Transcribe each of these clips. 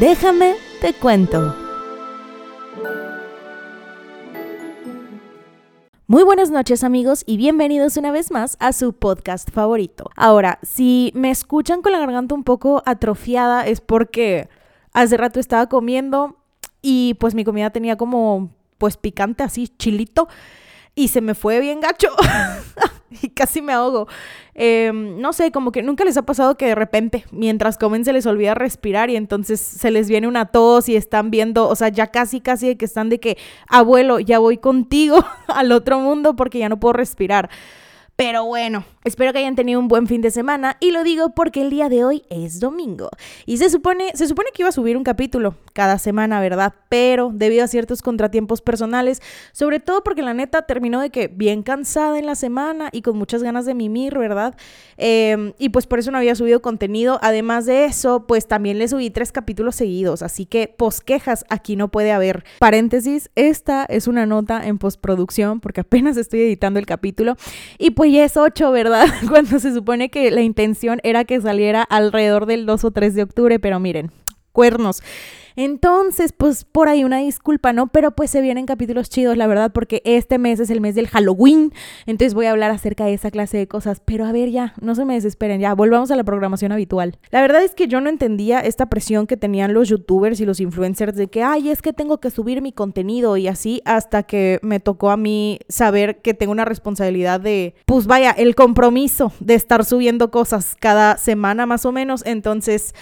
Déjame te cuento. Muy buenas noches amigos y bienvenidos una vez más a su podcast favorito. Ahora, si me escuchan con la garganta un poco atrofiada es porque hace rato estaba comiendo y pues mi comida tenía como pues picante así, chilito y se me fue bien gacho y casi me ahogo. Em, no sé, como que nunca les ha pasado que de repente mientras comen se les olvida respirar y entonces se les viene una tos y están viendo, o sea, ya casi, casi de que están de que, abuelo, ya voy contigo al otro mundo porque ya no puedo respirar. Pero bueno, espero que hayan tenido un buen fin de semana y lo digo porque el día de hoy es domingo. Y se supone, se supone que iba a subir un capítulo cada semana, ¿verdad? Pero debido a ciertos contratiempos personales, sobre todo porque la neta terminó de que bien cansada en la semana y con muchas ganas de mimir, ¿verdad? Em, y pues por eso no había subido contenido. Además de eso, pues también le subí tres capítulos seguidos, así que posquejas aquí no puede haber. Paréntesis, esta es una nota en postproducción porque apenas estoy editando el capítulo y pues y es 8, ¿verdad? Cuando se supone que la intención era que saliera alrededor del 2 o 3 de octubre, pero miren, cuernos. Entonces, pues por ahí una disculpa, ¿no? Pero pues se vienen capítulos chidos, la verdad, porque este mes es el mes del Halloween. Entonces voy a hablar acerca de esa clase de cosas. Pero a ver, ya, no se me desesperen, ya, volvamos a la programación habitual. La verdad es que yo no entendía esta presión que tenían los youtubers y los influencers de que, ay, es que tengo que subir mi contenido y así, hasta que me tocó a mí saber que tengo una responsabilidad de, pues vaya, el compromiso de estar subiendo cosas cada semana más o menos. Entonces...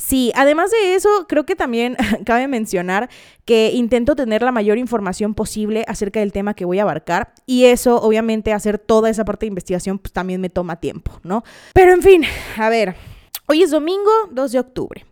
Sí, además de eso, creo que también cabe mencionar que intento tener la mayor información posible acerca del tema que voy a abarcar y eso, obviamente, hacer toda esa parte de investigación, pues también me toma tiempo, ¿no? Pero en fin, a ver. Hoy es domingo 2 de octubre.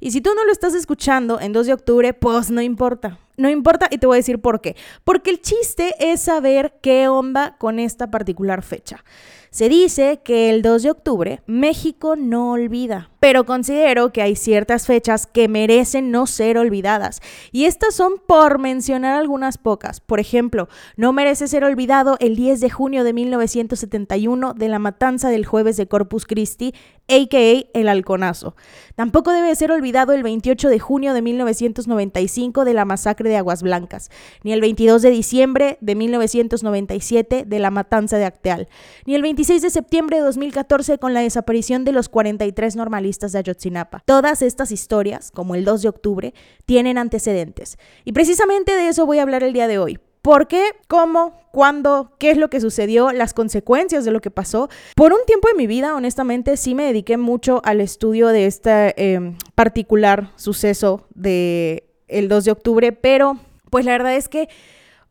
Y si tú no lo estás escuchando en 2 de octubre, pues no importa. No importa y te voy a decir por qué. Porque el chiste es saber qué onda con esta particular fecha. Se dice que el 2 de octubre México no olvida, pero considero que hay ciertas fechas que merecen no ser olvidadas. Y estas son por mencionar algunas pocas. Por ejemplo, no merece ser olvidado el 10 de junio de 1971 de la matanza del jueves de Corpus Christi, a.k.a. el halconazo. Tampoco debe ser olvidado el 28 de junio de 1995 de la masacre de Aguas Blancas, ni el 22 de diciembre de 1997 de la matanza de Acteal, ni el 25 16 de septiembre de 2014 con la desaparición de los 43 normalistas de Ayotzinapa. Todas estas historias, como el 2 de octubre, tienen antecedentes. Y precisamente de eso voy a hablar el día de hoy. ¿Por qué? ¿Cómo? ¿Cuándo? ¿Qué es lo que sucedió? Las consecuencias de lo que pasó. Por un tiempo de mi vida, honestamente, sí me dediqué mucho al estudio de este em, particular suceso de el 2 de octubre, pero pues la verdad es que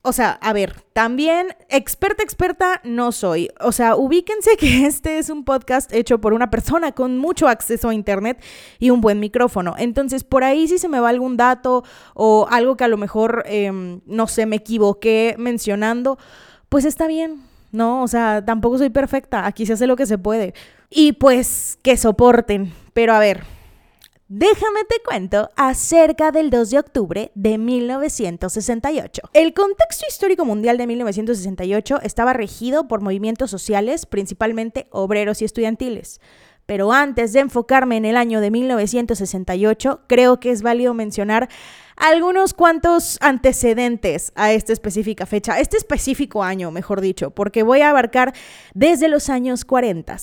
o sea, a ver, también experta, experta no soy. O sea, ubíquense que este es un podcast hecho por una persona con mucho acceso a Internet y un buen micrófono. Entonces, por ahí si se me va algún dato o algo que a lo mejor, em, no sé, me equivoqué mencionando, pues está bien. No, o sea, tampoco soy perfecta. Aquí se hace lo que se puede. Y pues que soporten. Pero a ver, Déjame te cuento acerca del 2 de octubre de 1968. El contexto histórico mundial de 1968 estaba regido por movimientos sociales, principalmente obreros y estudiantiles. Pero antes de enfocarme en el año de 1968, creo que es válido mencionar algunos cuantos antecedentes a esta específica fecha, este específico año, mejor dicho, porque voy a abarcar desde los años 40.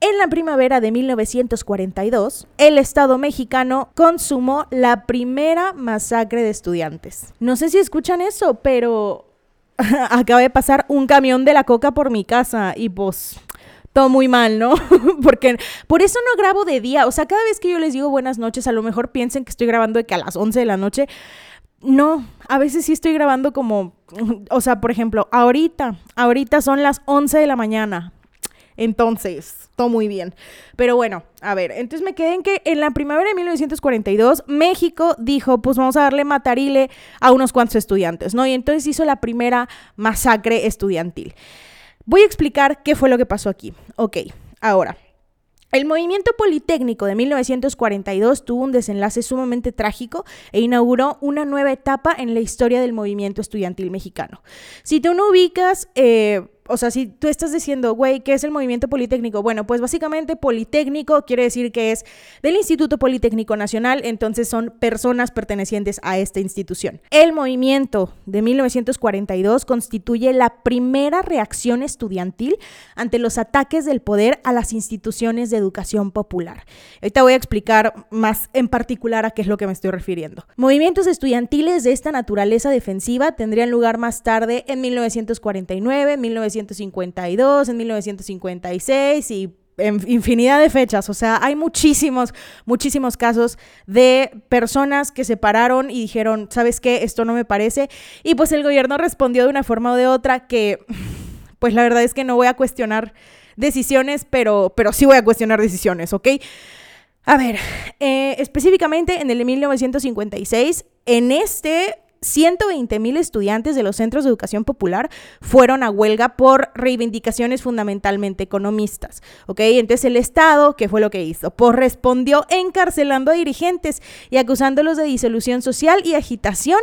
En la primavera de 1942, el Estado mexicano consumó la primera masacre de estudiantes. No sé si escuchan eso, pero acaba de pasar un camión de la coca por mi casa y pues todo muy mal, ¿no? Porque por eso no grabo de día. O sea, cada vez que yo les digo buenas noches, a lo mejor piensen que estoy grabando de que a las 11 de la noche. No, a veces sí estoy grabando como, o sea, por ejemplo, ahorita, ahorita son las 11 de la mañana. Entonces, todo muy bien. Pero bueno, a ver, entonces me quedé en que en la primavera de 1942 México dijo, pues vamos a darle matarile a unos cuantos estudiantes, ¿no? Y entonces hizo la primera masacre estudiantil. Voy a explicar qué fue lo que pasó aquí. Ok, ahora. El movimiento politécnico de 1942 tuvo un desenlace sumamente trágico e inauguró una nueva etapa en la historia del movimiento estudiantil mexicano. Si tú no ubicas, eh, o sea, si tú estás diciendo, güey, ¿qué es el movimiento politécnico? Bueno, pues básicamente politécnico quiere decir que es del Instituto Politécnico Nacional, entonces son personas pertenecientes a esta institución. El movimiento de 1942 constituye la primera reacción estudiantil ante los ataques del poder a las instituciones de educación popular. Ahorita voy a explicar más en particular a qué es lo que me estoy refiriendo. Movimientos estudiantiles de esta naturaleza defensiva tendrían lugar más tarde en 1949, 1952, en 1956 y en infinidad de fechas, o sea, hay muchísimos, muchísimos casos de personas que se pararon y dijeron, ¿sabes qué? Esto no me parece. Y pues el gobierno respondió de una forma o de otra que, pues la verdad es que no voy a cuestionar decisiones, pero, pero sí voy a cuestionar decisiones, ¿ok? A ver, eh, específicamente en el 1956, en este 120 mil estudiantes de los centros de educación popular fueron a huelga por reivindicaciones fundamentalmente economistas. ¿Ok? Entonces el Estado, ¿qué fue lo que hizo? Pues respondió encarcelando a dirigentes y acusándolos de disolución social y agitación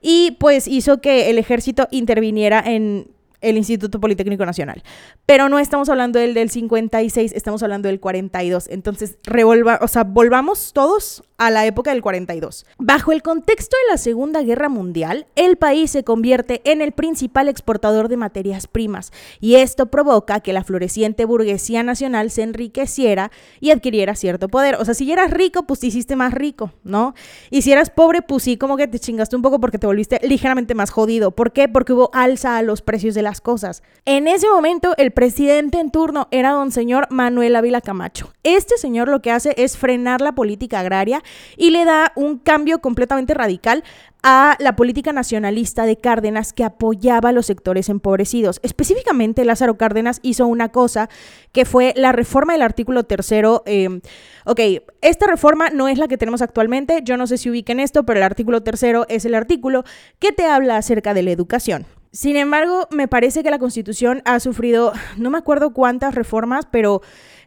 y pues hizo que el ejército interviniera en el Instituto Politécnico Nacional. Pero no estamos hablando del del 56, estamos hablando del 42. Entonces, revolva, o sea, volvamos todos a la época del 42. Bajo el contexto de la Segunda Guerra Mundial, el país se convierte en el principal exportador de materias primas y esto provoca que la floreciente burguesía nacional se enriqueciera y adquiriera cierto poder. O sea, si eras rico, pues te hiciste más rico, ¿no? Y si eras pobre, pues sí, como que te chingaste un poco porque te volviste ligeramente más jodido. ¿Por qué? Porque hubo alza a los precios de las cosas. En ese momento, el presidente en turno era don señor Manuel Ávila Camacho. Este señor lo que hace es frenar la política agraria y le da un cambio completamente radical a la política nacionalista de Cárdenas que apoyaba a los sectores empobrecidos. Específicamente, Lázaro Cárdenas hizo una cosa que fue la reforma del artículo tercero. Eh, ok, esta reforma no es la que tenemos actualmente, yo no sé si ubiquen esto, pero el artículo tercero es el artículo que te habla acerca de la educación. Sin embargo, me parece que la Constitución ha sufrido, no me acuerdo cuántas reformas, pero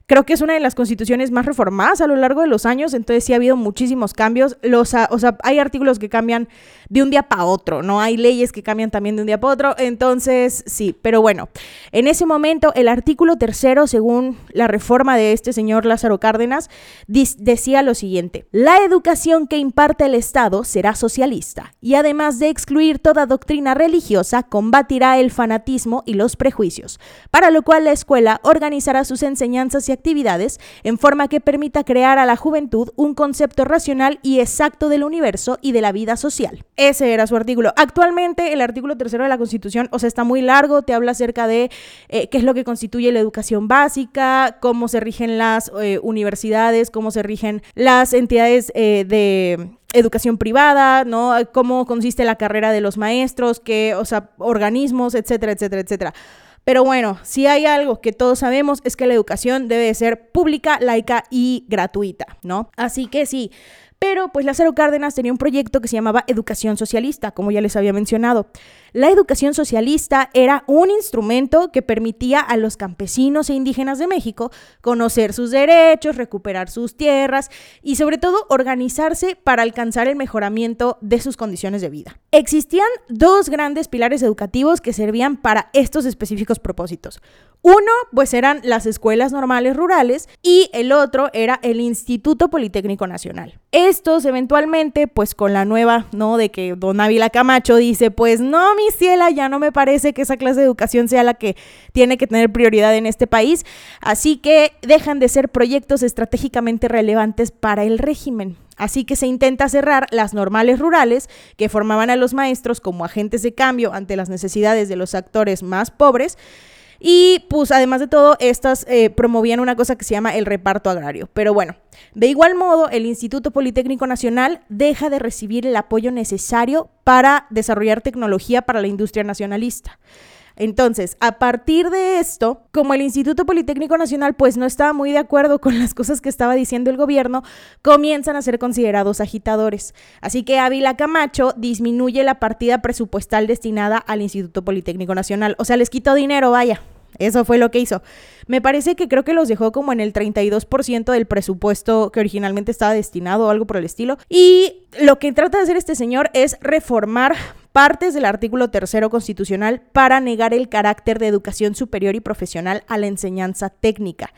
Creo que es una de las constituciones más reformadas a lo largo de los años, entonces sí ha habido muchísimos cambios. Los, o sea, hay artículos que cambian de un día para otro, ¿no? Hay leyes que cambian también de un día para otro, entonces sí, pero bueno, en ese momento el artículo tercero, según la reforma de este señor Lázaro Cárdenas, decía lo siguiente, la educación que imparte el Estado será socialista y además de excluir toda doctrina religiosa, combatirá el fanatismo y los prejuicios, para lo cual la escuela organizará sus enseñanzas y actividades en forma que permita crear a la juventud un concepto racional y exacto del universo y de la vida social. Ese era su artículo. Actualmente el artículo tercero de la Constitución, o sea, está muy largo, te habla acerca de eh, qué es lo que constituye la educación básica, cómo se rigen las eh, universidades, cómo se rigen las entidades eh, de educación privada, ¿no? Cómo consiste la carrera de los maestros, qué, o sea, organismos, etcétera, etcétera, etcétera. Pero bueno, si hay algo que todos sabemos es que la educación debe ser pública, laica y gratuita, ¿no? Así que sí. Pero pues Lázaro Cárdenas tenía un proyecto que se llamaba Educación Socialista, como ya les había mencionado. La educación socialista era un instrumento que permitía a los campesinos e indígenas de México conocer sus derechos, recuperar sus tierras y sobre todo organizarse para alcanzar el mejoramiento de sus condiciones de vida. Existían dos grandes pilares educativos que servían para estos específicos propósitos. Uno, pues eran las escuelas normales rurales y el otro era el Instituto Politécnico Nacional. Estos eventualmente, pues con la nueva, ¿no? De que don Ávila Camacho dice, pues no, mi ciela, ya no me parece que esa clase de educación sea la que tiene que tener prioridad en este país, así que dejan de ser proyectos estratégicamente relevantes para el régimen. Así que se intenta cerrar las normales rurales que formaban a los maestros como agentes de cambio ante las necesidades de los actores más pobres y pues además de todo, estas eh, promovían una cosa que se llama el reparto agrario. Pero bueno, de igual modo, el Instituto Politécnico Nacional deja de recibir el apoyo necesario para desarrollar tecnología para la industria nacionalista. Entonces, a partir de esto, como el Instituto Politécnico Nacional pues no estaba muy de acuerdo con las cosas que estaba diciendo el gobierno, comienzan a ser considerados agitadores. Así que Ávila Camacho disminuye la partida presupuestal destinada al Instituto Politécnico Nacional. O sea, les quitó dinero, vaya. Eso fue lo que hizo. Me parece que creo que los dejó como en el 32% del presupuesto que originalmente estaba destinado o algo por el estilo. Y lo que trata de hacer este señor es reformar partes del artículo tercero constitucional para negar el carácter de educación superior y profesional a la enseñanza técnica.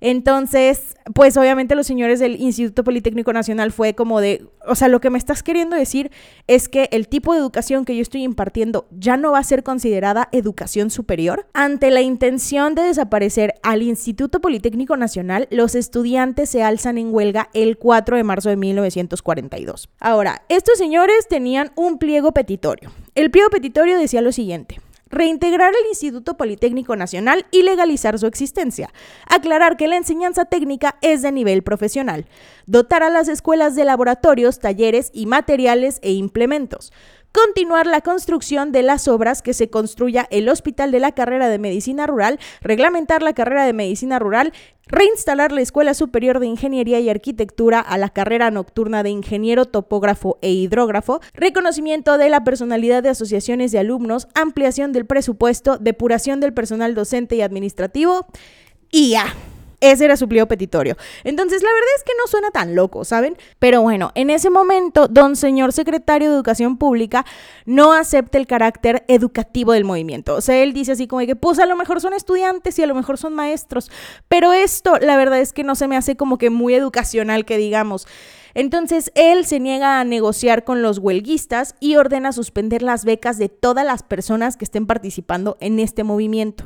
Entonces, pues obviamente los señores del Instituto Politécnico Nacional fue como de, o sea, lo que me estás queriendo decir es que el tipo de educación que yo estoy impartiendo ya no va a ser considerada educación superior. Ante la intención de desaparecer al Instituto Politécnico Nacional, los estudiantes se alzan en huelga el 4 de marzo de 1942. Ahora, estos señores tenían un pliego petitorio. El pliego petitorio decía lo siguiente reintegrar el Instituto Politécnico Nacional y legalizar su existencia, aclarar que la enseñanza técnica es de nivel profesional, dotar a las escuelas de laboratorios, talleres y materiales e implementos, continuar la construcción de las obras que se construya el Hospital de la Carrera de Medicina Rural, reglamentar la carrera de Medicina Rural, reinstalar la Escuela Superior de Ingeniería y Arquitectura a la carrera nocturna de Ingeniero Topógrafo e Hidrógrafo, reconocimiento de la personalidad de asociaciones de alumnos, ampliación del presupuesto, depuración del personal docente y administrativo y ya. Ese era su pliego petitorio. Entonces, la verdad es que no suena tan loco, ¿saben? Pero bueno, en ese momento, don señor secretario de Educación Pública no acepta el carácter educativo del movimiento. O sea, él dice así como que, pues a lo mejor son estudiantes y a lo mejor son maestros. Pero esto, la verdad es que no se me hace como que muy educacional, que digamos. Entonces él se niega a negociar con los huelguistas y ordena suspender las becas de todas las personas que estén participando en este movimiento.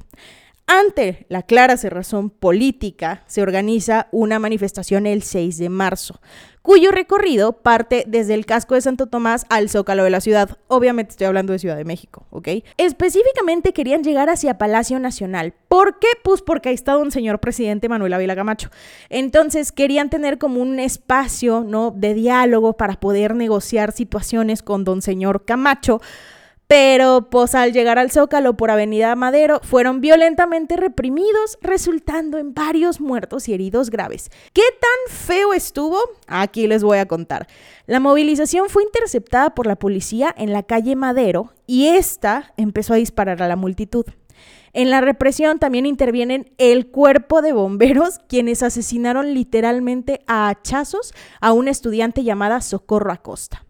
Ante la clara cerrazón política, se organiza una manifestación el 6 de marzo, cuyo recorrido parte desde el casco de Santo Tomás al zócalo de la ciudad. Obviamente estoy hablando de Ciudad de México, ¿ok? Específicamente querían llegar hacia Palacio Nacional. ¿Por qué? Pues porque ahí estaba un señor presidente Manuel Ávila Camacho. Entonces querían tener como un espacio, ¿no? De diálogo para poder negociar situaciones con don señor Camacho pero pues al llegar al Zócalo por Avenida Madero fueron violentamente reprimidos, resultando en varios muertos y heridos graves. ¿Qué tan feo estuvo? Aquí les voy a contar. La movilización fue interceptada por la policía en la calle Madero y esta empezó a disparar a la multitud. En la represión también intervienen el cuerpo de bomberos, quienes asesinaron literalmente a hachazos a una estudiante llamada Socorro Acosta.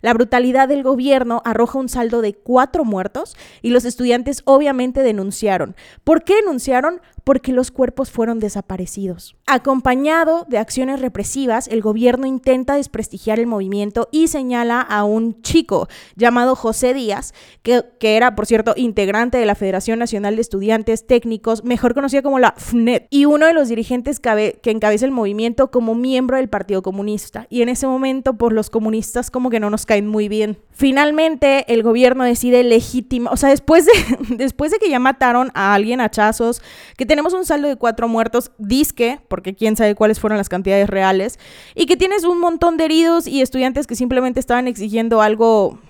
La brutalidad del gobierno arroja un saldo de cuatro muertos y los estudiantes obviamente denunciaron. ¿Por qué denunciaron? Porque los cuerpos fueron desaparecidos. Acompañado de acciones represivas, el gobierno intenta desprestigiar el movimiento y señala a un chico llamado José Díaz, que, era, por cierto, integrante de la Federación Nacional de Estudiantes Técnicos, mejor conocida como la FNET, y uno de los dirigentes que encabeza el movimiento como miembro del Partido Comunista. Y en ese momento, por pues, los comunistas como que no nos caen muy bien. Finalmente, el gobierno decide legitimar, o sea, después de, después de que ya mataron a alguien a hachazos, que tenemos un saldo de cuatro muertos, disque, porque quién sabe cuáles fueron las cantidades reales, y que tienes un montón de heridos y estudiantes que simplemente estaban exigiendo algo,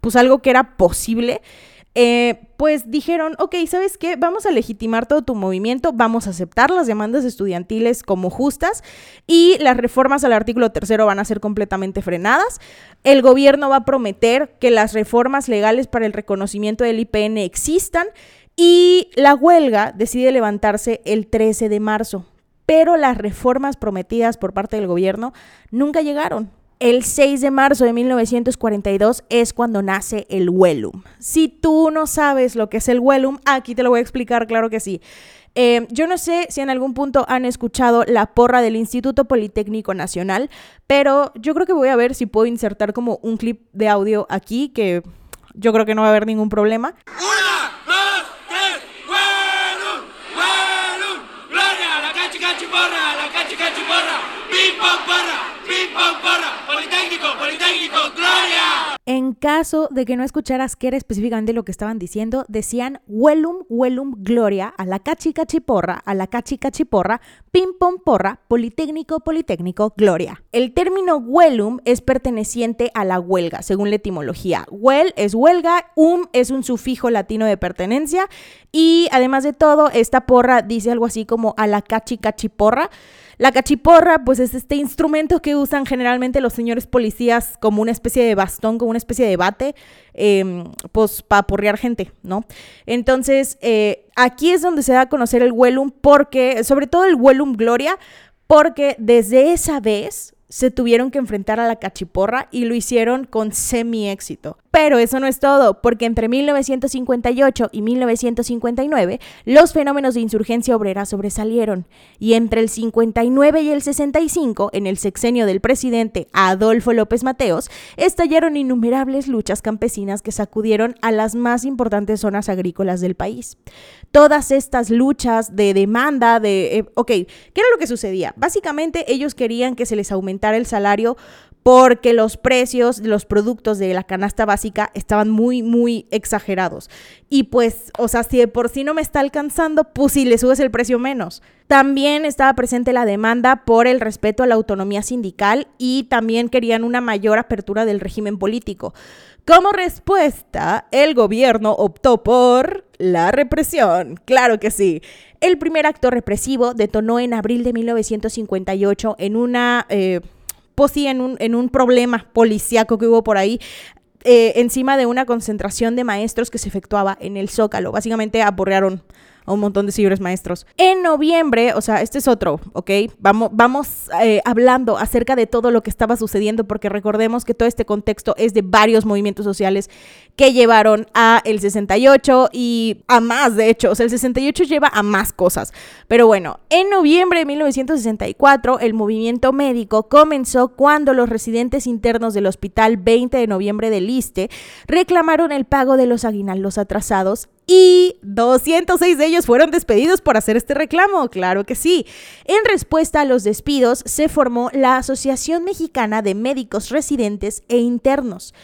pues algo que era posible. Eh, pues dijeron, ok, ¿sabes qué? Vamos a legitimar todo tu movimiento, vamos a aceptar las demandas estudiantiles como justas y las reformas al artículo tercero van a ser completamente frenadas. El gobierno va a prometer que las reformas legales para el reconocimiento del IPN existan y la huelga decide levantarse el 13 de marzo. Pero las reformas prometidas por parte del gobierno nunca llegaron. El 6 de marzo de 1942 es cuando nace el Wellum. Si tú no sabes lo que es el Wellum, aquí te lo voy a explicar, claro que sí. Eh, yo no sé si en algún punto han escuchado la porra del Instituto Politécnico Nacional, pero yo creo que voy a ver si puedo insertar como un clip de audio aquí, que yo creo que no va a haber ningún problema. ¡Una, dos, tres! ¡Wellum! ¡Wellum! ¡Gloria! ¡La cachi cachi porra! ¡La cachi cachi porra! ¡Pim pam porra! ¡Politécnico! ¡Politécnico! ¡Gloria! En caso de que no escucharas qué era específicamente lo que estaban diciendo, decían Huelum, Huelum, Gloria, a la cachi cachiporra, a la cachi cachiporra, pim pom porra, Politécnico, Politécnico, Gloria. El término Huelum es perteneciente a la huelga, según la etimología. Huel es huelga, um es un sufijo latino de pertenencia y además de todo, esta porra dice algo así como a la cachi cachiporra. La cachiporra, pues es este instrumento que usan generalmente los señores policías como una especie de bastón, como una especie de bate, em, pues para porrear gente, ¿no? Entonces, eh, aquí es donde se da a conocer el Wellum, porque, sobre todo el Wellum Gloria, porque desde esa vez se tuvieron que enfrentar a la cachiporra y lo hicieron con semi éxito. Pero eso no es todo, porque entre 1958 y 1959 los fenómenos de insurgencia obrera sobresalieron, y entre el 59 y el 65, en el sexenio del presidente Adolfo López Mateos, estallaron innumerables luchas campesinas que sacudieron a las más importantes zonas agrícolas del país. Todas estas luchas de demanda, de... Eh, ok, ¿qué era lo que sucedía? Básicamente ellos querían que se les aumentara el salario porque los precios de los productos de la canasta básica estaban muy, muy exagerados. Y pues, o sea, si de por sí no me está alcanzando, pues si le subes el precio menos. También estaba presente la demanda por el respeto a la autonomía sindical y también querían una mayor apertura del régimen político. Como respuesta, el gobierno optó por la represión. Claro que sí. El primer acto represivo detonó en abril de 1958 en una... Eh, pues sí, en un, en un problema policíaco que hubo por ahí. Eh, encima de una concentración de maestros que se efectuaba en el Zócalo. Básicamente aporrearon a un montón de señores maestros. En noviembre, o sea, este es otro, ¿ok? Vamos, vamos eh, hablando acerca de todo lo que estaba sucediendo, porque recordemos que todo este contexto es de varios movimientos sociales que llevaron a el 68 y a más, de hecho, o sea, el 68 lleva a más cosas. Pero bueno, en noviembre de 1964, el movimiento médico comenzó cuando los residentes internos del Hospital 20 de noviembre del Liste reclamaron el pago de los aguinaldos atrasados y 206 de ellos fueron despedidos por hacer este reclamo, claro que sí. En respuesta a los despidos, se formó la Asociación Mexicana de Médicos Residentes e Internos.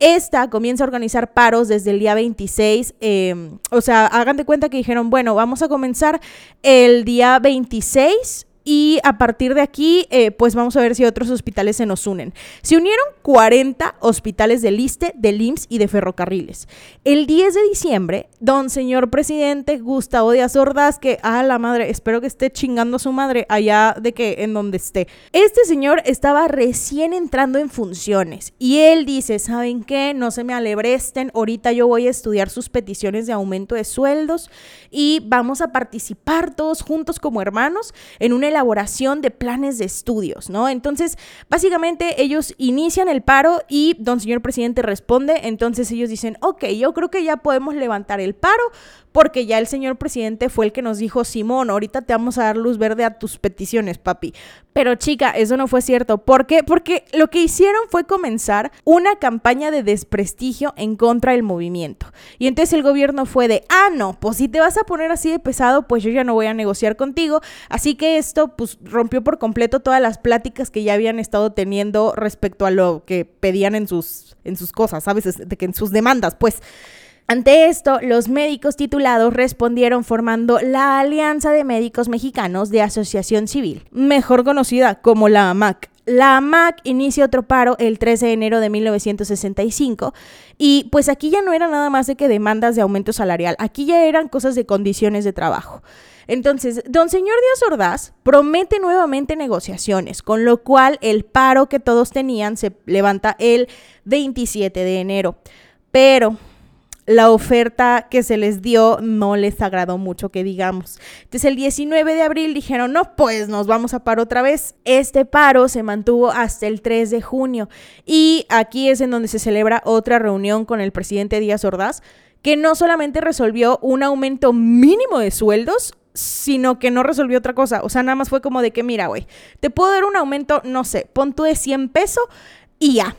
Esta comienza a organizar paros desde el día 26. Em, o sea, hagan de cuenta que dijeron, bueno, vamos a comenzar el día 26 y a partir de aquí, eh, pues vamos a ver si otros hospitales se nos unen. Se unieron 40 hospitales del ISTE, del IMSS y de ferrocarriles. El 10 de diciembre, don señor presidente Gustavo Díaz Ordaz, que a la madre, espero que esté chingando a su madre allá de que en donde esté. Este señor estaba recién entrando en funciones y él dice, ¿saben qué? No se me alebresten, ahorita yo voy a estudiar sus peticiones de aumento de sueldos y vamos a participar todos juntos como hermanos en una elaboración de planes de estudios, ¿no? Entonces, básicamente ellos inician el paro y don señor presidente responde, entonces ellos dicen, ok, yo creo que ya podemos levantar el paro porque ya el señor presidente fue el que nos dijo, Simón, ahorita te vamos a dar luz verde a tus peticiones, papi. Pero chica, eso no fue cierto. ¿Por qué? Porque lo que hicieron fue comenzar una campaña de desprestigio en contra del movimiento. Y entonces el gobierno fue de, ah, no, pues si te vas a poner así de pesado, pues yo ya no voy a negociar contigo. Así que esto pues rompió por completo todas las pláticas que ya habían estado teniendo respecto a lo que pedían en sus, en sus cosas, ¿sabes? De que en sus demandas, pues. Ante esto, los médicos titulados respondieron formando la Alianza de Médicos Mexicanos de Asociación Civil, mejor conocida como la AMAC. La AMAC inicia otro paro el 13 de enero de 1965 y pues aquí ya no era nada más de que demandas de aumento salarial, aquí ya eran cosas de condiciones de trabajo. Entonces, don señor Díaz Ordaz promete nuevamente negociaciones, con lo cual el paro que todos tenían se levanta el 27 de enero. Pero la oferta que se les dio no les agradó mucho, que digamos. Entonces el 19 de abril dijeron, no, pues nos vamos a paro otra vez. Este paro se mantuvo hasta el 3 de junio y aquí es en donde se celebra otra reunión con el presidente Díaz Ordaz, que no solamente resolvió un aumento mínimo de sueldos, sino que no resolvió otra cosa. O sea, nada más fue como de que, mira, güey, te puedo dar un aumento, no sé, pon tú de 100 pesos y ya.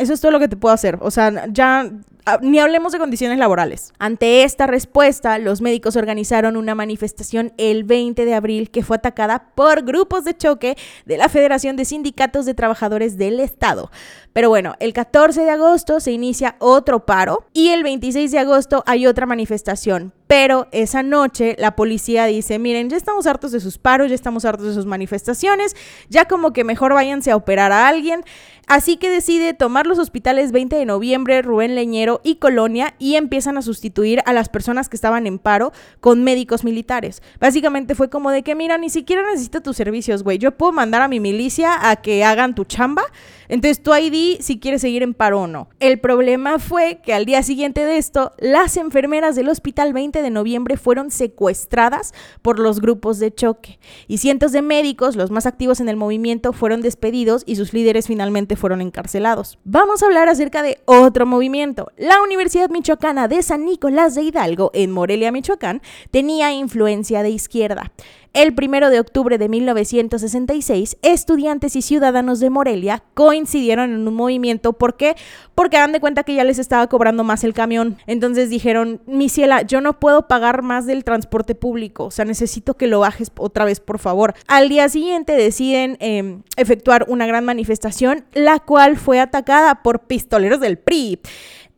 Eso es todo lo que te puedo hacer. O sea, ya Ah, ni hablemos de condiciones laborales. Ante esta respuesta, los médicos organizaron una manifestación el 20 de abril que fue atacada por grupos de choque de la Federación de Sindicatos de Trabajadores del Estado. Pero bueno, el 14 de agosto se inicia otro paro y el 26 de agosto hay otra manifestación. Pero esa noche la policía dice, miren, ya estamos hartos de sus paros, ya estamos hartos de sus manifestaciones, ya como que mejor váyanse a operar a alguien. Así que decide tomar los hospitales 20 de noviembre, Rubén Leñero y Colonia y empiezan a sustituir a las personas que estaban en paro con médicos militares. Básicamente fue como de que, mira, ni siquiera necesito tus servicios, güey. Yo puedo mandar a mi milicia a que hagan tu chamba Entonces ahí di si quieres seguir en paro o no. El problema fue que al día siguiente de esto, las enfermeras del hospital 20 de noviembre fueron secuestradas por los grupos de choque y cientos de médicos, los más activos en el movimiento, fueron despedidos y sus líderes finalmente fueron encarcelados. Vamos a hablar acerca de otro movimiento. La Universidad Michoacana de San Nicolás de Hidalgo, en Morelia, Michoacán, tenía influencia de izquierda. El primero de octubre de 1966, estudiantes y ciudadanos de Morelia coincidieron en un movimiento. ¿Por qué? Porque dan de cuenta que ya les estaba cobrando más el camión. Entonces dijeron, mi ciela, yo no puedo pagar más del transporte público. O sea, necesito que lo bajes otra vez, por favor. Al día siguiente deciden em, efectuar una gran manifestación, la cual fue atacada por pistoleros del PRI.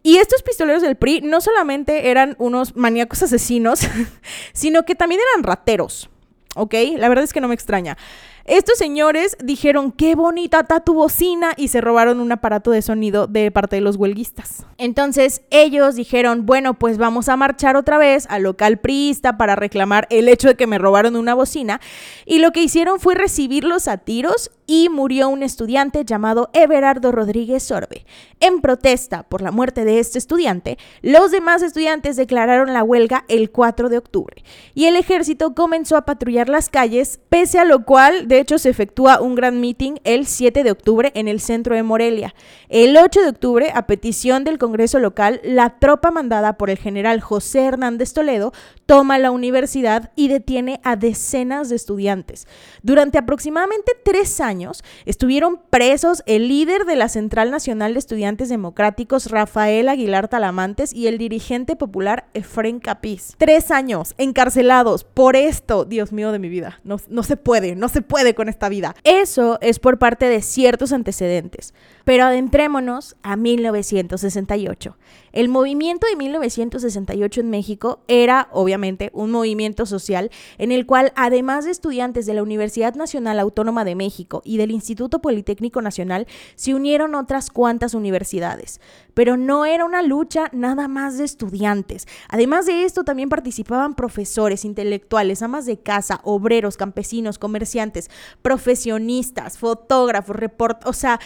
Y estos pistoleros del PRI no solamente eran unos maníacos asesinos, sino que también eran rateros. ¿Ok? La verdad es que no me extraña. Estos señores dijeron, qué bonita está tu bocina y se robaron un aparato de sonido de parte de los huelguistas. Entonces ellos dijeron, bueno, pues vamos a marchar otra vez al local priista para reclamar el hecho de que me robaron una bocina. Y lo que hicieron fue recibirlos a tiros y murió un estudiante llamado Everardo Rodríguez Sorbe. En protesta por la muerte de este estudiante, los demás estudiantes declararon la huelga el 4 de octubre y el ejército comenzó a patrullar las calles, pese a lo cual, de hecho, se efectúa un gran meeting el 7 de octubre en el centro de Morelia. El 8 de octubre, a petición del Congreso local, la tropa mandada por el general José Hernández Toledo toma la universidad y detiene a decenas de estudiantes. Durante aproximadamente tres años, estuvieron presos el líder de la Central Nacional de Estudiantes Democráticos, Rafael Aguilar Talamantes, y el dirigente popular Efren Capiz. Tres años encarcelados por esto, Dios mío de mi vida. No, no se puede, no se puede con esta vida. Eso es por parte de ciertos antecedentes. Pero adentrémonos a 1968. El movimiento de 1968 en México era, obviamente, un movimiento social en el cual, además de estudiantes de la Universidad Nacional Autónoma de México y del Instituto Politécnico Nacional, se unieron otras cuantas universidades. Pero no era una lucha nada más de estudiantes. Además de esto, también participaban profesores, intelectuales, amas de casa, obreros, campesinos, comerciantes, profesionistas, fotógrafos, reporteros, o sea,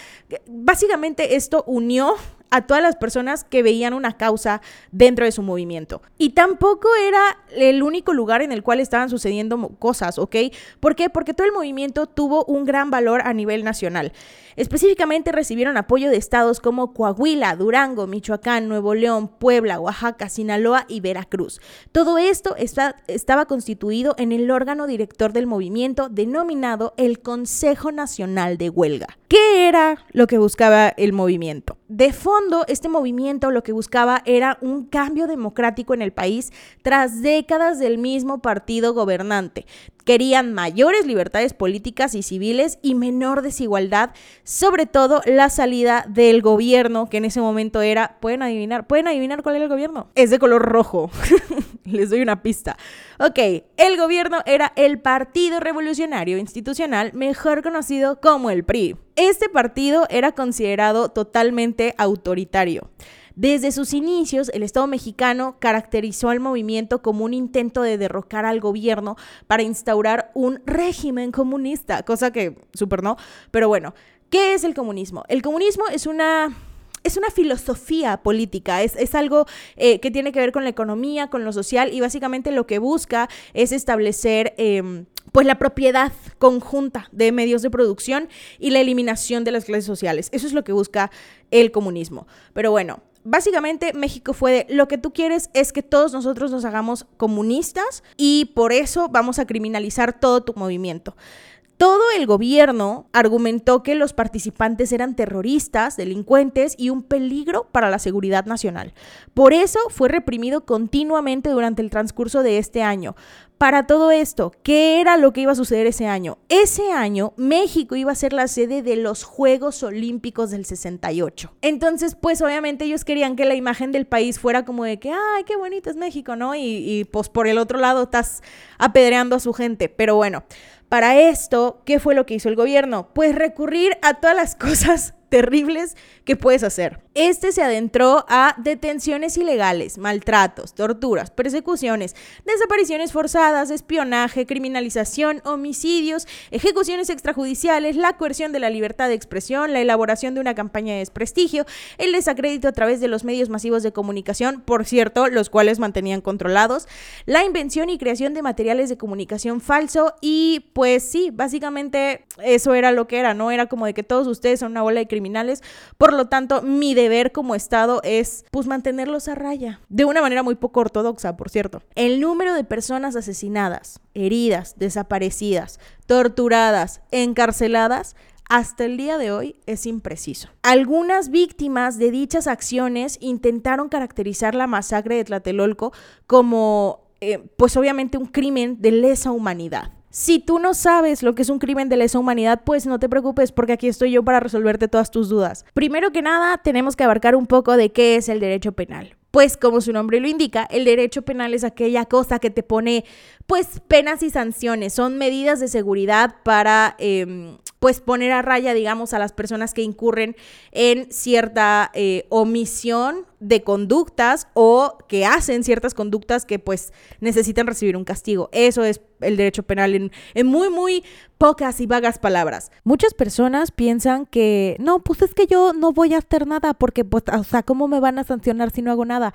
básicamente esto unió a todas las personas que veían una causa dentro de su movimiento. Y tampoco era el único lugar en el cual estaban sucediendo cosas, ¿ok? ¿Por qué? Porque todo el movimiento tuvo un gran valor a nivel nacional. Específicamente recibieron apoyo de estados como Coahuila, Durango, Michoacán, Nuevo León, Puebla, Oaxaca, Sinaloa y Veracruz. Todo esto estaba constituido en el órgano director del movimiento denominado el Consejo Nacional de Huelga. ¿Qué era lo que buscaba el movimiento? De este movimiento lo que buscaba era un cambio democrático en el país tras décadas del mismo partido gobernante. Querían mayores libertades políticas y civiles y menor desigualdad, sobre todo la salida del gobierno, que en ese momento era, pueden adivinar, pueden adivinar cuál era el gobierno. Es de color rojo. Les doy una pista. Ok, el gobierno era el Partido Revolucionario Institucional, mejor conocido como el PRI. Este partido era considerado totalmente autoritario. Desde sus inicios, el Estado mexicano caracterizó al movimiento como un intento de derrocar al gobierno para instaurar un régimen comunista, cosa que súper no, pero bueno, ¿qué es el comunismo? El comunismo es una es una filosofía política, es, algo eh, que tiene que ver con la economía, con lo social y básicamente lo que busca es establecer em, pues la propiedad conjunta de medios de producción y la eliminación de las clases sociales. Eso es lo que busca el comunismo. Pero bueno, básicamente México fue de lo que tú quieres es que todos nosotros nos hagamos comunistas y por eso vamos a criminalizar todo tu movimiento. Todo el gobierno argumentó que los participantes eran terroristas, delincuentes y un peligro para la seguridad nacional. Por eso fue reprimido continuamente durante el transcurso de este año. Para todo esto, ¿qué era lo que iba a suceder ese año? Ese año México iba a ser la sede de los Juegos Olímpicos del 68. Entonces, pues obviamente ellos querían que la imagen del país fuera como de que, ay, qué bonito es México, ¿no? Y, y pues por el otro lado estás apedreando a su gente. Pero bueno, para esto, ¿qué fue lo que hizo el gobierno? Pues recurrir a todas las cosas terribles que puedes hacer. Este se adentró a detenciones ilegales, maltratos, torturas, persecuciones, desapariciones forzadas, espionaje, criminalización, homicidios, ejecuciones extrajudiciales, la coerción de la libertad de expresión, la elaboración de una campaña de desprestigio, el desacrédito a través de los medios masivos de comunicación, por cierto, los cuales mantenían controlados, la invención y creación de materiales de comunicación falso y pues sí, básicamente eso era lo que era, ¿no? Era como de que todos ustedes son una bola de criminales, por lo tanto mi deber como Estado es pues mantenerlos a raya, de una manera muy poco ortodoxa, por cierto. El número de personas asesinadas, heridas, desaparecidas, torturadas, encarceladas, hasta el día de hoy es impreciso. Algunas víctimas de dichas acciones intentaron caracterizar la masacre de Tlatelolco como, eh, pues obviamente, un crimen de lesa humanidad. Si tú no sabes lo que es un crimen de lesa humanidad, pues no te preocupes porque aquí estoy yo para resolverte todas tus dudas. Primero que nada, tenemos que abarcar un poco de qué es el derecho penal. Pues como su nombre lo indica, el derecho penal es aquella cosa que te pone pues penas y sanciones, son medidas de seguridad para em, pues poner a raya, digamos, a las personas que incurren en cierta eh, omisión de conductas o que hacen ciertas conductas que pues necesitan recibir un castigo. Eso es el derecho penal en, muy, muy pocas y vagas palabras. Muchas personas piensan que, no, pues es que yo no voy a hacer nada porque, pues, o sea, ¿cómo me van a sancionar si no hago nada?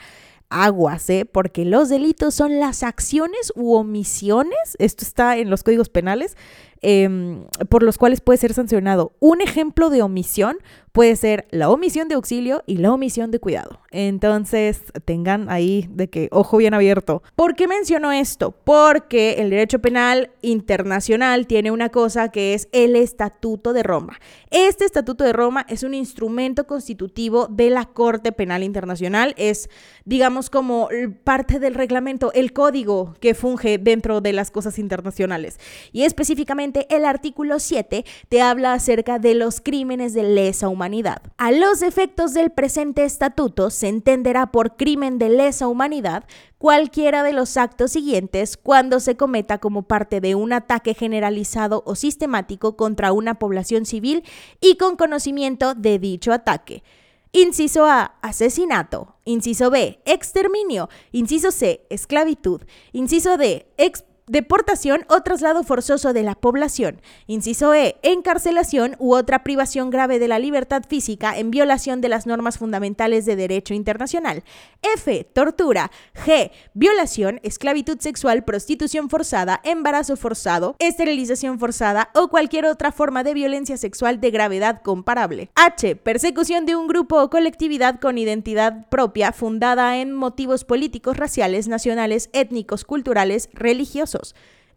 Aguas, ¿eh? Porque los delitos son las acciones u omisiones, esto está en los códigos penales, Em, por los cuales puede ser sancionado. Un ejemplo de omisión puede ser la omisión de auxilio y la omisión de cuidado. Entonces, tengan ahí de que ojo bien abierto. ¿Por qué menciono esto? Porque el derecho penal internacional tiene una cosa que es el Estatuto de Roma. Este Estatuto de Roma es un instrumento constitutivo de la Corte Penal Internacional. Es, digamos, como parte del reglamento, el código que funge dentro de las cosas internacionales. Y específicamente el artículo 7 te habla acerca de los crímenes de lesa humanidad. A los efectos del presente estatuto se entenderá por crimen de lesa humanidad cualquiera de los actos siguientes cuando se cometa como parte de un ataque generalizado o sistemático contra una población civil y con conocimiento de dicho ataque. Inciso A, asesinato. Inciso B, exterminio. Inciso C, esclavitud. Inciso D, exp deportación o traslado forzoso de la población. Inciso E, encarcelación u otra privación grave de la libertad física en violación de las normas fundamentales de derecho internacional. F, tortura. G, violación, esclavitud sexual, prostitución forzada, embarazo forzado, esterilización forzada o cualquier otra forma de violencia sexual de gravedad comparable. H, persecución de un grupo o colectividad con identidad propia fundada en motivos políticos, raciales, nacionales, étnicos, culturales, religiosos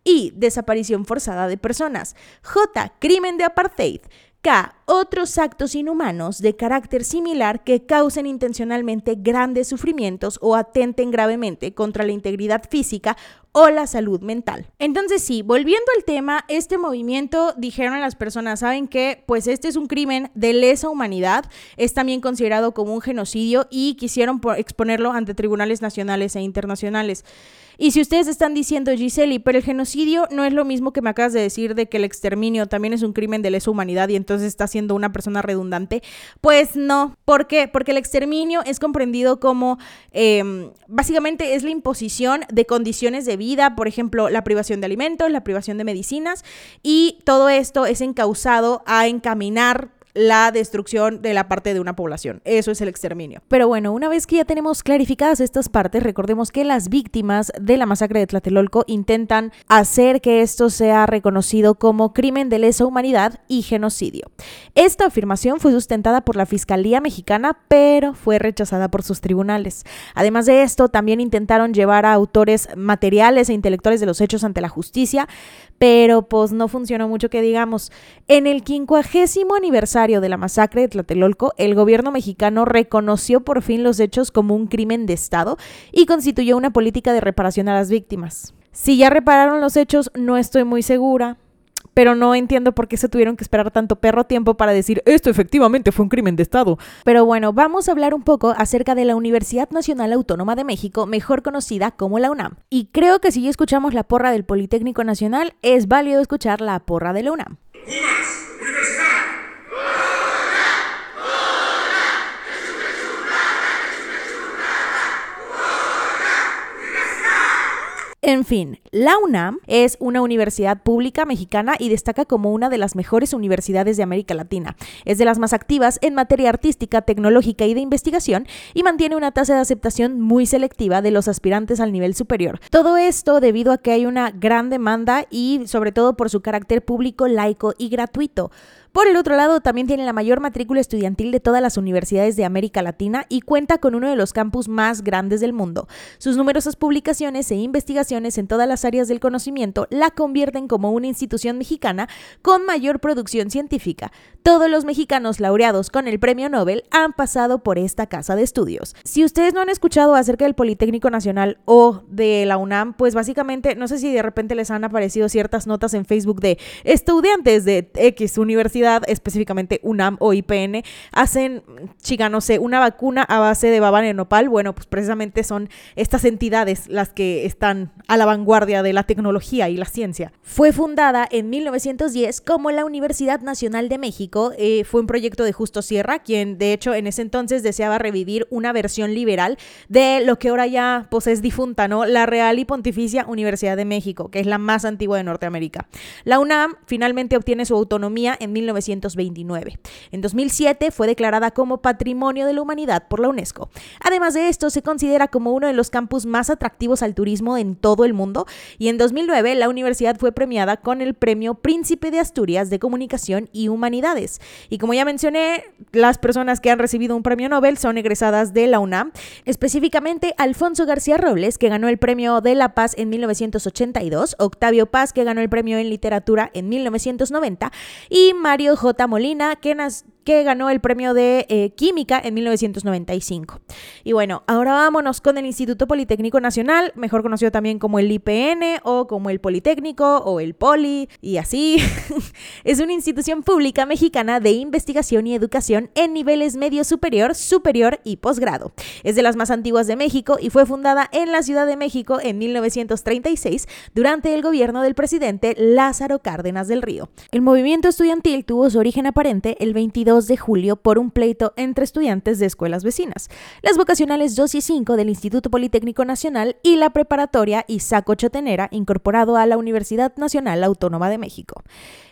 y desaparición forzada de personas. J. Crimen de apartheid. K. Otros actos inhumanos de carácter similar que causen intencionalmente grandes sufrimientos o atenten gravemente contra la integridad física o la salud mental. Entonces sí, volviendo al tema, este movimiento dijeron las personas, ¿saben qué? Pues este es un crimen de lesa humanidad, es también considerado como un genocidio y quisieron exponerlo ante tribunales nacionales e internacionales. Y si ustedes están diciendo, Giseli, pero el genocidio no es lo mismo que me acabas de decir de que el exterminio también es un crimen de lesa humanidad y entonces está siendo una persona redundante, pues no. ¿Por qué? Porque el exterminio es comprendido como em, básicamente es la imposición de condiciones de vida, por ejemplo, la privación de alimentos, la privación de medicinas y todo esto es encausado a encaminar la destrucción de la parte de una población. Eso es el exterminio. Pero bueno, una vez que ya tenemos clarificadas estas partes, recordemos que las víctimas de la masacre de Tlatelolco intentan hacer que esto sea reconocido como crimen de lesa humanidad y genocidio. Esta afirmación fue sustentada por la Fiscalía mexicana, pero fue rechazada por sus tribunales. Además de esto, también intentaron llevar a autores materiales e intelectuales de los hechos ante la justicia, pero pues no funcionó mucho que digamos. En el quincuagésimo aniversario de la masacre de Tlatelolco, el gobierno mexicano reconoció por fin los hechos como un crimen de Estado y constituyó una política de reparación a las víctimas. Si ya repararon los hechos, no estoy muy segura, pero no entiendo por qué se tuvieron que esperar tanto perro tiempo para decir esto efectivamente fue un crimen de Estado. Pero bueno, vamos a hablar un poco acerca de la Universidad Nacional Autónoma de México, mejor conocida como la UNAM. Y creo que si ya escuchamos la porra del Politécnico Nacional, es válido escuchar la porra de la UNAM. En fin, la UNAM es una universidad pública mexicana y destaca como una de las mejores universidades de América Latina. Es de las más activas en materia artística, tecnológica y de investigación y mantiene una tasa de aceptación muy selectiva de los aspirantes al nivel superior. Todo esto debido a que hay una gran demanda y sobre todo por su carácter público, laico y gratuito. Por el otro lado, también tiene la mayor matrícula estudiantil de todas las universidades de América Latina y cuenta con uno de los campus más grandes del mundo. Sus numerosas publicaciones e investigaciones en todas las áreas del conocimiento la convierten como una institución mexicana con mayor producción científica. Todos los mexicanos laureados con el Premio Nobel han pasado por esta casa de estudios. Si ustedes no han escuchado acerca del Politécnico Nacional o de la UNAM, pues básicamente no sé si de repente les han aparecido ciertas notas en Facebook de estudiantes de X universidad específicamente UNAM o IPN, hacen, chica, no sé, una vacuna a base de baba nopal. Bueno, pues precisamente son estas entidades las que están a la vanguardia de la tecnología y la ciencia. Fue fundada en 1910 como la Universidad Nacional de México. Eh, fue un proyecto de Justo Sierra, quien de hecho en ese entonces deseaba revivir una versión liberal de lo que ahora ya pues es difunta, ¿no? La Real y Pontificia Universidad de México, que es la más antigua de Norteamérica. La UNAM finalmente obtiene su autonomía en 1910 1929. En 2007 fue declarada como Patrimonio de la Humanidad por la UNESCO. Además de esto, se considera como uno de los campus más atractivos al turismo en todo el mundo y en 2009 la universidad fue premiada con el Premio Príncipe de Asturias de Comunicación y Humanidades. Y como ya mencioné, las personas que han recibido un premio Nobel son egresadas de la UNAM, específicamente Alfonso García Robles, que ganó el Premio de la Paz en 1982, Octavio Paz, que ganó el Premio en Literatura en 1990, y Mario J. Molina, que, que ganó el premio de eh, Química en 1995. Y bueno, ahora vámonos con el Instituto Politécnico Nacional, mejor conocido también como el IPN o como el Politécnico o el Poli y así. es una institución pública mexicana de investigación y educación en niveles medio superior, superior y posgrado. Es de las más antiguas de México y fue fundada en la Ciudad de México en 1936 durante el gobierno del presidente Lázaro Cárdenas del Río. El movimiento estudiantil tuvo su origen aparente el 22 de julio por un pleito entre estudiantes de escuelas vecinas, las vocacionales 2 y 5 del Instituto Politécnico Nacional y la preparatoria Isaac Chotenera, incorporado a la Universidad Nacional Autónoma de México.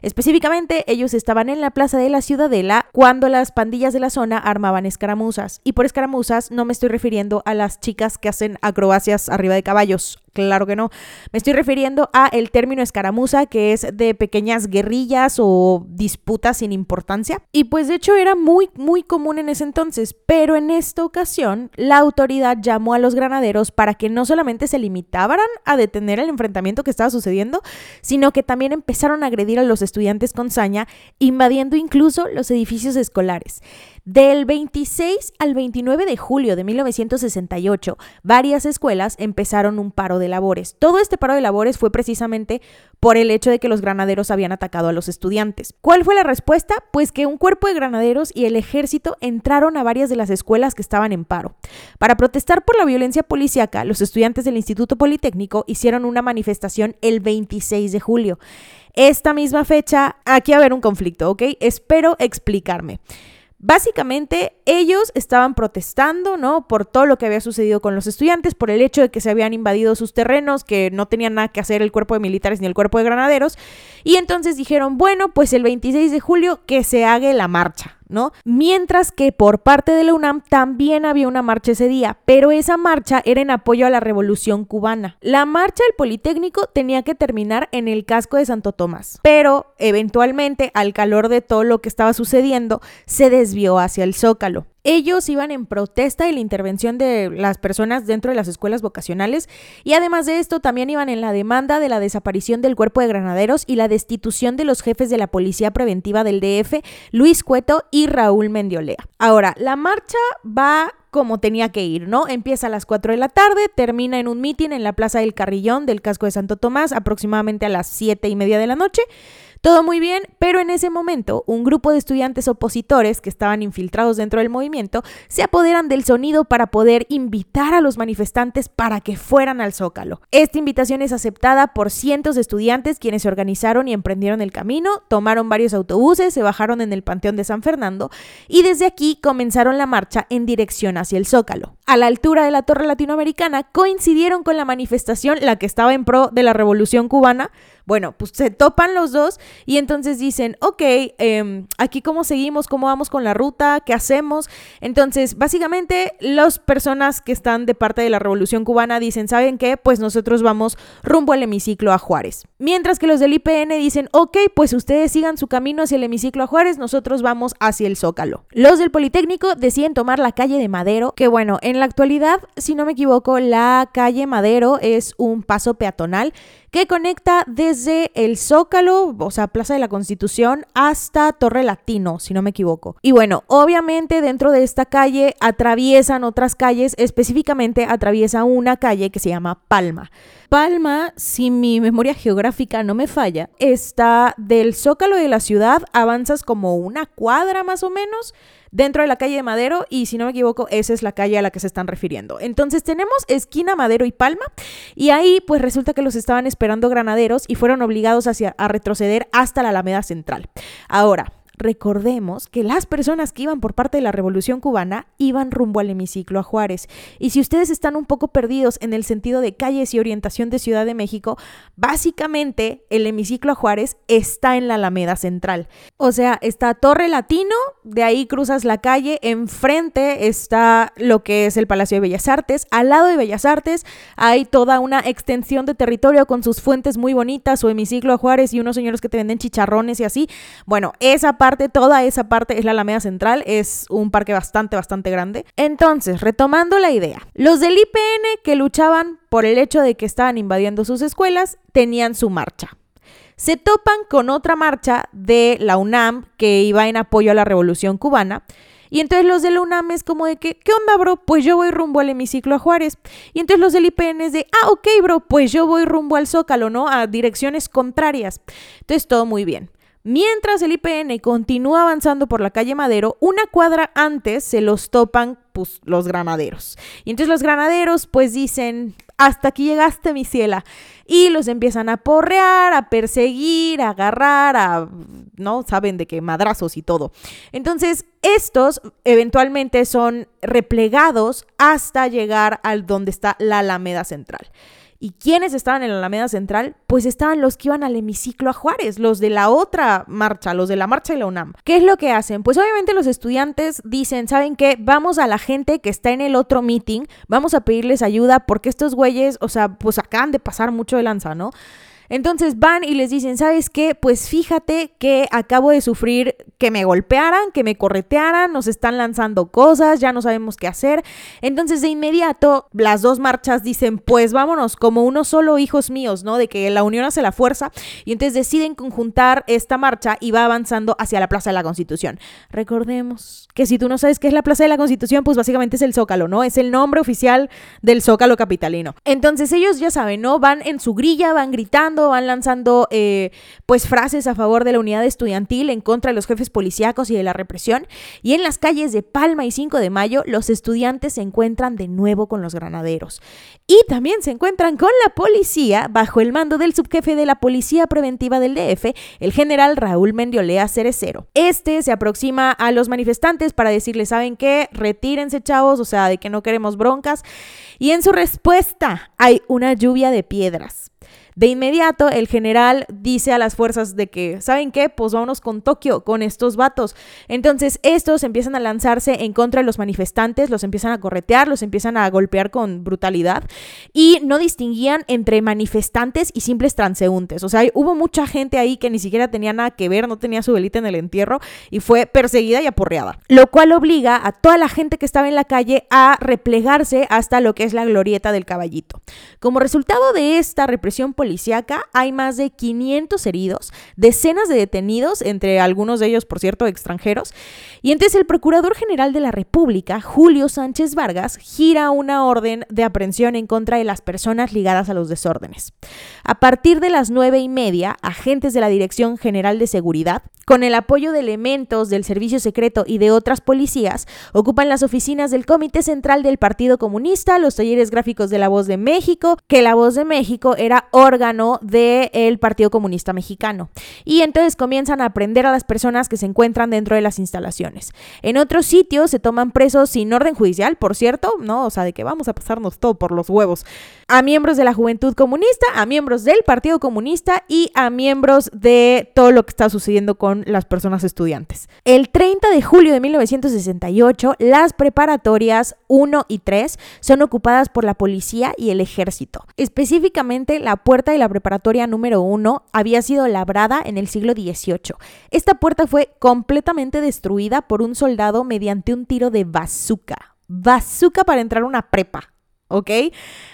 Específicamente, ellos estaban en la Plaza de la Ciudadela cuando las pandillas de la zona armaban escaramuzas, y por escaramuzas no me estoy refiriendo a las chicas que hacen acrobacias arriba de caballos, Claro que no. Me estoy refiriendo a el término escaramuza, que es de pequeñas guerrillas o disputas sin importancia. Y pues de hecho era muy, muy común en ese entonces. Pero en esta ocasión, la autoridad llamó a los granaderos para que no solamente se limitaran a detener el enfrentamiento que estaba sucediendo, sino que también empezaron a agredir a los estudiantes con saña, invadiendo incluso los edificios escolares. Del 26 al 29 de julio de 1968, varias escuelas empezaron un paro de labores. Todo este paro de labores fue precisamente por el hecho de que los granaderos habían atacado a los estudiantes. ¿Cuál fue la respuesta? Pues que un cuerpo de granaderos y el ejército entraron a varias de las escuelas que estaban en paro. Para protestar por la violencia policíaca, los estudiantes del Instituto Politécnico hicieron una manifestación el 26 de julio. Esta misma fecha, aquí va a haber un conflicto, ¿ok? Espero explicarme. Básicamente, ellos estaban protestando, ¿no? Por todo lo que había sucedido con los estudiantes, por el hecho de que se habían invadido sus terrenos, que no tenían nada que hacer el cuerpo de militares ni el cuerpo de granaderos. Y entonces dijeron, bueno, pues el 26 de julio que se haga la marcha, Mientras que por parte de la UNAM también había una marcha ese día, pero esa marcha era en apoyo a la revolución cubana. La marcha del Politécnico tenía que terminar en el casco de Santo Tomás, pero eventualmente, al calor de todo lo que estaba sucediendo, se desvió hacia el Zócalo. Ellos iban en protesta de la intervención de las personas dentro de las escuelas vocacionales y además de esto también iban en la demanda de la desaparición del cuerpo de granaderos y la destitución de los jefes de la policía preventiva del DF, Luis Cueto y Raúl Mendiolea. Ahora, la marcha va como tenía que ir, ¿no? Empieza a las 4 de la tarde, termina en un mitin en la Plaza del Carrillón del Casco de Santo Tomás aproximadamente a las 7 y media de la noche. Todo muy bien, pero en ese momento un grupo de estudiantes opositores que estaban infiltrados dentro del movimiento se apoderan del sonido para poder invitar a los manifestantes para que fueran al zócalo. Esta invitación es aceptada por cientos de estudiantes quienes se organizaron y emprendieron el camino, tomaron varios autobuses, se bajaron en el Panteón de San Fernando y desde aquí comenzaron la marcha en dirección hacia el zócalo. A la altura de la Torre Latinoamericana coincidieron con la manifestación, la que estaba en pro de la Revolución Cubana, bueno, pues se topan los dos y entonces dicen, ok, em, aquí cómo seguimos, cómo vamos con la ruta, qué hacemos. Entonces, básicamente, las personas que están de parte de la Revolución Cubana dicen, ¿saben qué? Pues nosotros vamos rumbo al hemiciclo a Juárez. Mientras que los del IPN dicen, ok, pues ustedes sigan su camino hacia el hemiciclo a Juárez, nosotros vamos hacia el Zócalo. Los del Politécnico deciden tomar la calle de Madero, que bueno, en la actualidad, si no me equivoco, la calle Madero es un paso peatonal que conecta desde el Zócalo, o sea, Plaza de la Constitución, hasta Torre Latino, si no me equivoco. Y bueno, obviamente dentro de esta calle atraviesan otras calles, específicamente atraviesa una calle que se llama Palma. Palma, si mi memoria geográfica no me falla, está del Zócalo de la ciudad, avanzas como una cuadra más o menos dentro de la calle de Madero y si no me equivoco, esa es la calle a la que se están refiriendo. Entonces tenemos esquina Madero y Palma y ahí pues resulta que los estaban esperando granaderos y fueron obligados hacia, a retroceder hasta la Alameda Central. Ahora, recordemos que las personas que iban por parte de la Revolución Cubana iban rumbo al hemiciclo a Juárez. Y si ustedes están un poco perdidos en el sentido de calles y orientación de Ciudad de México, básicamente el hemiciclo a Juárez está en la Alameda Central. O sea, está Torre Latino, de ahí cruzas la calle, enfrente está lo que es el Palacio de Bellas Artes, al lado de Bellas Artes hay toda una extensión de territorio con sus fuentes muy bonitas, su hemiciclo a Juárez y unos señores que te venden chicharrones y así. Bueno, esa parte, toda esa parte es la Alameda Central, es un parque bastante, bastante grande. Entonces, retomando la idea, los del IPN que luchaban por el hecho de que estaban invadiendo sus escuelas, tenían su marcha. Se topan con otra marcha de la UNAM que iba en apoyo a la Revolución Cubana. Y entonces los de la UNAM es como de que, ¿qué onda, bro? Pues yo voy rumbo al hemiciclo a Juárez. Y entonces los del IPN es de, ah, ok, bro, pues yo voy rumbo al Zócalo, ¿no? A direcciones contrarias. Entonces todo muy bien. Mientras el IPN continúa avanzando por la calle Madero, una cuadra antes se los topan pues, los granaderos. Y entonces los granaderos pues dicen, hasta aquí llegaste mi ciela. Y los empiezan a porrear, a perseguir, a agarrar, a, ¿no? Saben de qué madrazos y todo. Entonces, estos eventualmente son replegados hasta llegar al donde está la Alameda Central. ¿Y quiénes estaban en la Alameda Central? Pues estaban los que iban al hemiciclo a Juárez, los de la otra marcha, los de la marcha de la UNAM. ¿Qué es lo que hacen? Pues obviamente los estudiantes dicen, ¿saben qué? Vamos a la gente que está en el otro meeting, vamos a pedirles ayuda porque estos güeyes, o sea, pues acaban de pasar mucho de lanza, ¿no? Entonces van y les dicen, ¿sabes qué? Pues fíjate que acabo de sufrir que me golpearan, que me corretearan, nos están lanzando cosas, ya no sabemos qué hacer. Entonces de inmediato las dos marchas dicen, pues vámonos como uno solo, hijos míos, ¿no? De que la unión hace la fuerza. Y entonces deciden conjuntar esta marcha y va avanzando hacia la Plaza de la Constitución. Recordemos que si tú no sabes qué es la Plaza de la Constitución, pues básicamente es el Zócalo, ¿no? Es el nombre oficial del Zócalo capitalino. Entonces ellos ya saben, ¿no? Van en su grilla, van gritando van lanzando eh, pues frases a favor de la unidad estudiantil en contra de los jefes policíacos y de la represión. Y en las calles de Palma y 5 de Mayo, los estudiantes se encuentran de nuevo con los granaderos. Y también se encuentran con la policía bajo el mando del subjefe de la Policía Preventiva del DF, el general Raúl Mendiolea Cerecero. Este se aproxima a los manifestantes para decirles, ¿saben qué? Retírense, chavos, o sea, de que no queremos broncas. Y en su respuesta hay una lluvia de piedras. De inmediato, el general dice a las fuerzas de que, ¿saben qué? Pues vámonos con Tokio, con estos vatos. Entonces, estos empiezan a lanzarse en contra de los manifestantes, los empiezan a corretear, los empiezan a golpear con brutalidad y no distinguían entre manifestantes y simples transeúntes. O sea, hubo mucha gente ahí que ni siquiera tenía nada que ver, no tenía su velita en el entierro y fue perseguida y aporreada. Lo cual obliga a toda la gente que estaba en la calle a replegarse hasta lo que es la glorieta del caballito. Como resultado de esta represión policíaca hay más de 500 heridos, decenas de detenidos, entre algunos de ellos, por cierto, extranjeros. Y entonces el Procurador General de la República, Julio Sánchez Vargas, gira una orden de aprehensión en contra de las personas ligadas a los desórdenes. A partir de las nueve y media, agentes de la Dirección General de Seguridad, con el apoyo de elementos del Servicio Secreto y de otras policías, ocupan las oficinas del Comité Central del Partido Comunista, los talleres gráficos de La Voz de México, que La Voz de México era órgano del Partido Comunista Mexicano. Y entonces comienzan a aprender a las personas que se encuentran dentro de las instalaciones. En otros sitios se toman presos sin orden judicial, por cierto, ¿no? O sea, de que vamos a pasarnos todo por los huevos. A miembros de la Juventud Comunista, a miembros del Partido Comunista y a miembros de todo lo que está sucediendo con las personas estudiantes. El 30 de julio de 1968, las preparatorias 1 y 3 son ocupadas por la policía y el ejército. Específicamente, la puerta de la preparatoria número 1 había sido labrada en el siglo XVIII. Esta puerta fue completamente destruida por un soldado mediante un tiro de bazooka. Bazooka para entrar a una prepa. ¿Ok?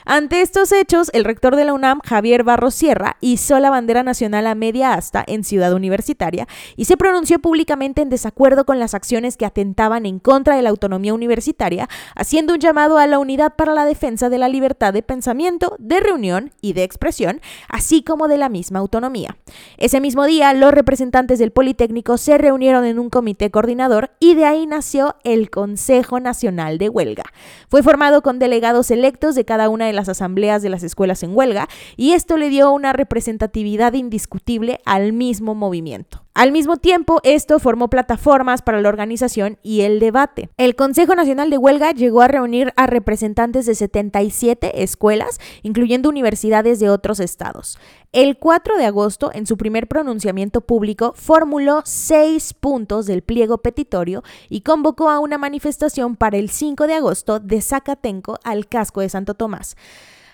Ante estos hechos, el rector de la UNAM, Javier Barros Sierra, hizo la bandera nacional a media asta en Ciudad Universitaria y se pronunció públicamente en desacuerdo con las acciones que atentaban en contra de la autonomía universitaria, haciendo un llamado a la unidad para la defensa de la libertad de pensamiento, de reunión y de expresión, así como de la misma autonomía. Ese mismo día, los representantes del Politécnico se reunieron en un comité coordinador y de ahí nació el Consejo Nacional de Huelga. Fue formado con delegados electos de cada una de las asambleas de las escuelas en huelga y esto le dio una representatividad indiscutible al mismo movimiento. Al mismo tiempo, esto formó plataformas para la organización y el debate. El Consejo Nacional de Huelga llegó a reunir a representantes de 77 escuelas, incluyendo universidades de otros estados. El 4 de agosto, en su primer pronunciamiento público, formuló seis puntos del pliego petitorio y convocó a una manifestación para el 5 de agosto de Zacatenco al casco de Santo Tomás.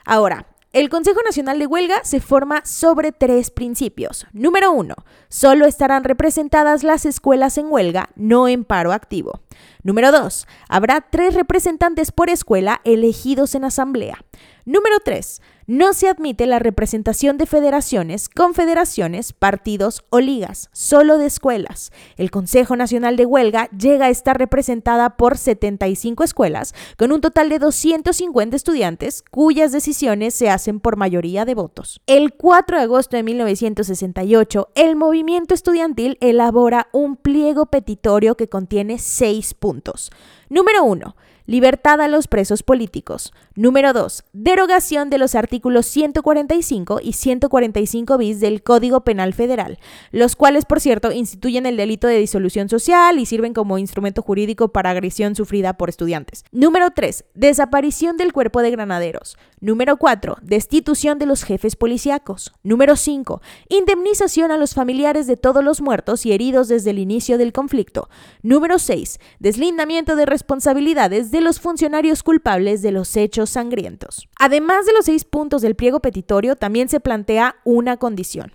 Ahora, el Consejo Nacional de Huelga se forma sobre tres principios. Número uno, solo estarán representadas las escuelas en huelga, no en paro activo. Número dos, habrá tres representantes por escuela elegidos en asamblea. Número 3. No se admite la representación de federaciones, confederaciones, partidos o ligas, solo de escuelas. El Consejo Nacional de Huelga llega a estar representada por 75 escuelas, con un total de 250 estudiantes, cuyas decisiones se hacen por mayoría de votos. El 4 de agosto de 1968, el movimiento estudiantil elabora un pliego petitorio que contiene seis puntos. Número 1 Libertad a los presos políticos. Número 2. Derogación de los artículos 145 y 145 bis del Código Penal Federal, los cuales, por cierto, instituyen el delito de disolución social y sirven como instrumento jurídico para agresión sufrida por estudiantes. Número 3. Desaparición del cuerpo de granaderos. Número 4. Destitución de los jefes policíacos. Número 5. Indemnización a los familiares de todos los muertos y heridos desde el inicio del conflicto. Número 6. Deslindamiento de responsabilidades de los funcionarios culpables de los hechos sangrientos. Además de los seis puntos del pliego petitorio, también se plantea una condición,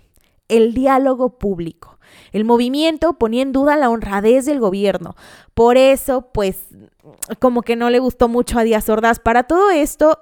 el diálogo público. El movimiento ponía en duda la honradez del gobierno. Por eso, pues, como que no le gustó mucho a Díaz Ordaz. Para todo esto,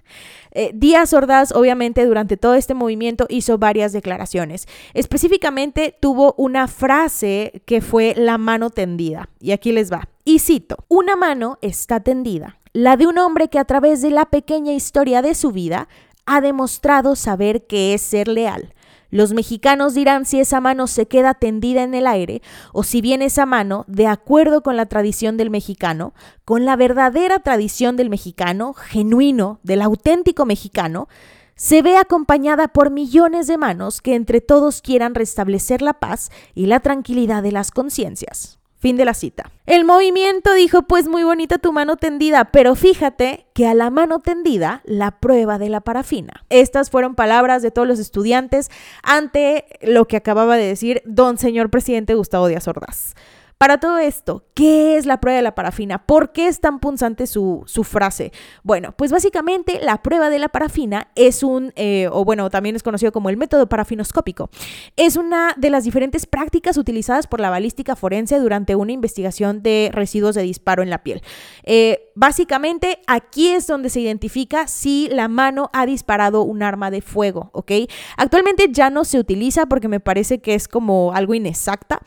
eh, Díaz Ordaz, obviamente, durante todo este movimiento hizo varias declaraciones. Específicamente tuvo una frase que fue la mano tendida. Y aquí les va. Y cito, una mano está tendida, la de un hombre que a través de la pequeña historia de su vida ha demostrado saber qué es ser leal los mexicanos dirán si esa mano se queda tendida en el aire o si bien esa mano, de acuerdo con la tradición del mexicano, con la verdadera tradición del mexicano, genuino, del auténtico mexicano, se ve acompañada por millones de manos que entre todos quieran restablecer la paz y la tranquilidad de las conciencias. Fin de la cita. El movimiento dijo, pues muy bonita tu mano tendida, pero fíjate que a la mano tendida la prueba de la parafina. Estas fueron palabras de todos los estudiantes ante lo que acababa de decir don señor presidente Gustavo Díaz Ordaz. Para todo esto, ¿qué es la prueba de la parafina? ¿Por qué es tan punzante su, frase? Bueno, pues básicamente la prueba de la parafina es un, eh, o bueno, también es conocido como el método parafinoscópico. Es una de las diferentes prácticas utilizadas por la balística forense durante una investigación de residuos de disparo en la piel. Eh, básicamente aquí es donde se identifica si la mano ha disparado un arma de fuego, ¿ok? Actualmente ya no se utiliza porque me parece que es como algo inexacta,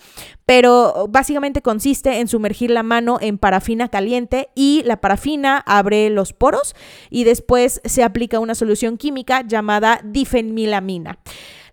pero básicamente consiste en sumergir la mano en parafina caliente y la parafina abre los poros y después se aplica una solución química llamada difenmilamina.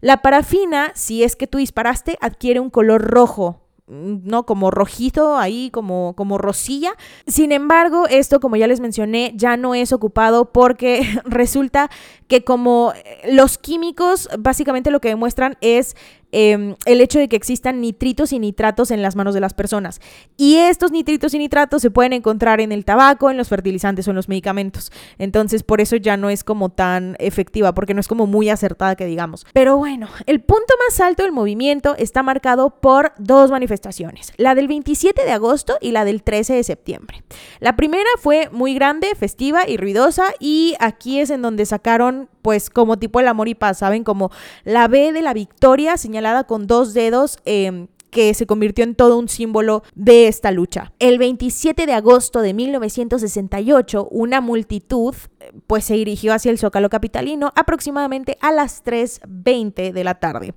La parafina, si es que tú disparaste, adquiere un color rojo ¿no? Como rojizo ahí, como, como rosilla. Sin embargo, esto, como ya les mencioné, ya no es ocupado porque resulta que como los químicos básicamente lo que demuestran es Em, el hecho de que existan nitritos y nitratos en las manos de las personas. Y estos nitritos y nitratos se pueden encontrar en el tabaco, en los fertilizantes o en los medicamentos. Entonces, por eso ya no es como tan efectiva, porque no es como muy acertada que digamos. Pero bueno, el punto más alto del movimiento está marcado por dos manifestaciones, la del 27 de agosto y la del 13 de septiembre. La primera fue muy grande, festiva y ruidosa y aquí es en donde sacaron pues como tipo el amor y paz, ¿saben? Como la B de la victoria señalada con dos dedos. Eh, que se convirtió en todo un símbolo de esta lucha. El 27 de agosto de 1968, una multitud pues se dirigió hacia el Zócalo capitalino aproximadamente a las 3.20 de la tarde.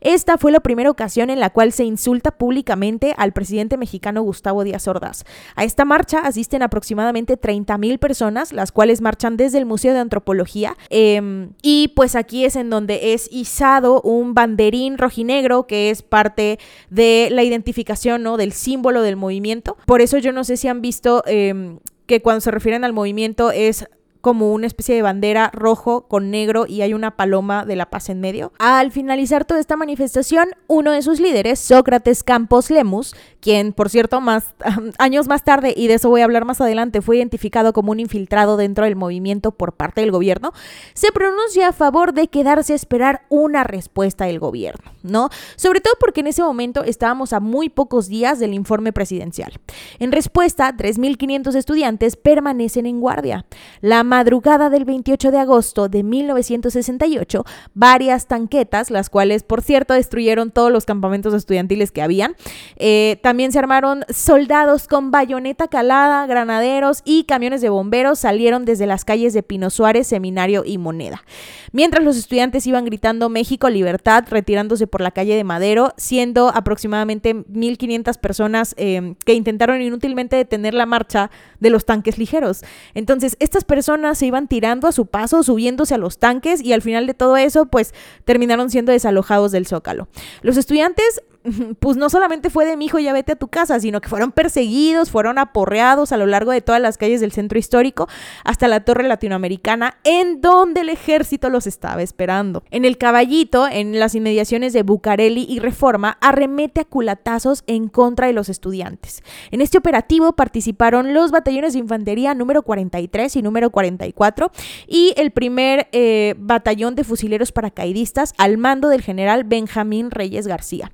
Esta fue la primera ocasión en la cual se insulta públicamente al presidente mexicano Gustavo Díaz Ordaz. A esta marcha asisten aproximadamente 30.000 personas, las cuales marchan desde el Museo de Antropología em, y pues aquí es en donde es izado un banderín rojinegro que es parte de la identificación, ¿no? Del símbolo del movimiento. Por eso yo no sé si han visto em, que cuando se refieren al movimiento es como una especie de bandera rojo con negro y hay una paloma de la paz en medio. Al finalizar toda esta manifestación, uno de sus líderes, Sócrates Campos Lemus, quien por cierto más años más tarde y de eso voy a hablar más adelante, fue identificado como un infiltrado dentro del movimiento por parte del gobierno, se pronuncia a favor de quedarse a esperar una respuesta del gobierno, ¿no? Sobre todo porque en ese momento estábamos a muy pocos días del informe presidencial. En respuesta, 3.500 estudiantes permanecen en guardia. La madrugada del 28 de agosto de 1968, varias tanquetas, las cuales por cierto destruyeron todos los campamentos estudiantiles que habían, eh, también se armaron soldados con bayoneta calada, granaderos y camiones de bomberos salieron desde las calles de Pino Suárez, Seminario y Moneda. Mientras los estudiantes iban gritando México libertad, retirándose por la calle de Madero, siendo aproximadamente 1.500 personas eh, que intentaron inútilmente detener la marcha de los tanques ligeros. Entonces, estas personas se iban tirando a su paso, subiéndose a los tanques y al final de todo eso, pues terminaron siendo desalojados del zócalo. Los estudiantes pues no solamente fue de mi hijo ya vete a tu casa, sino que fueron perseguidos, fueron aporreados a lo largo de todas las calles del centro histórico hasta la torre latinoamericana, en donde el ejército los estaba esperando. En el caballito, en las inmediaciones de Bucareli y Reforma, arremete a culatazos en contra de los estudiantes. En este operativo participaron los batallones de infantería número 43 y número 44 y el primer eh, batallón de fusileros paracaidistas al mando del general Benjamín Reyes García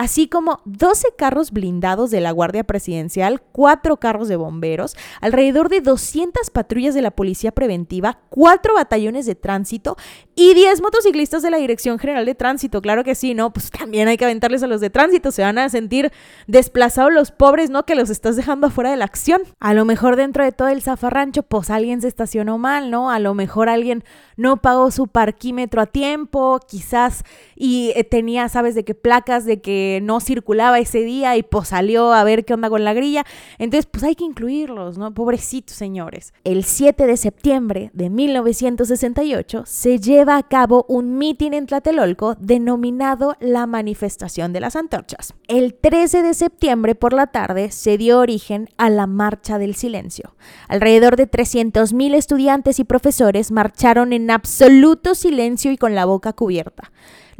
así como 12 carros blindados de la Guardia Presidencial, 4 carros de bomberos, alrededor de 200 patrullas de la Policía Preventiva, 4 batallones de tránsito y 10 motociclistas de la Dirección General de Tránsito. Claro que sí, ¿no? Pues también hay que aventarles a los de tránsito, se van a sentir desplazados los pobres, ¿no? Que los estás dejando afuera de la acción. A lo mejor dentro de todo el zafarrancho, pues alguien se estacionó mal, ¿no? A lo mejor alguien no pagó su parquímetro a tiempo, quizás, y eh, tenía, ¿sabes? De qué placas, de que no circulaba ese día y pues salió a ver qué onda con la grilla. Entonces, pues hay que incluirlos, ¿no? Pobrecitos señores. El 7 de septiembre de 1968 se lleva a cabo un mitin en Tlatelolco denominado la Manifestación de las Antorchas. El 13 de septiembre por la tarde se dio origen a la Marcha del Silencio. Alrededor de 300.000 estudiantes y profesores marcharon en absoluto silencio y con la boca cubierta.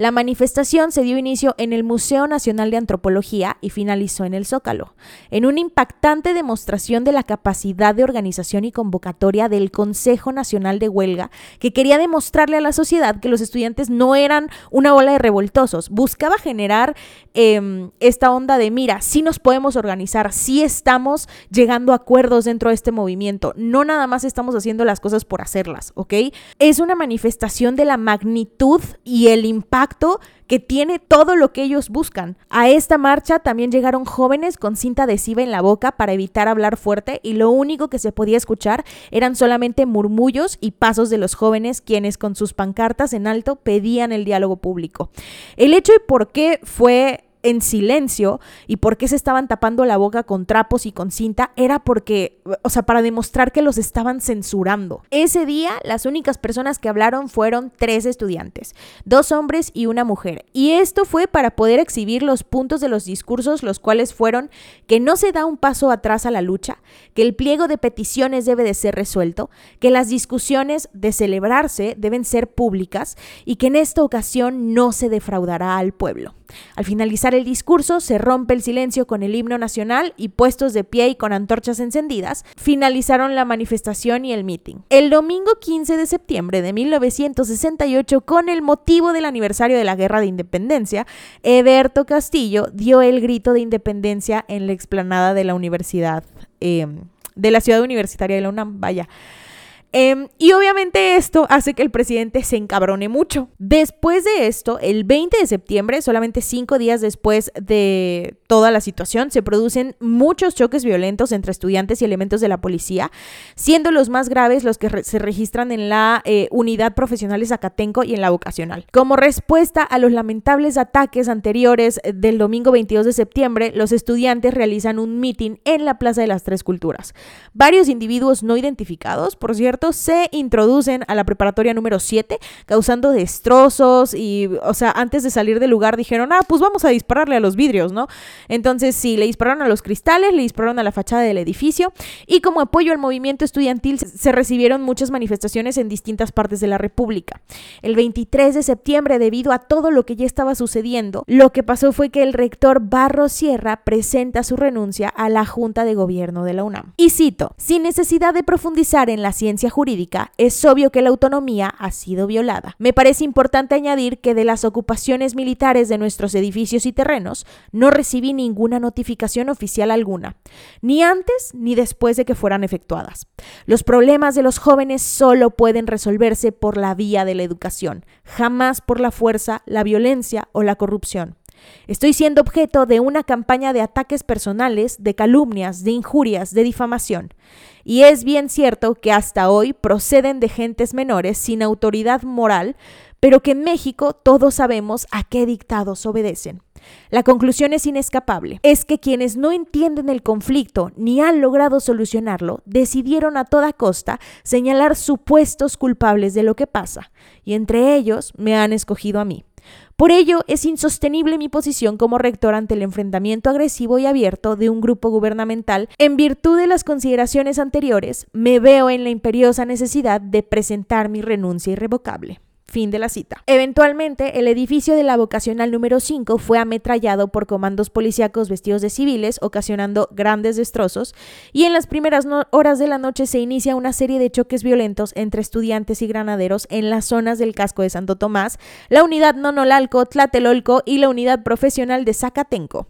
La manifestación se dio inicio en el Museo Nacional de Antropología y finalizó en el Zócalo, en una impactante demostración de la capacidad de organización y convocatoria del Consejo Nacional de Huelga, que quería demostrarle a la sociedad que los estudiantes no eran una ola de revoltosos, buscaba generar em, esta onda de, mira, sí nos podemos organizar, sí estamos llegando a acuerdos dentro de este movimiento, no nada más estamos haciendo las cosas por hacerlas, ¿ok? Es una manifestación de la magnitud y el impacto que tiene todo lo que ellos buscan. A esta marcha también llegaron jóvenes con cinta adhesiva en la boca para evitar hablar fuerte y lo único que se podía escuchar eran solamente murmullos y pasos de los jóvenes quienes con sus pancartas en alto pedían el diálogo público. El hecho y por qué fue en silencio y por qué se estaban tapando la boca con trapos y con cinta era porque, o sea, para demostrar que los estaban censurando. Ese día las únicas personas que hablaron fueron tres estudiantes, dos hombres y una mujer. Y esto fue para poder exhibir los puntos de los discursos, los cuales fueron que no se da un paso atrás a la lucha, que el pliego de peticiones debe de ser resuelto, que las discusiones de celebrarse deben ser públicas y que en esta ocasión no se defraudará al pueblo. Al finalizar el discurso, se rompe el silencio con el himno nacional y puestos de pie y con antorchas encendidas, finalizaron la manifestación y el meeting. El domingo 15 de septiembre de 1968, con el motivo del aniversario de la Guerra de Independencia, Eberto Castillo dio el grito de independencia en la explanada de la Universidad, eh, de la ciudad universitaria de la UNAM. Vaya. Em, y obviamente esto hace que el presidente se encabrone mucho. Después de esto, el 20 de septiembre, solamente cinco días después de toda la situación, se producen muchos choques violentos entre estudiantes y elementos de la policía, siendo los más graves los que se registran en la eh, unidad profesional de Zacatenco y en la vocacional. Como respuesta a los lamentables ataques anteriores del domingo 22 de septiembre, los estudiantes realizan un mitin en la Plaza de las Tres Culturas. Varios individuos no identificados, por cierto, se introducen a la preparatoria número 7, causando destrozos y, o sea, antes de salir del lugar dijeron, ah, pues vamos a dispararle a los vidrios, ¿no? Entonces, sí, le dispararon a los cristales, le dispararon a la fachada del edificio y como apoyo al movimiento estudiantil se recibieron muchas manifestaciones en distintas partes de la República. El 23 de septiembre, debido a todo lo que ya estaba sucediendo, lo que pasó fue que el rector Barro Sierra presenta su renuncia a la Junta de Gobierno de la UNAM. Y cito, sin necesidad de profundizar en la ciencia jurídica, es obvio que la autonomía ha sido violada. Me parece importante añadir que de las ocupaciones militares de nuestros edificios y terrenos no recibí ninguna notificación oficial alguna, ni antes ni después de que fueran efectuadas. Los problemas de los jóvenes solo pueden resolverse por la vía de la educación, jamás por la fuerza, la violencia o la corrupción. Estoy siendo objeto de una campaña de ataques personales, de calumnias, de injurias, de difamación. Y es bien cierto que hasta hoy proceden de gentes menores sin autoridad moral, pero que en México todos sabemos a qué dictados obedecen. La conclusión es inescapable. Es que quienes no entienden el conflicto ni han logrado solucionarlo, decidieron a toda costa señalar supuestos culpables de lo que pasa, y entre ellos me han escogido a mí. Por ello, es insostenible mi posición como rector ante el enfrentamiento agresivo y abierto de un grupo gubernamental. En virtud de las consideraciones anteriores, me veo en la imperiosa necesidad de presentar mi renuncia irrevocable. Fin de la cita. Eventualmente, el edificio de la vocacional número 5 fue ametrallado por comandos policíacos vestidos de civiles, ocasionando grandes destrozos, y en las primeras horas de la noche se inicia una serie de choques violentos entre estudiantes y granaderos en las zonas del casco de Santo Tomás, la unidad Nonolalco, Tlatelolco y la unidad profesional de Zacatenco.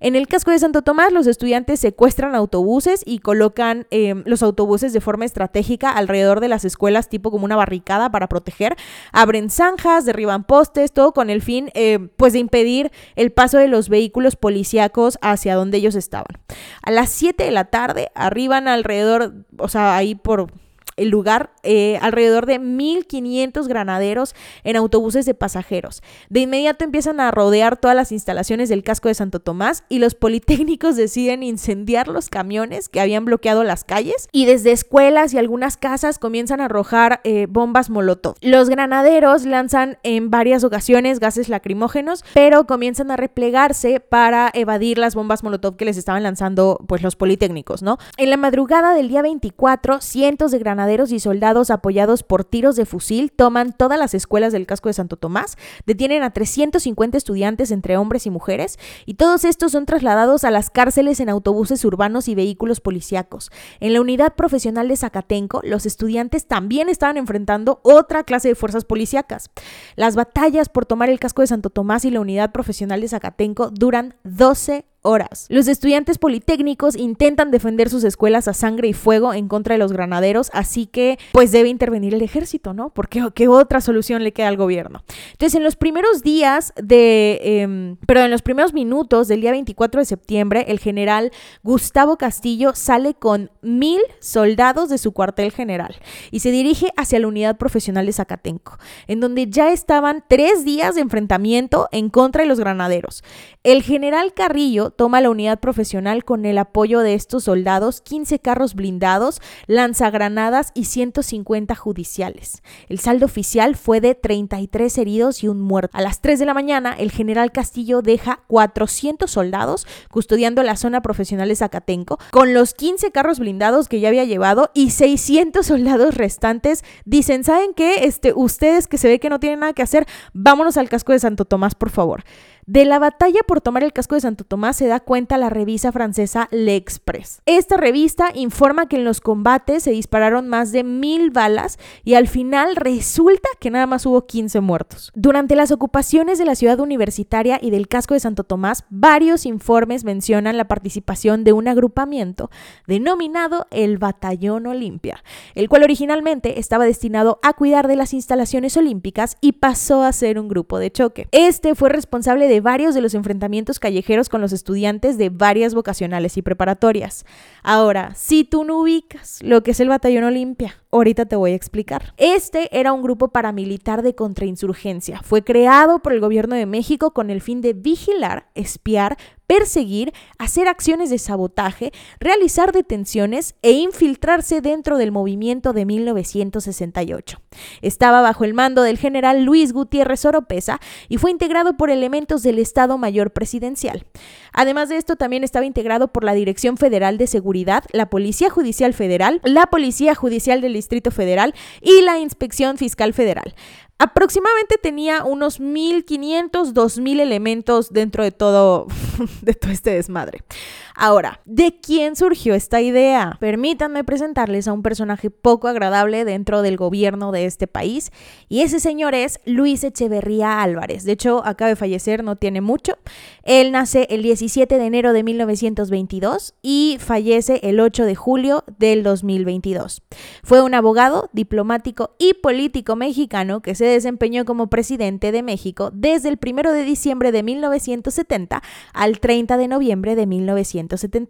En el casco de Santo Tomás, los estudiantes secuestran autobuses y colocan em, los autobuses de forma estratégica alrededor de las escuelas, tipo como una barricada para proteger abren zanjas, derriban postes, todo con el fin eh, pues de impedir el paso de los vehículos policíacos hacia donde ellos estaban. A las 7 de la tarde arriban alrededor, o sea, ahí por el lugar eh, alrededor de 1.500 granaderos en autobuses de pasajeros. De inmediato empiezan a rodear todas las instalaciones del casco de Santo Tomás y los politécnicos deciden incendiar los camiones que habían bloqueado las calles y desde escuelas y algunas casas comienzan a arrojar eh, bombas molotov. Los granaderos lanzan en varias ocasiones gases lacrimógenos, pero comienzan a replegarse para evadir las bombas molotov que les estaban lanzando pues los politécnicos, ¿no? En la madrugada del día 24, cientos de granaderos y soldados apoyados por tiros de fusil toman todas las escuelas del casco de Santo Tomás, detienen a 350 estudiantes entre hombres y mujeres y todos estos son trasladados a las cárceles en autobuses urbanos y vehículos policíacos. En la unidad profesional de Zacatenco, los estudiantes también estaban enfrentando otra clase de fuerzas policíacas. Las batallas por tomar el casco de Santo Tomás y la unidad profesional de Zacatenco duran 12 horas. Los estudiantes politécnicos intentan defender sus escuelas a sangre y fuego en contra de los granaderos, así que pues debe intervenir el ejército, ¿no? Porque qué otra solución le queda al gobierno. Entonces, en los primeros días de, eh, pero en los primeros minutos del día 24 de septiembre, el general Gustavo Castillo sale con mil soldados de su cuartel general y se dirige hacia la unidad profesional de Zacatenco, en donde ya estaban tres días de enfrentamiento en contra de los granaderos. El general Carrillo toma la unidad profesional con el apoyo de estos soldados, 15 carros blindados, lanzagranadas y 150 judiciales. El saldo oficial fue de 33 heridos y un muerto. A las 3 de la mañana, el general Castillo deja 400 soldados custodiando la zona profesional de Zacatenco, con los 15 carros blindados que ya había llevado y 600 soldados restantes. Dicen, ¿saben qué? Este, ustedes que se ve que no tienen nada que hacer, vámonos al casco de Santo Tomás, por favor. De la batalla por tomar el casco de Santo Tomás se da cuenta la revista francesa L'Express. Esta revista informa que en los combates se dispararon más de mil balas y al final resulta que nada más hubo 15 muertos. Durante las ocupaciones de la ciudad universitaria y del casco de Santo Tomás, varios informes mencionan la participación de un agrupamiento denominado el Batallón Olimpia, el cual originalmente estaba destinado a cuidar de las instalaciones olímpicas y pasó a ser un grupo de choque. Este fue responsable de de varios de los enfrentamientos callejeros con los estudiantes de varias vocacionales y preparatorias. Ahora, si tú no ubicas lo que es el Batallón Olimpia, ahorita te voy a explicar. Este era un grupo paramilitar de contrainsurgencia. Fue creado por el gobierno de México con el fin de vigilar, espiar, perseguir, hacer acciones de sabotaje, realizar detenciones e infiltrarse dentro del movimiento de 1968. Estaba bajo el mando del general Luis Gutiérrez Oropesa y fue integrado por elementos del Estado Mayor Presidencial. Además de esto, también estaba integrado por la Dirección Federal de Seguridad, la Policía Judicial Federal, la Policía Judicial del Distrito Federal y la Inspección Fiscal Federal. Aproximadamente tenía unos 1500, 2000 elementos dentro de todo, de todo este desmadre. Ahora, ¿de quién surgió esta idea? Permítanme presentarles a un personaje poco agradable dentro del gobierno de este país y ese señor es Luis Echeverría Álvarez. De hecho, acaba de fallecer, no tiene mucho. Él nace el 17 de enero de 1922 y fallece el 8 de julio del 2022. Fue un abogado, diplomático y político mexicano que se desempeñó como presidente de México desde el 1 de diciembre de 1970 al 30 de noviembre de 1970.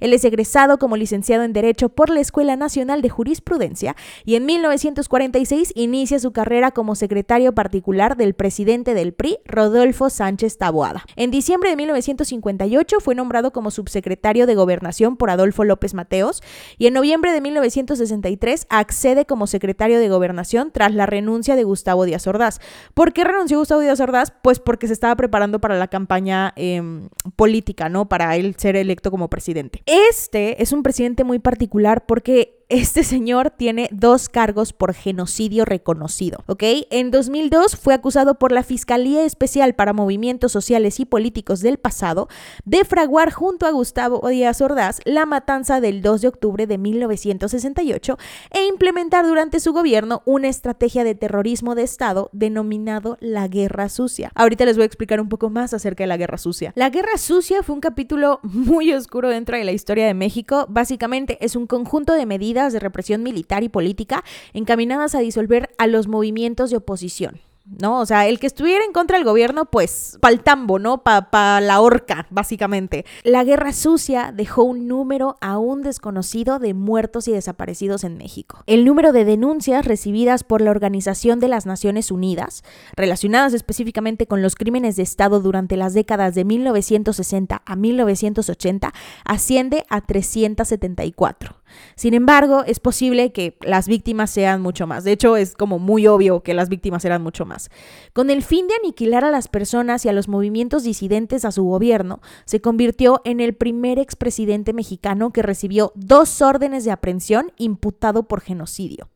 Él es egresado como licenciado en Derecho por la Escuela Nacional de Jurisprudencia y en 1946 inicia su carrera como secretario particular del presidente del PRI, Rodolfo Sánchez Taboada. En diciembre de 1958 fue nombrado como subsecretario de Gobernación por Adolfo López Mateos y en noviembre de 1963 accede como secretario de Gobernación tras la renuncia de Gustavo Díaz Ordaz. ¿Por qué renunció Gustavo Díaz Ordaz? Pues porque se estaba preparando para la campaña em, política, ¿no? Para él ser electo como presidente. Este es un presidente muy particular porque este señor tiene dos cargos por genocidio reconocido, ¿ok? En 2002 fue acusado por la Fiscalía Especial para Movimientos Sociales y Políticos del pasado de fraguar junto a Gustavo Díaz Ordaz la matanza del 2 de octubre de 1968 e implementar durante su gobierno una estrategia de terrorismo de Estado denominado la Guerra Sucia. Ahorita les voy a explicar un poco más acerca de la Guerra Sucia. La Guerra Sucia fue un capítulo muy oscuro dentro de la historia de México. Básicamente es un conjunto de medidas de represión militar y política encaminadas a disolver a los movimientos de oposición. ¿no? O sea, el que estuviera en contra del gobierno, pues, pa'l tambo, ¿no? Pa, pa la horca, básicamente. La guerra sucia dejó un número aún desconocido de muertos y desaparecidos en México. El número de denuncias recibidas por la Organización de las Naciones Unidas, relacionadas específicamente con los crímenes de Estado durante las décadas de 1960 a 1980, asciende a 374. Sin embargo, es posible que las víctimas sean mucho más. De hecho, es como muy obvio que las víctimas eran mucho más. Con el fin de aniquilar a las personas y a los movimientos disidentes a su gobierno, se convirtió en el primer expresidente mexicano que recibió dos órdenes de aprehensión imputado por genocidio.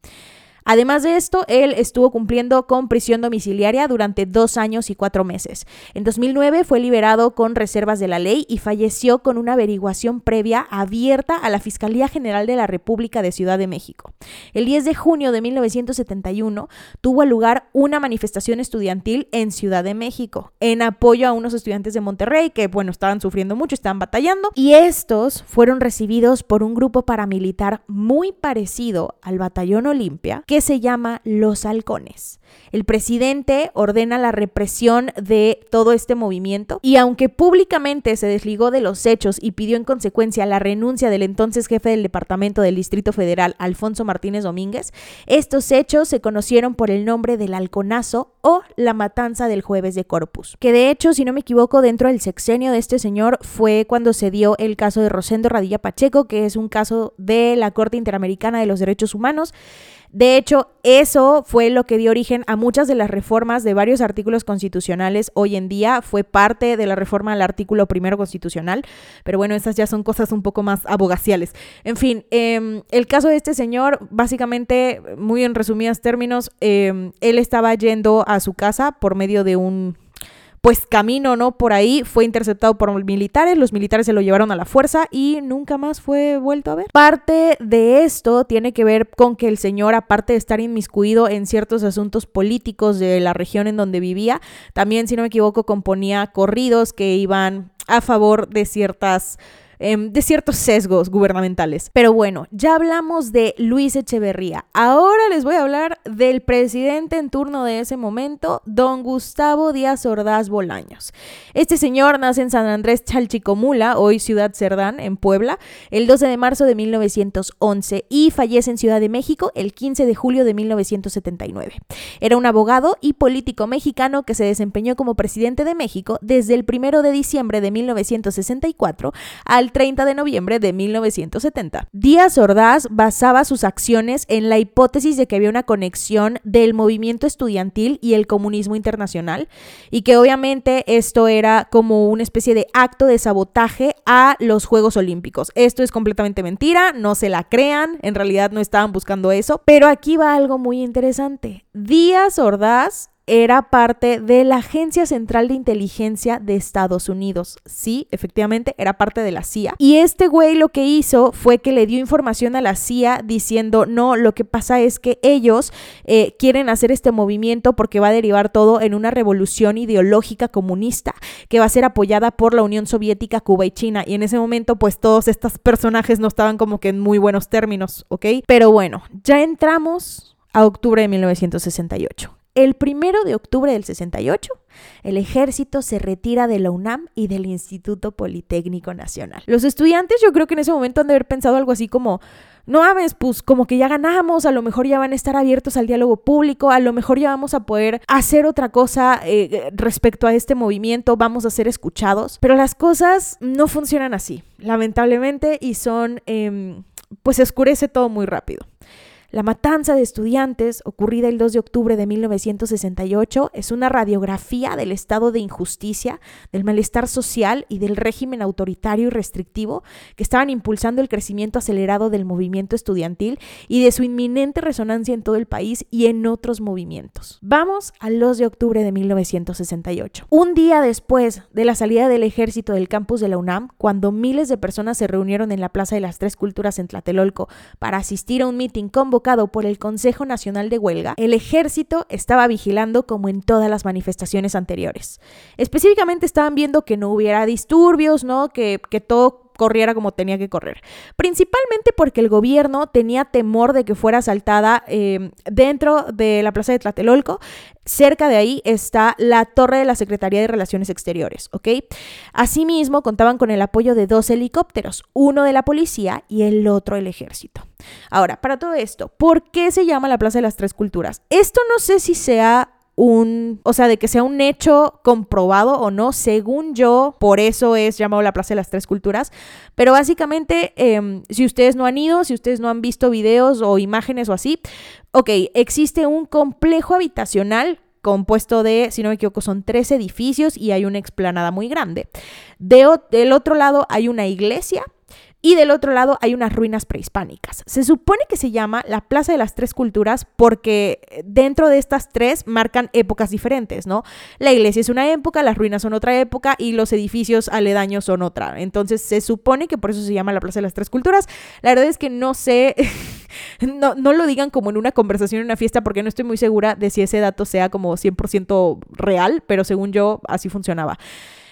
Además de esto, él estuvo cumpliendo con prisión domiciliaria durante dos años y cuatro meses. En 2009 fue liberado con reservas de la ley y falleció con una averiguación previa abierta a la Fiscalía General de la República de Ciudad de México. El 10 de junio de 1971 tuvo lugar una manifestación estudiantil en Ciudad de México en apoyo a unos estudiantes de Monterrey que, bueno, estaban sufriendo mucho, estaban batallando y estos fueron recibidos por un grupo paramilitar muy parecido al Batallón Olimpia que se llama Los Halcones. El presidente ordena la represión de todo este movimiento y aunque públicamente se desligó de los hechos y pidió en consecuencia la renuncia del entonces jefe del Departamento del Distrito Federal, Alfonso Martínez Domínguez, estos hechos se conocieron por el nombre del halconazo o la matanza del jueves de Corpus, que de hecho, si no me equivoco, dentro del sexenio de este señor fue cuando se dio el caso de Rosendo Radilla Pacheco, que es un caso de la Corte Interamericana de los Derechos Humanos de hecho, eso fue lo que dio origen a muchas de las reformas de varios artículos constitucionales hoy en día. Fue parte de la reforma al artículo primero constitucional. Pero bueno, esas ya son cosas un poco más abogaciales. En fin, em, el caso de este señor, básicamente, muy en resumidas términos, em, él estaba yendo a su casa por medio de un pues camino, ¿no? Por ahí fue interceptado por militares, los militares se lo llevaron a la fuerza y nunca más fue vuelto a ver. Parte de esto tiene que ver con que el señor, aparte de estar inmiscuido en ciertos asuntos políticos de la región en donde vivía, también, si no me equivoco, componía corridos que iban a favor de ciertas Em, de ciertos sesgos gubernamentales. Pero bueno, ya hablamos de Luis Echeverría. Ahora les voy a hablar del presidente en turno de ese momento, don Gustavo Díaz Ordaz Bolaños. Este señor nace en San Andrés Chalchicomula, hoy Ciudad Cerdán, en Puebla, el 12 de marzo de 1911 y fallece en Ciudad de México el 15 de julio de 1979. Era un abogado y político mexicano que se desempeñó como presidente de México desde el 1 de diciembre de 1964 al 30 de noviembre de 1970. Díaz Ordaz basaba sus acciones en la hipótesis de que había una conexión del movimiento estudiantil y el comunismo internacional y que obviamente esto era como una especie de acto de sabotaje a los Juegos Olímpicos. Esto es completamente mentira, no se la crean, en realidad no estaban buscando eso, pero aquí va algo muy interesante. Díaz Ordaz era parte de la Agencia Central de Inteligencia de Estados Unidos. Sí, efectivamente, era parte de la CIA. Y este güey lo que hizo fue que le dio información a la CIA diciendo, no, lo que pasa es que ellos eh, quieren hacer este movimiento porque va a derivar todo en una revolución ideológica comunista que va a ser apoyada por la Unión Soviética, Cuba y China. Y en ese momento, pues todos estos personajes no estaban como que en muy buenos términos, ¿ok? Pero bueno, ya entramos a octubre de 1968. El primero de octubre del 68, el ejército se retira de la UNAM y del Instituto Politécnico Nacional. Los estudiantes yo creo que en ese momento han de haber pensado algo así como, no ames, pues como que ya ganamos, a lo mejor ya van a estar abiertos al diálogo público, a lo mejor ya vamos a poder hacer otra cosa eh, respecto a este movimiento, vamos a ser escuchados, pero las cosas no funcionan así, lamentablemente, y son, em, pues se oscurece todo muy rápido. La matanza de estudiantes, ocurrida el 2 de octubre de 1968, es una radiografía del estado de injusticia, del malestar social y del régimen autoritario y restrictivo que estaban impulsando el crecimiento acelerado del movimiento estudiantil y de su inminente resonancia en todo el país y en otros movimientos. Vamos al 2 de octubre de 1968. Un día después de la salida del ejército del campus de la UNAM, cuando miles de personas se reunieron en la Plaza de las Tres Culturas en Tlatelolco para asistir a un mitin convocado por el Consejo Nacional de Huelga, el ejército estaba vigilando como en todas las manifestaciones anteriores. Específicamente estaban viendo que no hubiera disturbios, ¿no? Que, que todo corriera como tenía que correr. Principalmente porque el gobierno tenía temor de que fuera asaltada eh, dentro de la plaza de Tlatelolco. Cerca de ahí está la torre de la Secretaría de Relaciones Exteriores, ¿ok? Asimismo, contaban con el apoyo de dos helicópteros, uno de la policía y el otro el ejército. Ahora, para todo esto, ¿por qué se llama la Plaza de las Tres Culturas? Esto no sé si sea un, o sea, de que sea un hecho comprobado o no, según yo, por eso es llamado la Plaza de las Tres Culturas, pero básicamente, em, si ustedes no han ido, si ustedes no han visto videos o imágenes o así, ok, existe un complejo habitacional compuesto de, si no me equivoco, son tres edificios y hay una explanada muy grande. De, del otro lado hay una iglesia y del otro lado hay unas ruinas prehispánicas. Se supone que se llama la Plaza de las Tres Culturas porque dentro de estas tres marcan épocas diferentes, ¿no? La iglesia es una época, las ruinas son otra época y los edificios aledaños son otra. Entonces se supone que por eso se llama la Plaza de las Tres Culturas. La verdad es que no sé, no, no lo digan como en una conversación en una fiesta porque no estoy muy segura de si ese dato sea como 100% real, pero según yo así funcionaba.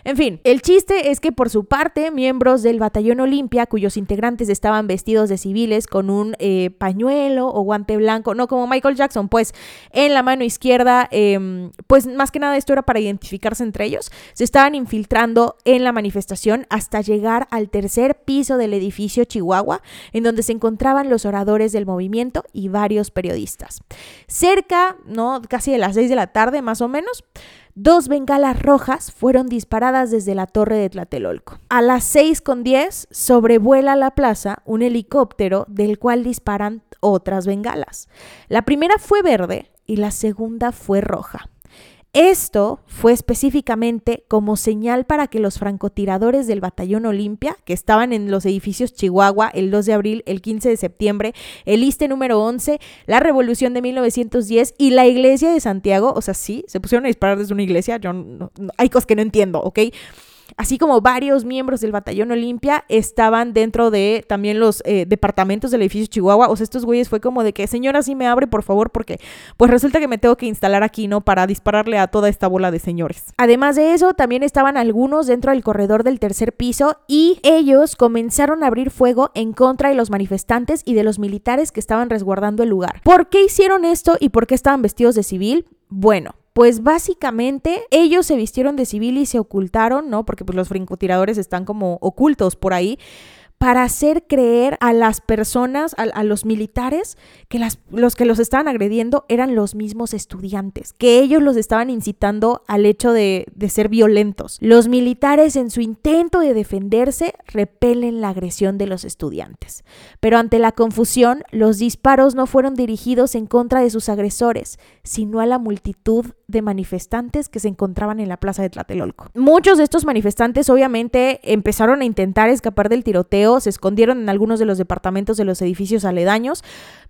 En fin, el chiste es que por su parte, miembros del Batallón Olimpia, cuyos integrantes estaban vestidos de civiles con un eh, pañuelo o guante blanco, no como Michael Jackson, pues en la mano izquierda, em, pues más que nada esto era para identificarse entre ellos, se estaban infiltrando en la manifestación hasta llegar al tercer piso del edificio Chihuahua, en donde se encontraban los oradores del movimiento y varios periodistas. Cerca, ¿no? Casi de las 6 de la tarde más o menos, Dos bengalas rojas fueron disparadas desde la torre de Tlatelolco. A las 6 con 10 sobrevuela la plaza un helicóptero del cual disparan otras bengalas. La primera fue verde y la segunda fue roja. Esto fue específicamente como señal para que los francotiradores del Batallón Olimpia, que estaban en los edificios Chihuahua el 2 de abril, el 15 de septiembre, el ISTE número 11, la Revolución de 1910 y la Iglesia de Santiago, o sea, sí, se pusieron a disparar desde una iglesia, yo hay cosas que no entiendo, ¿ok? Así como varios miembros del batallón Olimpia estaban dentro de también los eh, departamentos del edificio Chihuahua. O sea, estos güeyes fue como de que, señora, sí me abre, por favor, porque pues resulta que me tengo que instalar aquí, ¿no? Para dispararle a toda esta bola de señores. Además de eso, también estaban algunos dentro del corredor del tercer piso y ellos comenzaron a abrir fuego en contra de los manifestantes y de los militares que estaban resguardando el lugar. ¿Por qué hicieron esto y por qué estaban vestidos de civil? Bueno, pues básicamente ellos se vistieron de civil y se ocultaron, ¿no? Porque pues los francotiradores están como ocultos por ahí para hacer creer a las personas, a, los militares, que las, los que los estaban agrediendo eran los mismos estudiantes, que ellos los estaban incitando al hecho de, de ser violentos. Los militares en su intento de defenderse repelen la agresión de los estudiantes. Pero ante la confusión, los disparos no fueron dirigidos en contra de sus agresores, sino a la multitud de manifestantes que se encontraban en la plaza de Tlatelolco. Muchos de estos manifestantes obviamente empezaron a intentar escapar del tiroteo, se escondieron en algunos de los departamentos de los edificios aledaños,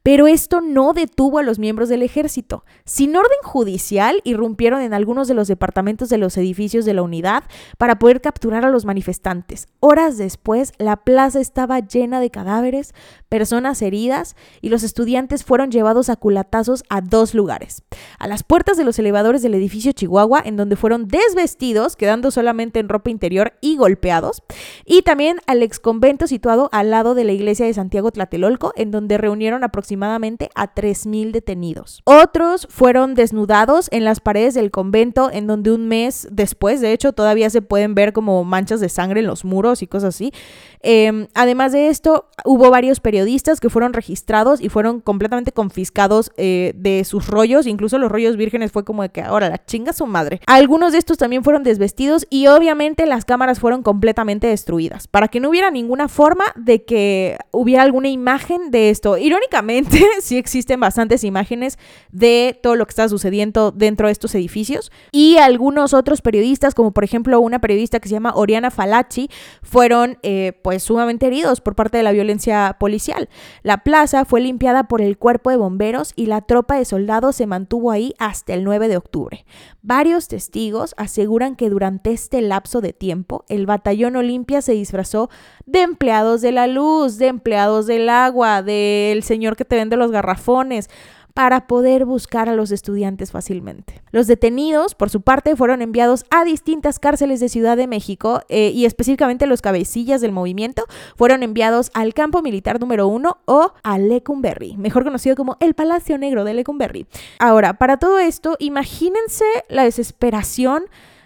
pero esto no detuvo a los miembros del ejército. Sin orden judicial, irrumpieron en algunos de los departamentos de los edificios de la unidad para poder capturar a los manifestantes. Horas después, la plaza estaba llena de cadáveres, personas heridas y los estudiantes fueron llevados a culatazos a dos lugares. A las puertas de los elevadores del edificio Chihuahua, en donde fueron desvestidos, quedando solamente en ropa interior y golpeados, y también al exconvento situado al lado de la iglesia de Santiago Tlatelolco, en donde reunieron aproximadamente aproximadamente a 3.000 detenidos. Otros fueron desnudados en las paredes del convento, en donde un mes después, de hecho, todavía se pueden ver como manchas de sangre en los muros y cosas así. Em, además de esto, hubo varios periodistas que fueron registrados y fueron completamente confiscados eh, de sus rollos, incluso los rollos vírgenes fue como de que ahora la chinga su madre. Algunos de estos también fueron desvestidos y obviamente las cámaras fueron completamente destruidas para que no hubiera ninguna forma de que hubiera alguna imagen de esto. Irónicamente, sí existen bastantes imágenes de todo lo que está sucediendo dentro de estos edificios y algunos otros periodistas, como por ejemplo una periodista que se llama Oriana Falacci, fueron eh, pues pues, sumamente heridos por parte de la violencia policial. La plaza fue limpiada por el cuerpo de bomberos y la tropa de soldados se mantuvo ahí hasta el 9 de octubre. Varios testigos aseguran que durante este lapso de tiempo el batallón Olimpia se disfrazó de empleados de la luz, de empleados del agua, del señor que te vende los garrafones para poder buscar a los estudiantes fácilmente. Los detenidos, por su parte, fueron enviados a distintas cárceles de Ciudad de México eh, y específicamente los cabecillas del movimiento fueron enviados al campo militar número uno o a Lecumberri, mejor conocido como el Palacio Negro de Lecumberri. Ahora, para todo esto, imagínense la desesperación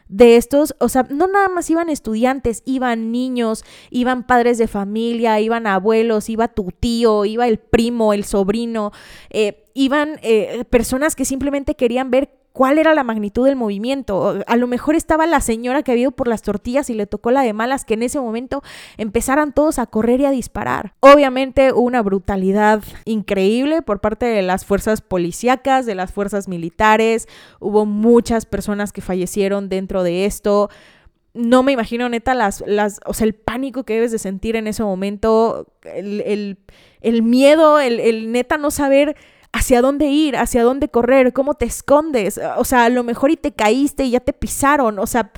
de estos, o sea, no nada más iban estudiantes, iban niños, iban padres de familia, iban abuelos, iba tu tío, iba el primo, el sobrino, eh, iban eh, personas que simplemente querían ver cuál era la magnitud del movimiento. A lo mejor estaba la señora que había ido por las tortillas y le tocó la de malas que en ese momento empezaran todos a correr y a disparar. Obviamente una brutalidad increíble por parte de las fuerzas policíacas, de las fuerzas militares. Hubo muchas personas que fallecieron dentro de esto no me imagino neta las, las, o sea, el pánico que debes de sentir en ese momento, el, miedo, el, el neta no saber hacia dónde ir, hacia dónde correr, cómo te escondes, o sea, a lo mejor y te caíste y ya te pisaron, o sea,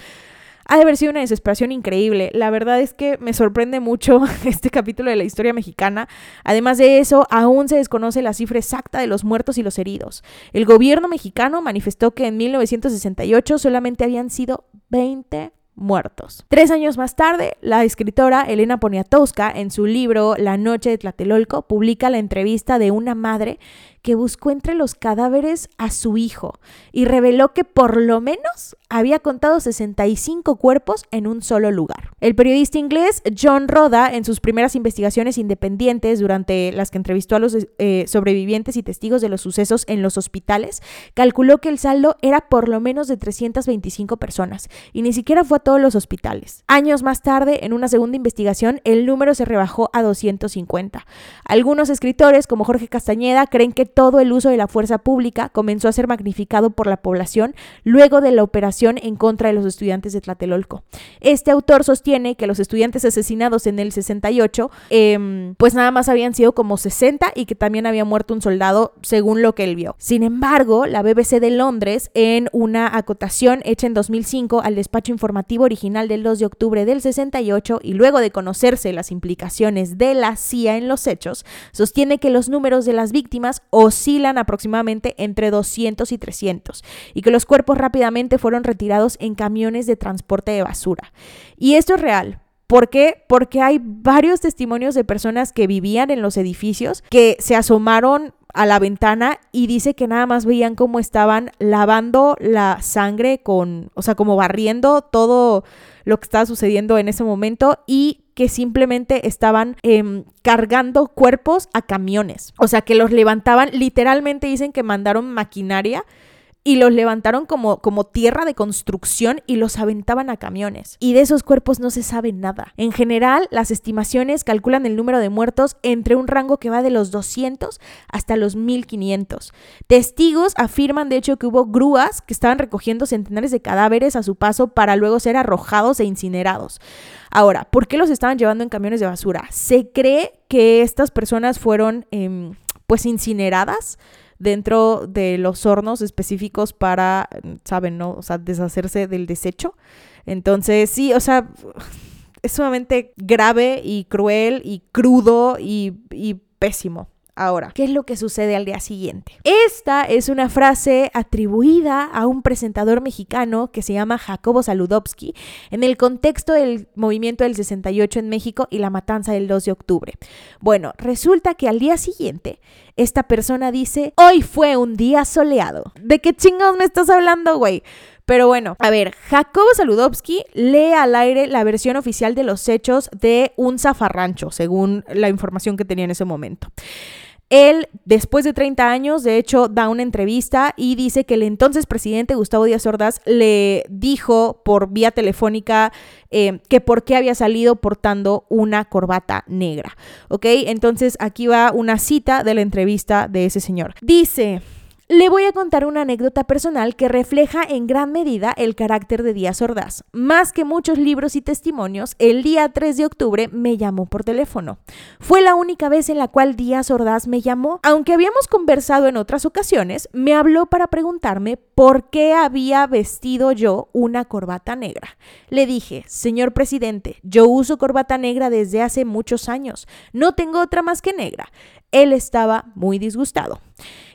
ha de haber sido una desesperación increíble. La verdad es que me sorprende mucho este capítulo de la historia mexicana. Además de eso, aún se desconoce la cifra exacta de los muertos y los heridos. El gobierno mexicano manifestó que en 1968 solamente habían sido 20 muertos. Tres años más tarde, la escritora Elena Poniatowska, en su libro La Noche de Tlatelolco, publica la entrevista de una madre que buscó entre los cadáveres a su hijo y reveló que por lo menos había contado 65 cuerpos en un solo lugar. El periodista inglés John Roda, en sus primeras investigaciones independientes durante las que entrevistó a los eh, sobrevivientes y testigos de los sucesos en los hospitales, calculó que el saldo era por lo menos de 325 personas y ni siquiera fue a todos los hospitales. Años más tarde, en una segunda investigación, el número se rebajó a 250. Algunos escritores, como Jorge Castañeda, creen que todo el uso de la fuerza pública comenzó a ser magnificado por la población luego de la operación en contra de los estudiantes de Tlatelolco. Este autor sostiene que los estudiantes asesinados en el 68, em, pues nada más habían sido como 60 y que también había muerto un soldado según lo que él vio. Sin embargo, la BBC de Londres, en una acotación hecha en 2005 al despacho informativo original del 2 de octubre del 68 y luego de conocerse las implicaciones de la CIA en los hechos, sostiene que los números de las víctimas oscilan aproximadamente entre 200 y 300 y que los cuerpos rápidamente fueron retirados en camiones de transporte de basura. Y esto es real. ¿Por qué? Porque hay varios testimonios de personas que vivían en los edificios que se asomaron a la ventana y dice que nada más veían cómo estaban lavando la sangre con, o sea, como barriendo todo lo que estaba sucediendo en ese momento y que simplemente estaban em, cargando cuerpos a camiones. O sea, que los levantaban, literalmente dicen que mandaron maquinaria y los levantaron como, como tierra de construcción y los aventaban a camiones. Y de esos cuerpos no se sabe nada. En general, las estimaciones calculan el número de muertos entre un rango que va de los 200 hasta los 1500. Testigos afirman de hecho que hubo grúas que estaban recogiendo centenares de cadáveres a su paso para luego ser arrojados e incinerados. Ahora, ¿por qué los estaban llevando en camiones de basura? Se cree que estas personas fueron em, pues incineradas dentro de los hornos específicos para, ¿saben? ¿No? O sea, deshacerse del desecho. Entonces, sí, o sea, es sumamente grave y cruel y crudo y, y pésimo. Ahora, ¿qué es lo que sucede al día siguiente? Esta es una frase atribuida a un presentador mexicano que se llama Jacobo Saludowski en el contexto del movimiento del 68 en México y la matanza del 2 de octubre. Bueno, resulta que al día siguiente esta persona dice, hoy fue un día soleado. ¿De qué chingados me estás hablando, güey? Pero bueno, a ver, Jacobo Saludowski lee al aire la versión oficial de los hechos de un zafarrancho, según la información que tenía en ese momento. Él, después de 30 años, de hecho, da una entrevista y dice que el entonces presidente Gustavo Díaz Ordaz le dijo por vía telefónica eh, que por qué había salido portando una corbata negra. ¿Ok? Entonces aquí va una cita de la entrevista de ese señor. Dice... Le voy a contar una anécdota personal que refleja en gran medida el carácter de Díaz Ordaz. Más que muchos libros y testimonios, el día 3 de octubre me llamó por teléfono. Fue la única vez en la cual Díaz Ordaz me llamó. Aunque habíamos conversado en otras ocasiones, me habló para preguntarme por qué había vestido yo una corbata negra. Le dije, señor presidente, yo uso corbata negra desde hace muchos años. No tengo otra más que negra. Él estaba muy disgustado.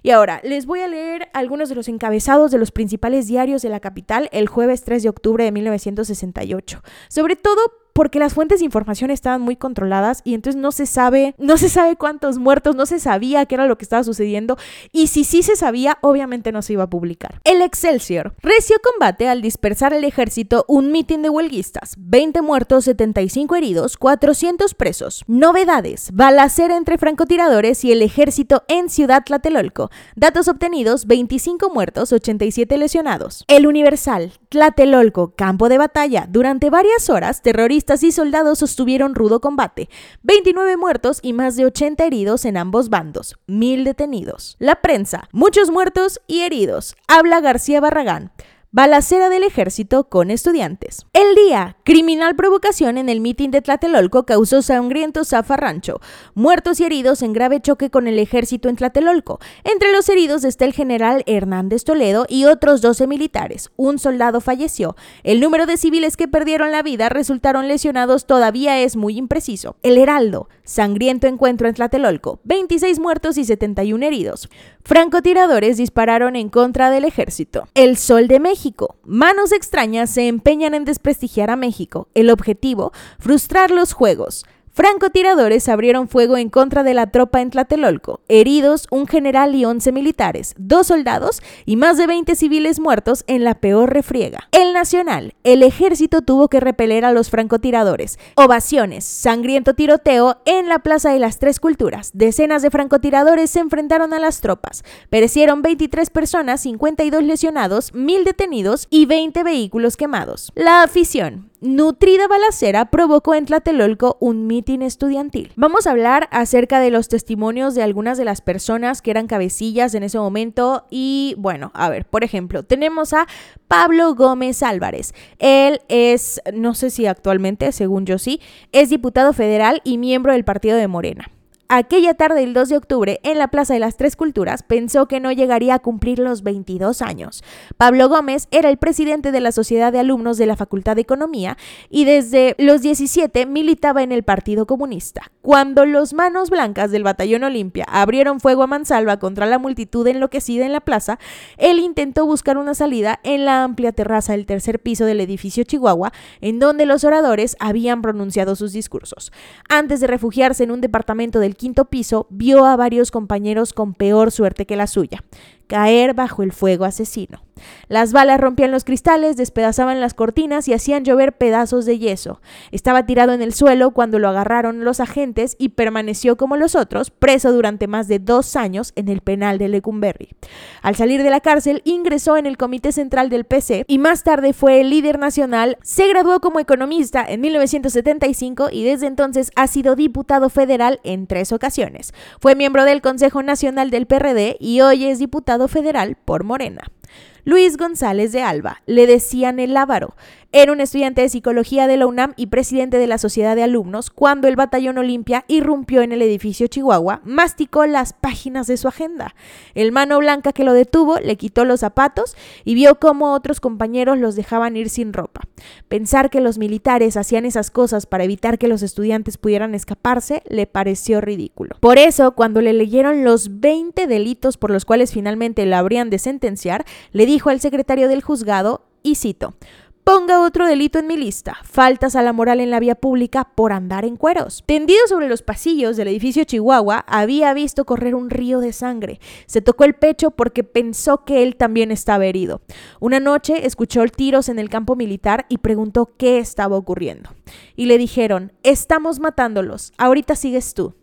Y ahora, les voy a leer algunos de los encabezados de los principales diarios de la capital el jueves 3 de octubre de 1968. Sobre todo porque las fuentes de información estaban muy controladas y entonces no se sabe, no se sabe cuántos muertos, no se sabía qué era lo que estaba sucediendo y si sí se sabía, obviamente no se iba a publicar. El Excelsior. Recio combate al dispersar el ejército un mitin de huelguistas. 20 muertos, 75 heridos, 400 presos. Novedades. Balacera entre francotiradores y el ejército en Ciudad Tlatelolco. Datos obtenidos, 25 muertos, 87 lesionados. El Universal. Tlatelolco, campo de batalla. Durante varias horas, terroristas y soldados sostuvieron rudo combate, 29 muertos y más de 80 heridos en ambos bandos, mil detenidos. La prensa, muchos muertos y heridos. Habla García Barragán. Balacera del ejército con estudiantes. El día, criminal provocación en el mitin de Tlatelolco causó sangriento zafarrancho. Muertos y heridos en grave choque con el ejército en Tlatelolco. Entre los heridos está el general Hernández Toledo y otros 12 militares. Un soldado falleció. El número de civiles que perdieron la vida resultaron lesionados todavía es muy impreciso. El Heraldo, sangriento encuentro en Tlatelolco. 26 muertos y 71 heridos. Francotiradores dispararon en contra del ejército. El Sol de México. Manos extrañas se empeñan en desprestigiar a México. El objetivo, frustrar los Juegos. Francotiradores abrieron fuego en contra de la tropa en Tlatelolco. Heridos, un general y 11 militares, dos soldados y más de 20 civiles muertos en la peor refriega. El Nacional. El ejército tuvo que repeler a los francotiradores. Ovaciones. Sangriento tiroteo en la Plaza de las Tres Culturas. Decenas de francotiradores se enfrentaron a las tropas. Perecieron 23 personas, 52 lesionados, 1000 detenidos y 20 vehículos quemados. La afición nutrida balacera provocó en Tlatelolco un mitin estudiantil. Vamos a hablar acerca de los testimonios de algunas de las personas que eran cabecillas en ese momento y bueno, a ver, por ejemplo, tenemos a Pablo Gómez Álvarez. Él es, no sé si actualmente, según yo sí, es diputado federal y miembro del partido de Morena. Aquella tarde del 2 de octubre, en la Plaza de las Tres Culturas, pensó que no llegaría a cumplir los 22 años. Pablo Gómez era el presidente de la Sociedad de Alumnos de la Facultad de Economía y desde los 17 militaba en el Partido Comunista. Cuando los manos blancas del Batallón Olimpia abrieron fuego a mansalva contra la multitud enloquecida en la plaza, él intentó buscar una salida en la amplia terraza del tercer piso del edificio Chihuahua, en donde los oradores habían pronunciado sus discursos. Antes de refugiarse en un departamento del quinto piso, vio a varios compañeros con peor suerte que la suya, caer bajo el fuego asesino. Las balas rompían los cristales, despedazaban las cortinas y hacían llover pedazos de yeso. Estaba tirado en el suelo cuando lo agarraron los agentes y permaneció como los otros, preso durante más de dos años en el penal de Lecumberri. Al salir de la cárcel, ingresó en el Comité Central del PC y más tarde fue el líder nacional. Se graduó como economista en 1975 y desde entonces ha sido diputado federal en tres ocasiones. Fue miembro del Consejo Nacional del PRD y hoy es diputado federal por Morena. Luis González de Alba, le decían el Ávaro. Era un estudiante de psicología de la UNAM y presidente de la Sociedad de Alumnos cuando el Batallón Olimpia irrumpió en el edificio Chihuahua, masticó las páginas de su agenda. El mano blanca que lo detuvo le quitó los zapatos y vio cómo otros compañeros los dejaban ir sin ropa. Pensar que los militares hacían esas cosas para evitar que los estudiantes pudieran escaparse le pareció ridículo. Por eso, cuando le leyeron los 20 delitos por los cuales finalmente la habrían de sentenciar, le dijo al secretario del juzgado, y cito, Ponga otro delito en mi lista, faltas a la moral en la vía pública por andar en cueros. Tendido sobre los pasillos del edificio Chihuahua, había visto correr un río de sangre. Se tocó el pecho porque pensó que él también estaba herido. Una noche escuchó tiros en el campo militar y preguntó qué estaba ocurriendo. Y le dijeron, estamos matándolos, ahorita sigues tú.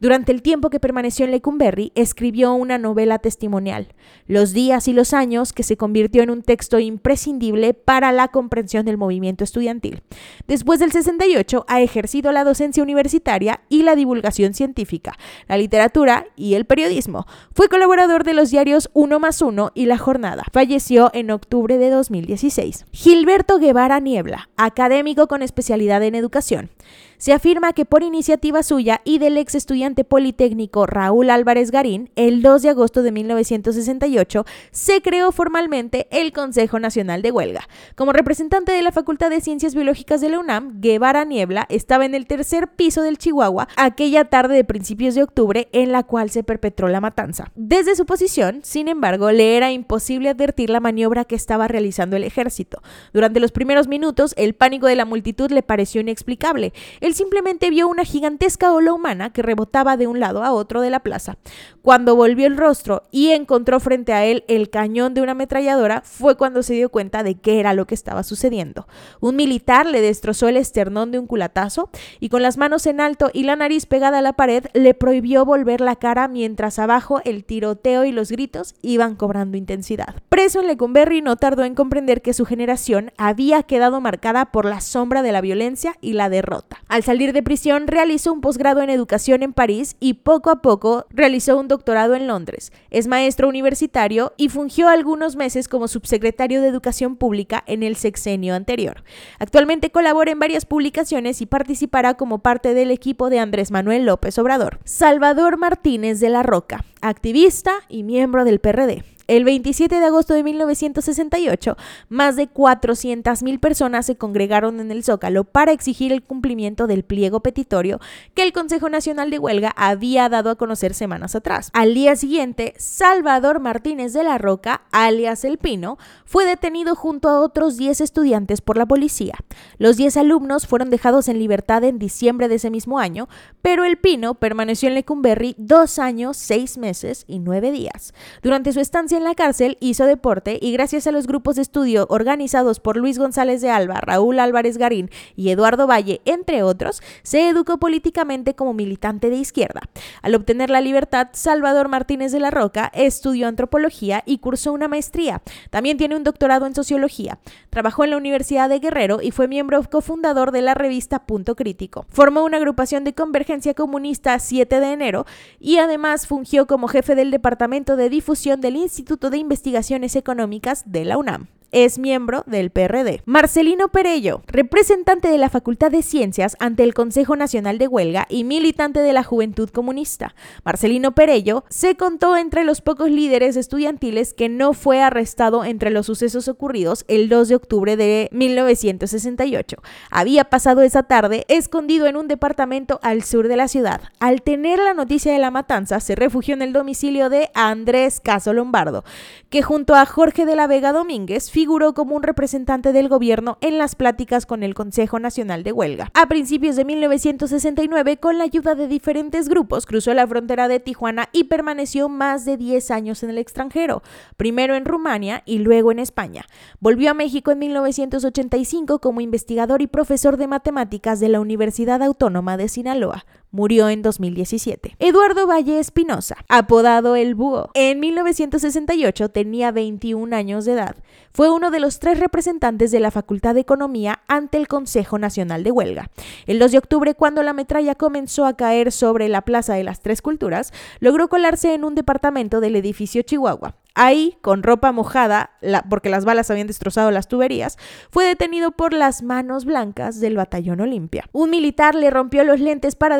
Durante el tiempo que permaneció en Lecumberri, escribió una novela testimonial, Los días y los años, que se convirtió en un texto imprescindible para la comprensión del movimiento estudiantil. Después del 68, ha ejercido la docencia universitaria y la divulgación científica, la literatura y el periodismo. Fue colaborador de los diarios Uno más Uno y La Jornada. Falleció en octubre de 2016. Gilberto Guevara Niebla, académico con especialidad en educación. Se afirma que por iniciativa suya y del ex estudiante politécnico Raúl Álvarez Garín, el 2 de agosto de 1968, se creó formalmente el Consejo Nacional de Huelga. Como representante de la Facultad de Ciencias Biológicas de la UNAM, Guevara Niebla estaba en el tercer piso del Chihuahua aquella tarde de principios de octubre en la cual se perpetró la matanza. Desde su posición, sin embargo, le era imposible advertir la maniobra que estaba realizando el ejército. Durante los primeros minutos, el pánico de la multitud le pareció inexplicable. Él simplemente vio una gigantesca ola humana que rebotaba de un lado a otro de la plaza. Cuando volvió el rostro y encontró frente a él el cañón de una ametralladora, fue cuando se dio cuenta de qué era lo que estaba sucediendo. Un militar le destrozó el esternón de un culatazo y con las manos en alto y la nariz pegada a la pared le prohibió volver la cara mientras abajo el tiroteo y los gritos iban cobrando intensidad. Preso en Lecumberri no tardó en comprender que su generación había quedado marcada por la sombra de la violencia y la derrota. Al salir de prisión realizó un posgrado en educación en París y poco a poco realizó un doctorado en Londres. Es maestro universitario y fungió algunos meses como subsecretario de Educación Pública en el sexenio anterior. Actualmente colabora en varias publicaciones y participará como parte del equipo de Andrés Manuel López Obrador. Salvador Martínez de la Roca, activista y miembro del PRD. El 27 de agosto de 1968, más de 400.000 personas se congregaron en el Zócalo para exigir el cumplimiento del pliego petitorio que el Consejo Nacional de Huelga había dado a conocer semanas atrás. Al día siguiente, Salvador Martínez de la Roca, alias El Pino, fue detenido junto a otros 10 estudiantes por la policía. Los 10 alumnos fueron dejados en libertad en diciembre de ese mismo año, pero El Pino permaneció en Lecumberri dos años, seis meses y nueve días. Durante su estancia en la cárcel hizo deporte y gracias a los grupos de estudio organizados por Luis González de Alba, Raúl Álvarez Garín y Eduardo Valle, entre otros, se educó políticamente como militante de izquierda. Al obtener la libertad, Salvador Martínez de la Roca estudió antropología y cursó una maestría. También tiene un doctorado en sociología. Trabajó en la Universidad de Guerrero y fue miembro cofundador de la revista Punto Crítico. Formó una agrupación de convergencia comunista 7 de enero y además fungió como jefe del Departamento de Difusión del Instituto Instituto de Investigaciones Económicas de la UNAM es miembro del PRD. Marcelino Perello, representante de la Facultad de Ciencias ante el Consejo Nacional de Huelga y militante de la Juventud Comunista. Marcelino Perello se contó entre los pocos líderes estudiantiles que no fue arrestado entre los sucesos ocurridos el 2 de octubre de 1968. Había pasado esa tarde escondido en un departamento al sur de la ciudad. Al tener la noticia de la matanza, se refugió en el domicilio de Andrés Caso Lombardo, que junto a Jorge de la Vega Domínguez figuró como un representante del gobierno en las pláticas con el Consejo Nacional de Huelga. A principios de 1969, con la ayuda de diferentes grupos, cruzó la frontera de Tijuana y permaneció más de 10 años en el extranjero, primero en Rumania y luego en España. Volvió a México en 1985 como investigador y profesor de matemáticas de la Universidad Autónoma de Sinaloa murió en 2017. Eduardo Valle Espinosa, apodado El Búho, en 1968 tenía 21 años de edad. Fue uno de los tres representantes de la Facultad de Economía ante el Consejo Nacional de Huelga. El 2 de octubre, cuando la metralla comenzó a caer sobre la Plaza de las Tres Culturas, logró colarse en un departamento del edificio Chihuahua. Ahí, con ropa mojada, porque las balas habían destrozado las tuberías, fue detenido por las manos blancas del batallón Olimpia. Un militar le rompió los lentes para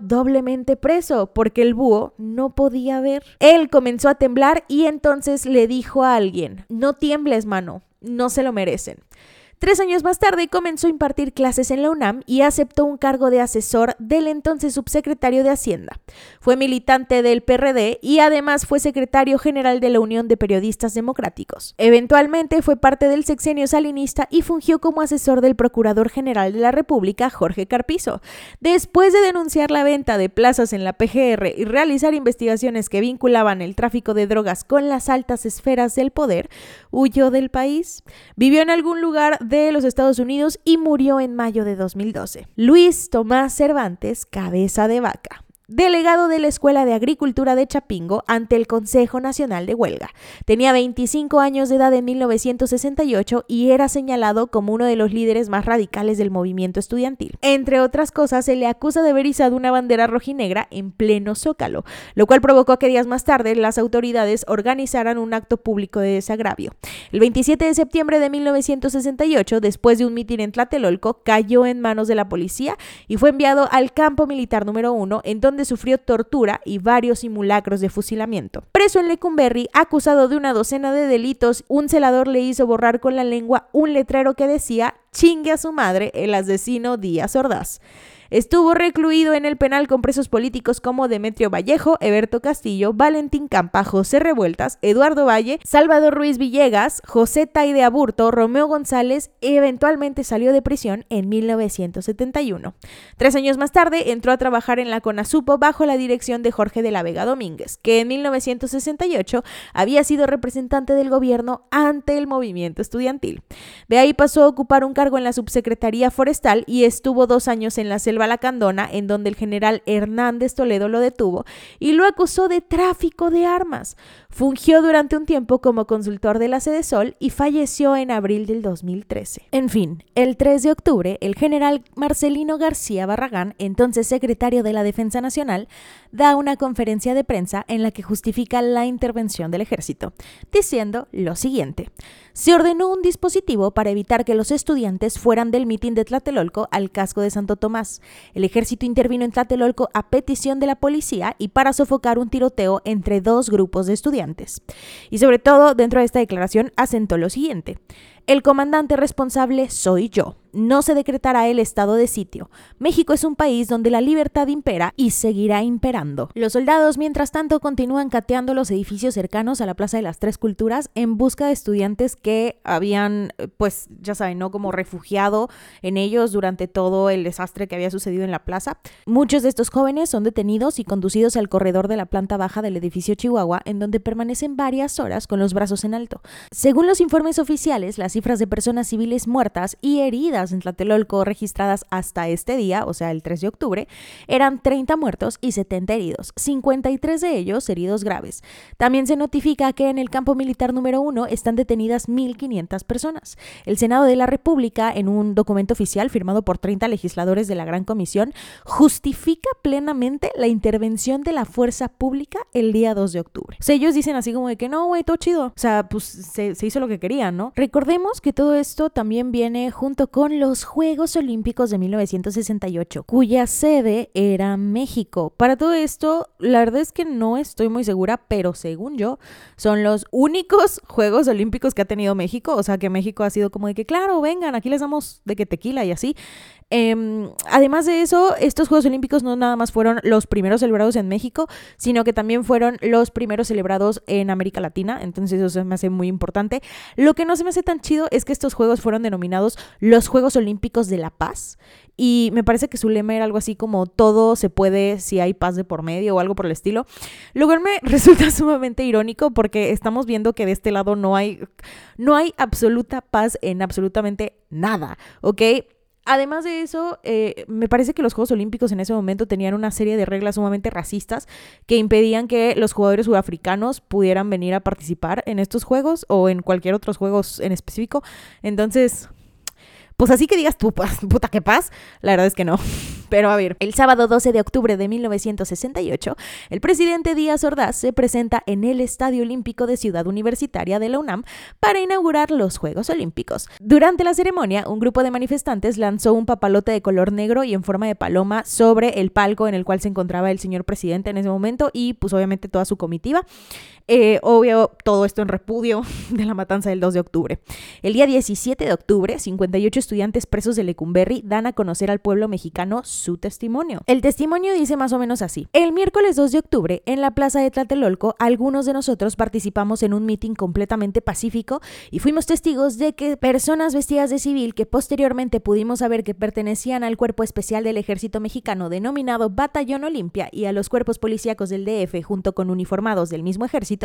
doblemente preso, porque el búho no podía ver. Él comenzó a temblar y entonces le dijo a alguien, no tiembles, mano, no se lo merecen. Tres años más tarde comenzó a impartir clases en la UNAM y aceptó un cargo de asesor del entonces subsecretario de Hacienda. Fue militante del PRD y además fue secretario general de la Unión de Periodistas Democráticos. Eventualmente fue parte del sexenio salinista y fungió como asesor del Procurador General de la República, Jorge Carpizo. Después de denunciar la venta de plazas en la PGR y realizar investigaciones que vinculaban el tráfico de drogas con las altas esferas del poder, huyó del país. Vivió en algún lugar de los Estados Unidos y murió en mayo de 2012. Luis Tomás Cervantes, cabeza de vaca delegado de la Escuela de Agricultura de Chapingo ante el Consejo Nacional de Huelga. Tenía 25 años de edad en 1968 y era señalado como uno de los líderes más radicales del movimiento estudiantil. Entre otras cosas, se le acusa de haber izado una bandera rojinegra en pleno zócalo, lo cual provocó que días más tarde las autoridades organizaran un acto público de desagravio. El 27 de septiembre de 1968, después de un mitin en Tlatelolco, cayó en manos de la policía y fue enviado al campo militar número 1, en donde sufrió tortura y varios simulacros de fusilamiento. Preso en Lecumberri, acusado de una docena de delitos, un celador le hizo borrar con la lengua un letrero que decía chingue a su madre el asesino Díaz Ordaz. Estuvo recluido en el penal con presos políticos como Demetrio Vallejo, Eberto Castillo, Valentín Campa, José Revueltas, Eduardo Valle, Salvador Ruiz Villegas, José Taide Aburto, Romeo González y eventualmente salió de prisión en 1971. Tres años más tarde entró a trabajar en la CONASUPO bajo la dirección de Jorge de la Vega Domínguez, que en 1968 había sido representante del gobierno ante el movimiento estudiantil. De ahí pasó a ocupar un cargo en la subsecretaría forestal y estuvo dos años en la selva selva lacandona, en donde el general Hernández Toledo lo detuvo y lo acusó de tráfico de armas. Fungió durante un tiempo como consultor de la Sede Sol y falleció en abril del 2013. En fin, el 3 de octubre, el general Marcelino García Barragán, entonces secretario de la Defensa Nacional, da una conferencia de prensa en la que justifica la intervención del ejército, diciendo lo siguiente. Se ordenó un dispositivo para evitar que los estudiantes fueran del mitin de Tlatelolco al casco de Santo Tomás. El ejército intervino en Tlatelolco a petición de la policía y para sofocar un tiroteo entre dos grupos de estudiantes. Y sobre todo, dentro de esta declaración, asentó lo siguiente. El comandante responsable soy yo no se decretará el estado de sitio. México es un país donde la libertad impera y seguirá imperando. Los soldados, mientras tanto, continúan cateando los edificios cercanos a la Plaza de las Tres Culturas en busca de estudiantes que habían, pues, ya saben, ¿no? Como refugiado en ellos durante todo el desastre que había sucedido en la plaza. Muchos de estos jóvenes son detenidos y conducidos al corredor de la planta baja del edificio Chihuahua, en donde permanecen varias horas con los brazos en alto. Según los informes oficiales, las cifras de personas civiles muertas y heridas en Tlatelolco registradas hasta este día, o sea, el 3 de octubre, eran 30 muertos y 70 heridos, 53 de ellos heridos graves. También se notifica que en el campo militar número 1 están detenidas 1.500 personas. El Senado de la República, en un documento oficial firmado por 30 legisladores de la Gran Comisión, justifica plenamente la intervención de la fuerza pública el día 2 de octubre. O sea, ellos dicen así como de que no, güey, todo chido. O sea, pues se, se hizo lo que querían, ¿no? Recordemos que todo esto también viene junto con los Juegos Olímpicos de 1968, cuya sede era México. Para todo esto, la verdad es que no estoy muy segura, pero según yo, son los únicos Juegos Olímpicos que ha tenido México. O sea, que México ha sido como de que, claro, vengan, aquí les damos de que tequila y así. Em, además de eso, estos Juegos Olímpicos no nada más fueron los primeros celebrados en México, sino que también fueron los primeros celebrados en América Latina, entonces eso se me hace muy importante. Lo que no se me hace tan chido es que estos Juegos fueron denominados los Juegos Olímpicos de la Paz y me parece que su lema era algo así como todo se puede si hay paz de por medio o algo por el estilo. Lo cual me resulta sumamente irónico porque estamos viendo que de este lado no hay, no hay absoluta paz en absolutamente nada, ¿ok? Además de eso, eh, me parece que los Juegos Olímpicos en ese momento tenían una serie de reglas sumamente racistas que impedían que los jugadores sudafricanos pudieran venir a participar en estos juegos o en cualquier otros juegos en específico. Entonces, pues así que digas tú, puta que paz, la verdad es que no. Pero a ver, el sábado 12 de octubre de 1968, el presidente Díaz Ordaz se presenta en el Estadio Olímpico de Ciudad Universitaria de la UNAM para inaugurar los Juegos Olímpicos. Durante la ceremonia, un grupo de manifestantes lanzó un papalote de color negro y en forma de paloma sobre el palco en el cual se encontraba el señor presidente en ese momento y pues obviamente toda su comitiva. Eh, obvio, todo esto en repudio de la matanza del 2 de octubre. El día 17 de octubre, 58 estudiantes presos de Lecumberri dan a conocer al pueblo mexicano su testimonio. El testimonio dice más o menos así. El miércoles 2 de octubre, en la plaza de Tlatelolco, algunos de nosotros participamos en un mitin completamente pacífico y fuimos testigos de que personas vestidas de civil que posteriormente pudimos saber que pertenecían al cuerpo especial del ejército mexicano denominado Batallón Olimpia y a los cuerpos policíacos del DF junto con uniformados del mismo ejército,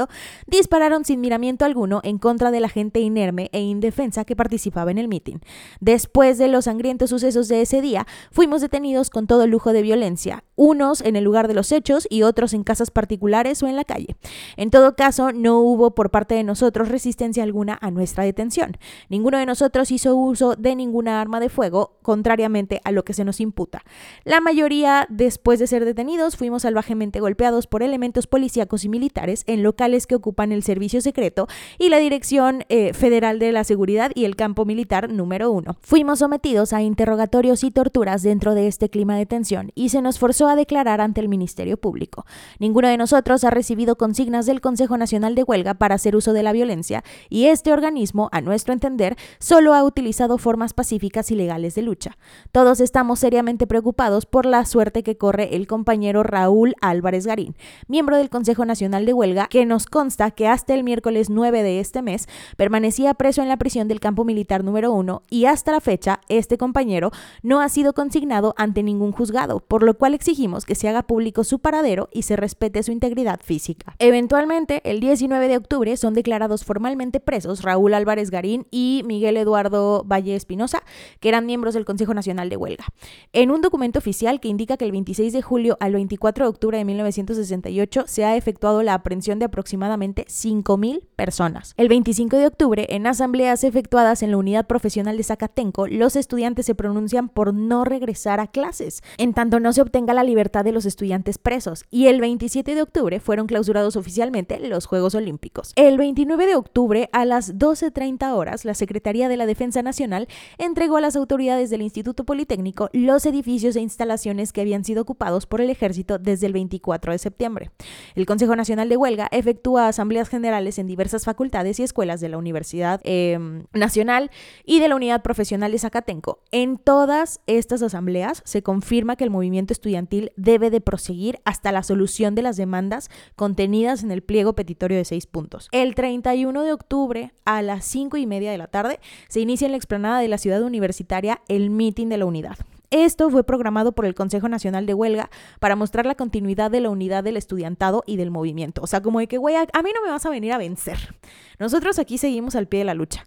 dispararon sin miramiento alguno en contra de la gente inerme e indefensa que participaba en el mitin. Después de los sangrientos sucesos de ese día, fuimos detenidos con todo lujo de violencia, unos en el lugar de los hechos y otros en casas particulares o en la calle. En todo caso, no hubo por parte de nosotros resistencia alguna a nuestra detención. Ninguno de nosotros hizo uso de ninguna arma de fuego, contrariamente a lo que se nos imputa. La mayoría, después de ser detenidos, fuimos salvajemente golpeados por elementos policíacos y militares en locales que ocupan el servicio secreto y la Dirección eh, Federal de la Seguridad y el campo militar número uno. Fuimos sometidos a interrogatorios y torturas dentro de este clima de tensión y se nos forzó a declarar ante el Ministerio Público. Ninguno de nosotros ha recibido consignas del Consejo Nacional de Huelga para hacer uso de la violencia y este organismo, a nuestro entender, solo ha utilizado formas pacíficas y legales de lucha. Todos estamos seriamente preocupados por la suerte que corre el compañero Raúl Álvarez Garín, miembro del Consejo Nacional de Huelga, que nos consta que hasta el miércoles 9 de este mes permanecía preso en la prisión del campo militar número 1 y hasta la fecha este compañero no ha sido consignado ante ningún juzgado, por lo cual exigimos exigimos que se haga público su paradero y se respete su integridad física. Eventualmente, el 19 de octubre son declarados formalmente presos Raúl Álvarez Garín y Miguel Eduardo Valle Espinosa, que eran miembros del Consejo Nacional de Huelga. En un documento oficial que indica que el 26 de julio al 24 de octubre de 1968 se ha efectuado la aprehensión de aproximadamente 5.000 personas. El 25 de octubre, en asambleas efectuadas en la Unidad Profesional de Zacatenco, los estudiantes se pronuncian por no regresar a clases, en tanto no se obtenga la libertad de los estudiantes presos. Y el 27 de octubre fueron clausurados oficialmente los Juegos Olímpicos. El 29 de octubre, a las 12.30 horas, la Secretaría de la Defensa Nacional entregó a las autoridades del Instituto Politécnico los edificios e instalaciones que habían sido ocupados por el ejército desde el 24 de septiembre. El Consejo Nacional de Huelga efectúa asambleas generales en diversas facultades y escuelas de la Universidad em, Nacional y de la Unidad Profesional de Zacatenco. En todas estas asambleas se confirma que el movimiento estudiantil debe de proseguir hasta la solución de las demandas contenidas en el pliego petitorio de seis puntos. El 31 de octubre a las 5 y media de la tarde se inicia en la explanada de la ciudad universitaria el mitin de la unidad. Esto fue programado por el Consejo Nacional de Huelga para mostrar la continuidad de la unidad del estudiantado y del movimiento. O sea, como de que, güey, a mí no me vas a venir a vencer. Nosotros aquí seguimos al pie de la lucha.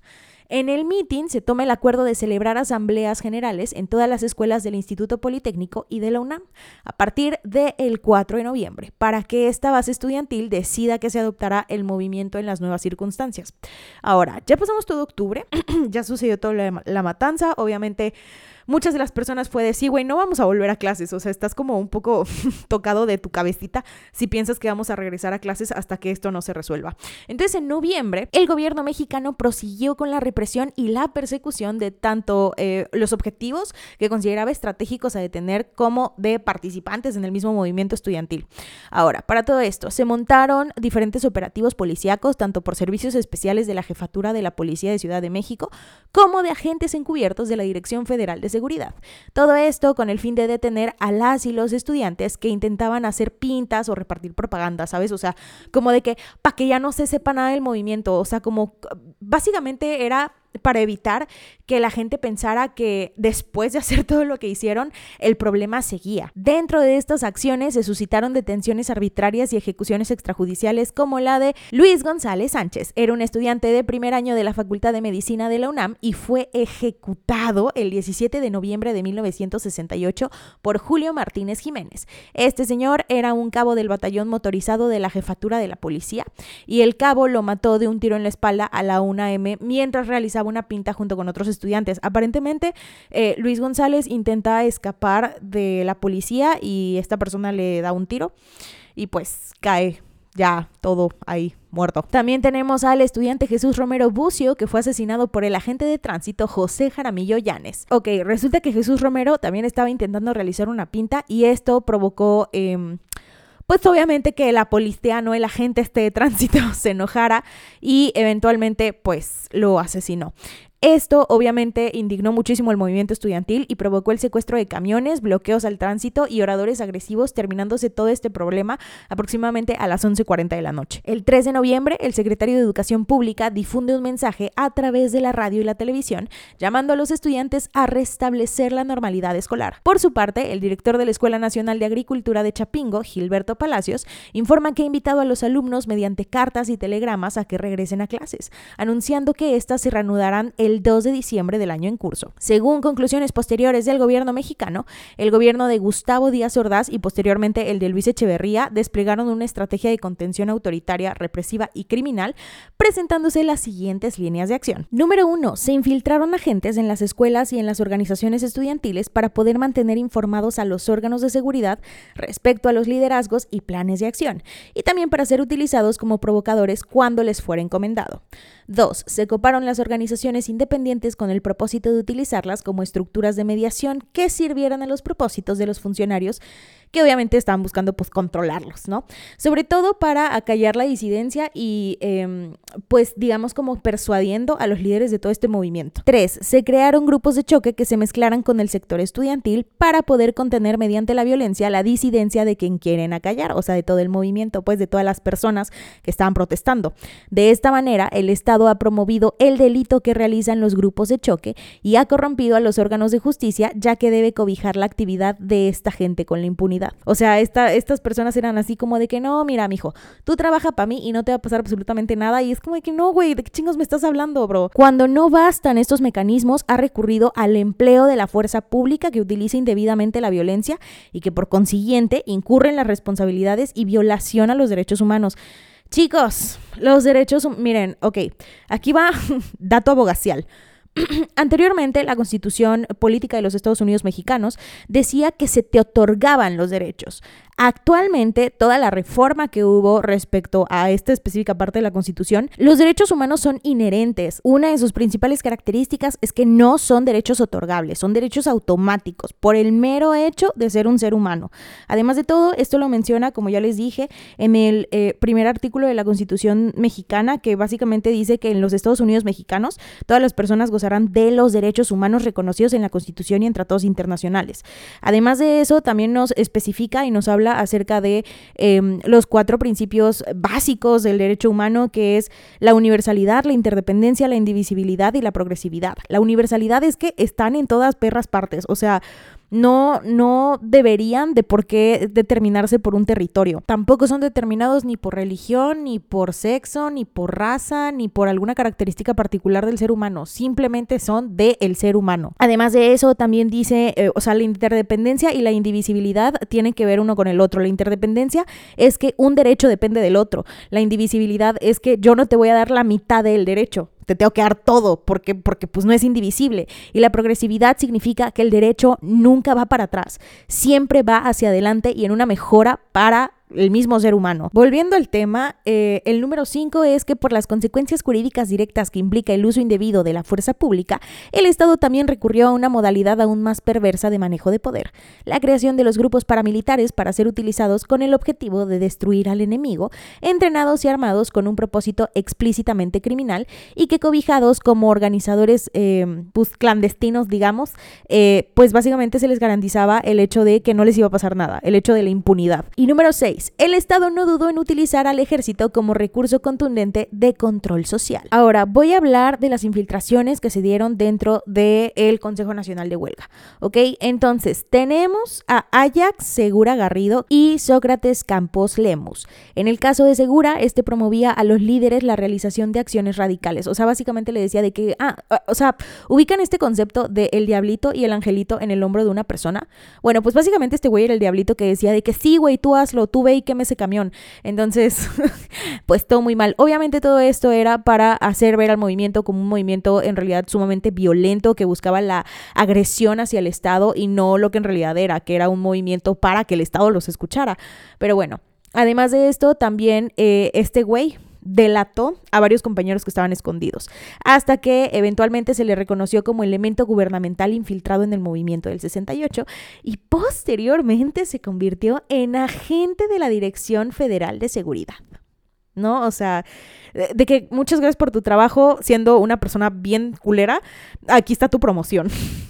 En el meeting se toma el acuerdo de celebrar asambleas generales en todas las escuelas del Instituto Politécnico y de la UNAM a partir del 4 de noviembre, para que esta base estudiantil decida que se adoptará el movimiento en las nuevas circunstancias. Ahora, ya pasamos todo octubre, ya sucedió toda la matanza, obviamente muchas de las personas fue decir, güey, no vamos a volver a clases, o sea, estás como un poco tocado de tu cabecita si piensas que vamos a regresar a clases hasta que esto no se resuelva. Entonces, en noviembre, el gobierno mexicano prosiguió con la represión y la persecución de tanto eh, los objetivos que consideraba estratégicos a detener como de participantes en el mismo movimiento estudiantil. Ahora, para todo esto, se montaron diferentes operativos policíacos, tanto por servicios especiales de la jefatura de la Policía de Ciudad de México, como de agentes encubiertos de la Dirección Federal de. Todo esto con el fin de detener a las y los estudiantes que intentaban hacer pintas o repartir propaganda, ¿sabes? O sea, como de que para que ya no se sepa nada del movimiento, o sea, como básicamente era para evitar que la gente pensara que después de hacer todo lo que hicieron, el problema seguía. Dentro de estas acciones se suscitaron detenciones arbitrarias y ejecuciones extrajudiciales como la de Luis González Sánchez. Era un estudiante de primer año de la Facultad de Medicina de la UNAM y fue ejecutado el 17 de noviembre de 1968 por Julio Martínez Jiménez. Este señor era un cabo del batallón motorizado de la jefatura de la policía y el cabo lo mató de un tiro en la espalda a la 1M mientras realizaba una pinta junto con otros estudiantes. Aparentemente, eh, Luis González intenta escapar de la policía y esta persona le da un tiro y pues cae ya todo ahí muerto. También tenemos al estudiante Jesús Romero Bucio, que fue asesinado por el agente de tránsito José Jaramillo Llanes. Ok, resulta que Jesús Romero también estaba intentando realizar una pinta y esto provocó... Em, pues obviamente que la policía, no el agente este de tránsito se enojara y eventualmente pues lo asesinó. Esto obviamente indignó muchísimo el movimiento estudiantil y provocó el secuestro de camiones, bloqueos al tránsito y oradores agresivos, terminándose todo este problema aproximadamente a las 11.40 de la noche. El 3 de noviembre, el secretario de Educación Pública difunde un mensaje a través de la radio y la televisión llamando a los estudiantes a restablecer la normalidad escolar. Por su parte, el director de la Escuela Nacional de Agricultura de Chapingo, Gilberto Palacios, informa que ha invitado a los alumnos mediante cartas y telegramas a que regresen a clases, anunciando que éstas se reanudarán el el 2 de diciembre del año en curso. Según conclusiones posteriores del gobierno mexicano, el gobierno de Gustavo Díaz Ordaz y posteriormente el de Luis Echeverría desplegaron una estrategia de contención autoritaria, represiva y criminal, presentándose las siguientes líneas de acción. Número 1. Se infiltraron agentes en las escuelas y en las organizaciones estudiantiles para poder mantener informados a los órganos de seguridad respecto a los liderazgos y planes de acción, y también para ser utilizados como provocadores cuando les fuera encomendado. 2. Se coparon las organizaciones independientes con el propósito de utilizarlas como estructuras de mediación que sirvieran a los propósitos de los funcionarios que obviamente estaban buscando pues controlarlos, ¿no? Sobre todo para acallar la disidencia y em, pues digamos como persuadiendo a los líderes de todo este movimiento. 3. Se crearon grupos de choque que se mezclaran con el sector estudiantil para poder contener mediante la violencia la disidencia de quien quieren acallar, o sea, de todo el movimiento, pues de todas las personas que estaban protestando. De esta manera, el Estado ha promovido el delito que realiza utilizan los grupos de choque y ha corrompido a los órganos de justicia ya que debe cobijar la actividad de esta gente con la impunidad. O sea, esta, estas personas eran así como de que no, mira, mijo, tú trabaja para mí y no te va a pasar absolutamente nada y es como de que no, güey, ¿de qué chingos me estás hablando, bro? Cuando no bastan estos mecanismos, ha recurrido al empleo de la fuerza pública que utiliza indebidamente la violencia y que por consiguiente incurre en las responsabilidades y violación a los derechos humanos. Chicos, los derechos, miren, ok, aquí va dato abogacial. Anteriormente, la Constitución Política de los Estados Unidos Mexicanos decía que se te otorgaban los derechos. Actualmente, toda la reforma que hubo respecto a esta específica parte de la Constitución, los derechos humanos son inherentes. Una de sus principales características es que no son derechos otorgables, son derechos automáticos por el mero hecho de ser un ser humano. Además de todo, esto lo menciona, como ya les dije, en el eh, primer artículo de la Constitución mexicana, que básicamente dice que en los Estados Unidos mexicanos todas las personas gozarán de los derechos humanos reconocidos en la Constitución y en tratados internacionales. Además de eso, también nos especifica y nos habla acerca de em, los cuatro principios básicos del derecho humano, que es la universalidad, la interdependencia, la indivisibilidad y la progresividad. La universalidad es que están en todas perras partes, o sea, no, no deberían de por qué determinarse por un territorio. Tampoco son determinados ni por religión, ni por sexo, ni por raza, ni por alguna característica particular del ser humano. Simplemente son del el ser humano. Además de eso, también dice, eh, o sea, la interdependencia y la indivisibilidad tienen que ver uno con el otro. La interdependencia es que un derecho depende del otro. La indivisibilidad es que yo no te voy a dar la mitad del derecho te tengo que dar todo porque, porque pues no es indivisible. Y la progresividad significa que el derecho nunca va para atrás, siempre va hacia adelante y en una mejora para el mismo ser humano. Volviendo al tema, eh, el número 5 es que por las consecuencias jurídicas directas que implica el uso indebido de la fuerza pública, el Estado también recurrió a una modalidad aún más perversa de manejo de poder, la creación de los grupos paramilitares para ser utilizados con el objetivo de destruir al enemigo, entrenados y armados con un propósito explícitamente criminal y que cobijados como organizadores eh, pues, clandestinos, digamos, eh, pues básicamente se les garantizaba el hecho de que no les iba a pasar nada, el hecho de la impunidad. Y número 6, el Estado no dudó en utilizar al ejército como recurso contundente de control social. Ahora, voy a hablar de las infiltraciones que se dieron dentro del Consejo Nacional de Huelga. ¿Ok? Entonces, tenemos a Ajax Segura Garrido y Sócrates Campos Lemus. En el caso de Segura, este promovía a los líderes la realización de acciones radicales. O sea, básicamente le decía de que, ah, o sea, ubican este concepto de el diablito y el angelito en el hombro de una persona. Bueno, pues básicamente este güey era el diablito que decía de que sí, güey, tú hazlo, tú y queme ese camión. Entonces, pues todo muy mal. Obviamente todo esto era para hacer ver al movimiento como un movimiento en realidad sumamente violento que buscaba la agresión hacia el Estado y no lo que en realidad era, que era un movimiento para que el Estado los escuchara. Pero bueno, además de esto, también eh, este güey, delató a varios compañeros que estaban escondidos, hasta que eventualmente se le reconoció como elemento gubernamental infiltrado en el movimiento del 68 y posteriormente se convirtió en agente de la Dirección Federal de Seguridad. ¿no? O sea, de que muchas gracias por tu trabajo siendo una persona bien culera, aquí está tu promoción.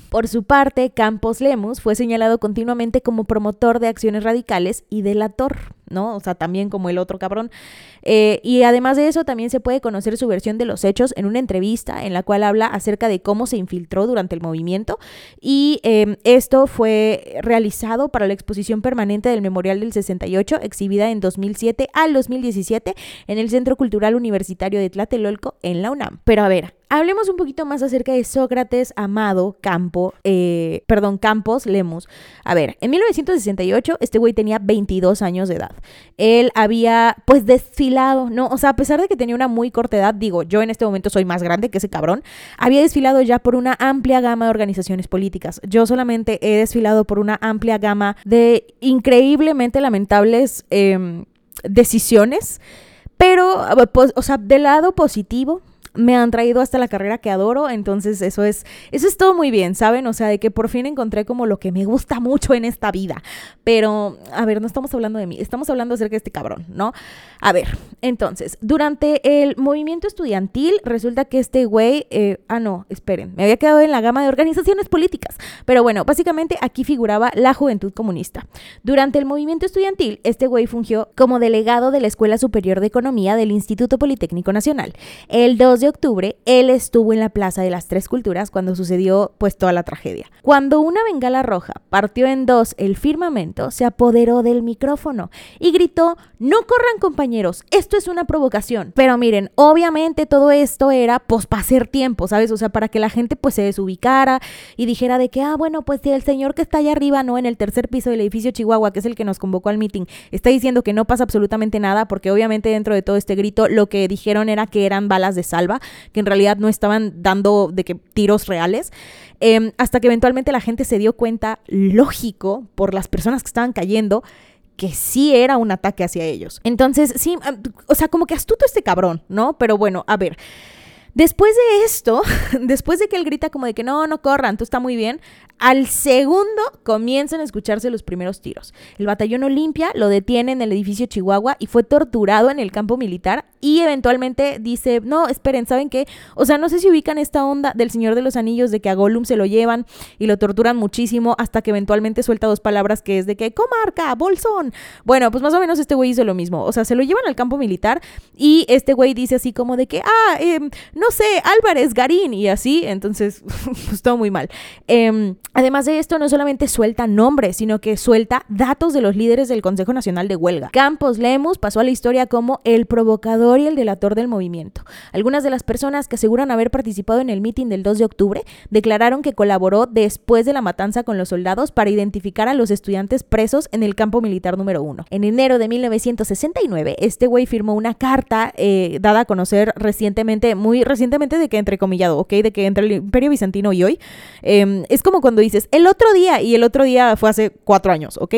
Por su parte, Campos Lemus fue señalado continuamente como promotor de acciones radicales y delator. ¿no? O sea, también como el otro cabrón. Eh, y además de eso, también se puede conocer su versión de los hechos en una entrevista en la cual habla acerca de cómo se infiltró durante el movimiento. Y em, esto fue realizado para la exposición permanente del Memorial del 68, exhibida en 2007 al 2017 en el Centro Cultural Universitario de Tlatelolco en la UNAM. Pero a ver, Hablemos un poquito más acerca de Sócrates Amado Campo, eh, perdón, Campos Lemus. A ver, en 1968 este güey tenía 22 años de edad. Él había pues desfilado, ¿no? O sea, a pesar de que tenía una muy corta edad, digo, yo en este momento soy más grande que ese cabrón, había desfilado ya por una amplia gama de organizaciones políticas. Yo solamente he desfilado por una amplia gama de increíblemente lamentables em, decisiones. Pero, pues, o sea, del lado positivo, me han traído hasta la carrera que adoro, entonces eso es, eso es todo muy bien, ¿saben? O sea, de que por fin encontré como lo que me gusta mucho en esta vida. Pero, a ver, no estamos hablando de mí, estamos hablando acerca de este cabrón, ¿no? A ver, entonces, durante el movimiento estudiantil, resulta que este güey, eh, ah, no, esperen, me había quedado en la gama de organizaciones políticas, pero bueno, básicamente aquí figuraba la Juventud Comunista. Durante el movimiento estudiantil, este güey fungió como delegado de la Escuela Superior de Economía del Instituto Politécnico Nacional. El 2 de octubre, él estuvo en la Plaza de las Tres Culturas cuando sucedió pues toda la tragedia. Cuando una bengala roja partió en dos el firmamento, se apoderó del micrófono y gritó, no corran compañeros, esto es una provocación. Pero miren, obviamente todo esto era pues para hacer tiempo, ¿sabes? O sea, para que la gente pues se desubicara y dijera de que, ah, bueno, pues si el señor que está allá arriba, ¿no? En el tercer piso del edificio Chihuahua, que es el que nos convocó al meeting, está diciendo que no pasa absolutamente nada, porque obviamente dentro de todo este grito lo que dijeron era que eran balas de salva, que en realidad no estaban dando de que tiros reales. Em, hasta que eventualmente la gente se dio cuenta, lógico, por las personas que estaban cayendo, que sí era un ataque hacia ellos. Entonces, sí, o sea, como que astuto este cabrón, ¿no? Pero bueno, a ver. Después de esto, después de que él grita como de que no, no corran, tú está muy bien, al segundo comienzan a escucharse los primeros tiros. El batallón Olimpia lo detiene en el edificio Chihuahua y fue torturado en el campo militar y eventualmente dice, no, esperen, ¿saben qué? O sea, no sé si ubican esta onda del Señor de los Anillos de que a Gollum se lo llevan y lo torturan muchísimo hasta que eventualmente suelta dos palabras que es de que comarca, bolsón. Bueno, pues más o menos este güey hizo lo mismo. O sea, se lo llevan al campo militar y este güey dice así como de que, ah, eh, no sé, Álvarez, Garín y así. Entonces, pues todo muy mal. Eh, Además de esto, no solamente suelta nombres, sino que suelta datos de los líderes del Consejo Nacional de Huelga. Campos Lemus pasó a la historia como el provocador y el delator del movimiento. Algunas de las personas que aseguran haber participado en el mitin del 2 de octubre declararon que colaboró después de la matanza con los soldados para identificar a los estudiantes presos en el campo militar número 1. En enero de 1969, este güey firmó una carta eh, dada a conocer recientemente, muy recientemente de que entrecomillado, ¿ok? De que entre el Imperio Bizantino y hoy. Em, es como cuando dices, el otro día, y el otro día fue hace cuatro años, ¿ok?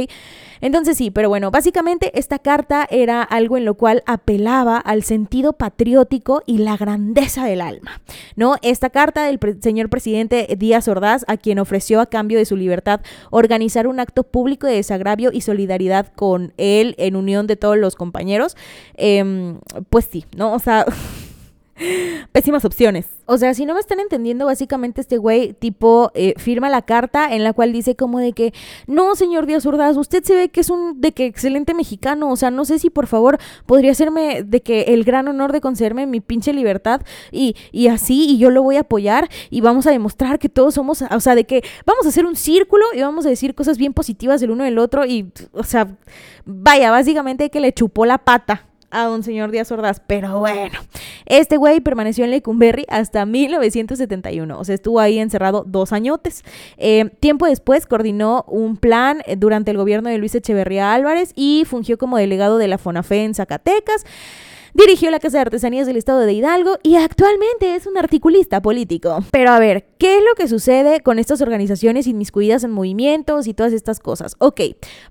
Entonces sí, pero bueno, básicamente esta carta era algo en lo cual apelaba al sentido patriótico y la grandeza del alma, ¿no? Esta carta del señor presidente Díaz Ordaz, a quien ofreció a cambio de su libertad organizar un acto público de desagravio y solidaridad con él en unión de todos los compañeros, em, pues sí, ¿no? O sea... pésimas opciones. O sea, si no me están entendiendo, básicamente este güey tipo eh, firma la carta en la cual dice como de que, no, señor Díaz Ordaz, usted se ve que es un de que excelente mexicano, o sea, no sé si por favor podría hacerme de que el gran honor de concederme mi pinche libertad y, y así, y yo lo voy a apoyar y vamos a demostrar que todos somos, o sea, de que vamos a hacer un círculo y vamos a decir cosas bien positivas del uno del otro y, o sea, vaya, básicamente que le chupó la pata a un señor Díaz Ordaz. Pero bueno, este güey permaneció en Lecumberri hasta 1971. O sea, estuvo ahí encerrado dos añotes. Eh, tiempo después coordinó un plan eh, durante el gobierno de Luis Echeverría Álvarez y fungió como delegado de la FONAFE en Zacatecas. Dirigió la Casa de Artesanías del Estado de Hidalgo y actualmente es un articulista político. Pero a ver, ¿qué es lo que sucede con estas organizaciones inmiscuidas en movimientos y todas estas cosas? Ok,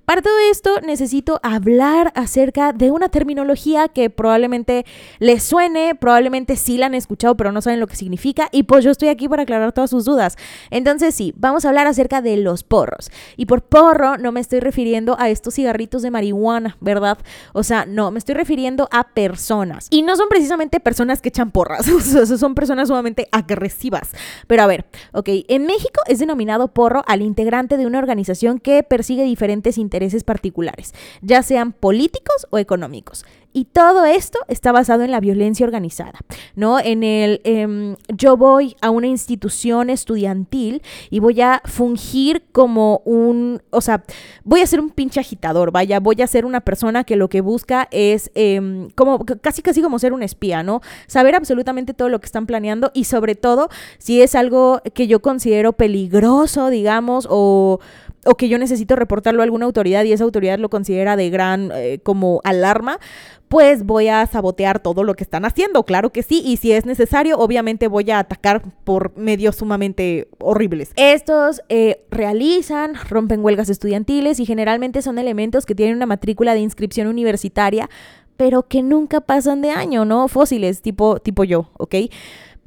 para todo esto necesito hablar acerca de una terminología que probablemente les suene, probablemente sí la han escuchado pero no saben lo que significa y pues yo estoy aquí para aclarar todas sus dudas. Entonces sí, vamos a hablar acerca de los porros. Y por porro no me estoy refiriendo a estos cigarritos de marihuana, ¿verdad? O sea, no, me estoy refiriendo a personas y no son precisamente personas que echan porras, son personas sumamente agresivas. Pero a ver, ok, en México es denominado porro al integrante de una organización que persigue diferentes intereses particulares, ya sean políticos o económicos. Y todo esto está basado en la violencia organizada, ¿no? En el em, yo voy a una institución estudiantil y voy a fungir como un, o sea, voy a ser un pinche agitador, vaya, voy a ser una persona que lo que busca es em, como casi casi como ser un espía, ¿no? Saber absolutamente todo lo que están planeando y sobre todo si es algo que yo considero peligroso, digamos, o o que yo necesito reportarlo a alguna autoridad y esa autoridad lo considera de gran eh, como alarma, pues voy a sabotear todo lo que están haciendo, claro que sí, y si es necesario, obviamente voy a atacar por medios sumamente horribles. Estos eh, realizan, rompen huelgas estudiantiles y generalmente son elementos que tienen una matrícula de inscripción universitaria, pero que nunca pasan de año, ¿no? Fósiles, tipo, tipo yo, ¿ok?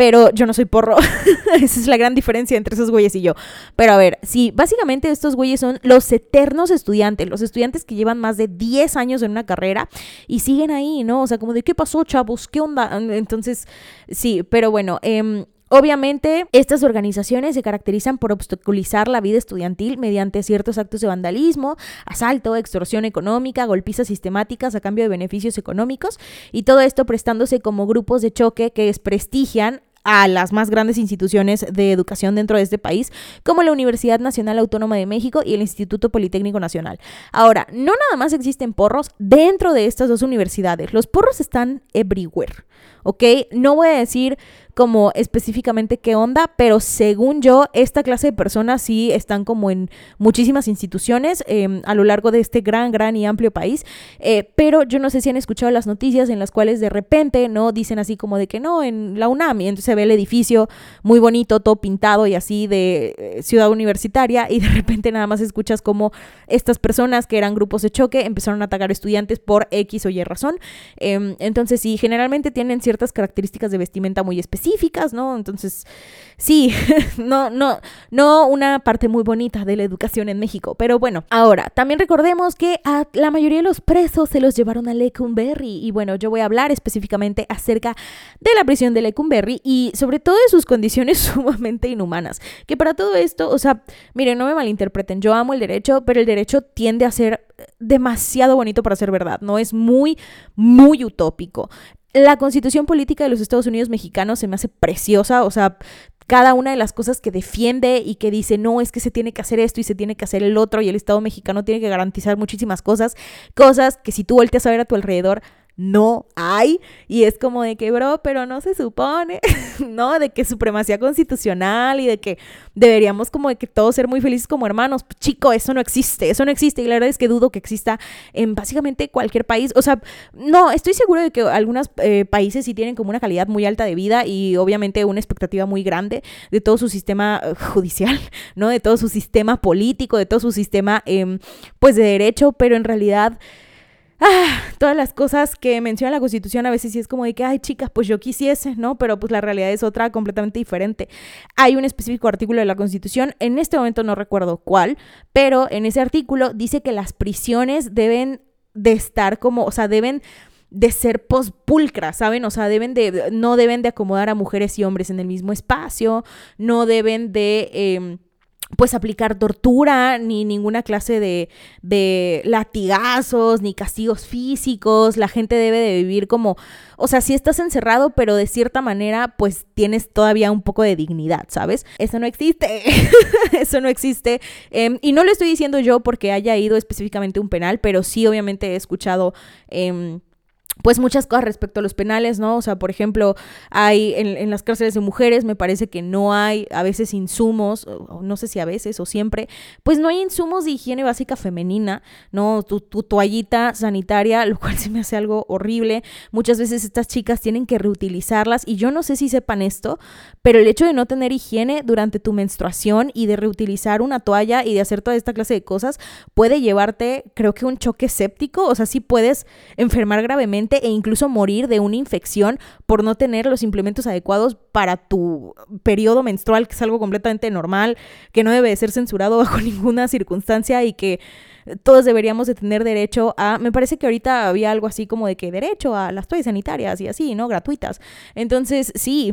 Pero yo no soy porro. Esa es la gran diferencia entre esos güeyes y yo. Pero a ver, sí, básicamente estos güeyes son los eternos estudiantes, los estudiantes que llevan más de 10 años en una carrera y siguen ahí, ¿no? O sea, como de, ¿qué pasó, chavos? ¿Qué onda? Entonces, sí, pero bueno, eh, Obviamente, estas organizaciones se caracterizan por obstaculizar la vida estudiantil mediante ciertos actos de vandalismo, asalto, extorsión económica, golpizas sistemáticas a cambio de beneficios económicos y todo esto prestándose como grupos de choque que desprestigian a las más grandes instituciones de educación dentro de este país, como la Universidad Nacional Autónoma de México y el Instituto Politécnico Nacional. Ahora, no nada más existen porros dentro de estas dos universidades, los porros están everywhere, ¿ok? No voy a decir como específicamente qué onda, pero según yo, esta clase de personas sí están como en muchísimas instituciones em, a lo largo de este gran, gran y amplio país. Eh, pero yo no sé si han escuchado las noticias en las cuales de repente, ¿no? Dicen así como de que no, en la UNAM, y entonces se ve el edificio muy bonito, todo pintado y así de eh, ciudad universitaria, y de repente nada más escuchas como estas personas que eran grupos de choque empezaron a atacar estudiantes por X o Y razón. Em, entonces sí, generalmente tienen ciertas características de vestimenta muy específicas específicas, ¿no? Entonces, sí, no, no, no una parte muy bonita de la educación en México. Pero bueno, ahora, también recordemos que a la mayoría de los presos se los llevaron a Lecumberri. Y bueno, yo voy a hablar específicamente acerca de la prisión de Lecumberri y sobre todo de sus condiciones sumamente inhumanas. Que para todo esto, o sea, miren, no me malinterpreten, yo amo el derecho, pero el derecho tiende a ser demasiado bonito para ser verdad, ¿no? Es muy, muy utópico la constitución política de los Estados Unidos mexicanos se me hace preciosa, o sea, cada una de las cosas que defiende y que dice, no, es que se tiene que hacer esto y se tiene que hacer el otro y el Estado mexicano tiene que garantizar muchísimas cosas, cosas que si tú volteas a ver a tu alrededor, no hay. Y es como de que, bro, pero no se supone, ¿no? De que supremacía constitucional y de que deberíamos como de que todos ser muy felices como hermanos. Chico, eso no existe, eso no existe. Y la verdad es que dudo que exista en básicamente cualquier país. O sea, no, estoy seguro de que algunos eh, países sí tienen como una calidad muy alta de vida y obviamente una expectativa muy grande de todo su sistema eh, judicial, ¿no? De todo su sistema político, de todo su sistema, em, pues, de derecho, pero en realidad ah, todas las cosas que menciona la Constitución a veces sí es como de que, ay chicas, pues yo quisiese, ¿no? Pero pues la realidad es otra completamente diferente. Hay un específico artículo de la Constitución, en este momento no recuerdo cuál, pero en ese artículo dice que las prisiones deben de estar como, o sea, deben de ser pospulcras, ¿saben? O sea, deben de, no deben de acomodar a mujeres y hombres en el mismo espacio, no deben de... Em, pues aplicar tortura, ni ninguna clase de, de, latigazos, ni castigos físicos. La gente debe de vivir como, o sea, si estás encerrado, pero de cierta manera, pues tienes todavía un poco de dignidad, ¿sabes? Eso no existe, eso no existe. Em, y no lo estoy diciendo yo porque haya ido específicamente un penal, pero sí obviamente he escuchado... Em, pues muchas cosas respecto a los penales, ¿no? O sea, por ejemplo, hay en, las cárceles de mujeres, me parece que no hay a veces insumos, no sé si a veces o siempre, pues no hay insumos de higiene básica femenina, ¿no? Tu, tu, toallita sanitaria, lo cual se me hace algo horrible. Muchas veces estas chicas tienen que reutilizarlas y yo no sé si sepan esto, pero el hecho de no tener higiene durante tu menstruación y de reutilizar una toalla y de hacer toda esta clase de cosas puede llevarte, creo que un choque séptico, o sea, sí puedes enfermar gravemente e incluso morir de una infección por no tener los implementos adecuados para tu periodo menstrual, que es algo completamente normal, que no debe ser censurado bajo ninguna circunstancia y que todos deberíamos de tener derecho a, me parece que ahorita había algo así como de que derecho a las toallas sanitarias y así, ¿no? Gratuitas. Entonces, sí,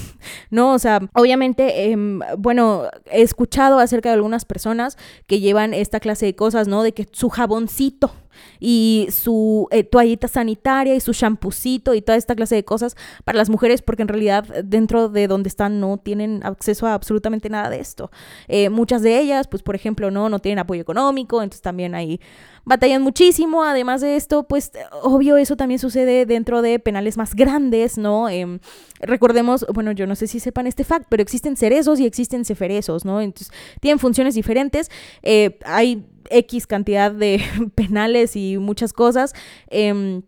no, o sea, obviamente, em, bueno, he escuchado acerca de algunas personas que llevan esta clase de cosas, ¿no? De que su jaboncito y su eh, toallita sanitaria y su champucito y toda esta clase de cosas para las mujeres porque en realidad dentro de donde están no tienen acceso a absolutamente nada de esto. Eh, muchas de ellas, pues por ejemplo, no, no tienen apoyo económico, entonces también ahí batallan muchísimo. Además de esto, pues obvio eso también sucede dentro de penales más grandes, ¿no? Em, recordemos, bueno, yo no sé si sepan este fact, pero existen cerezos y existen ceferezos, ¿no? Entonces tienen funciones diferentes. Eh, hay X cantidad de penales y muchas cosas. Em,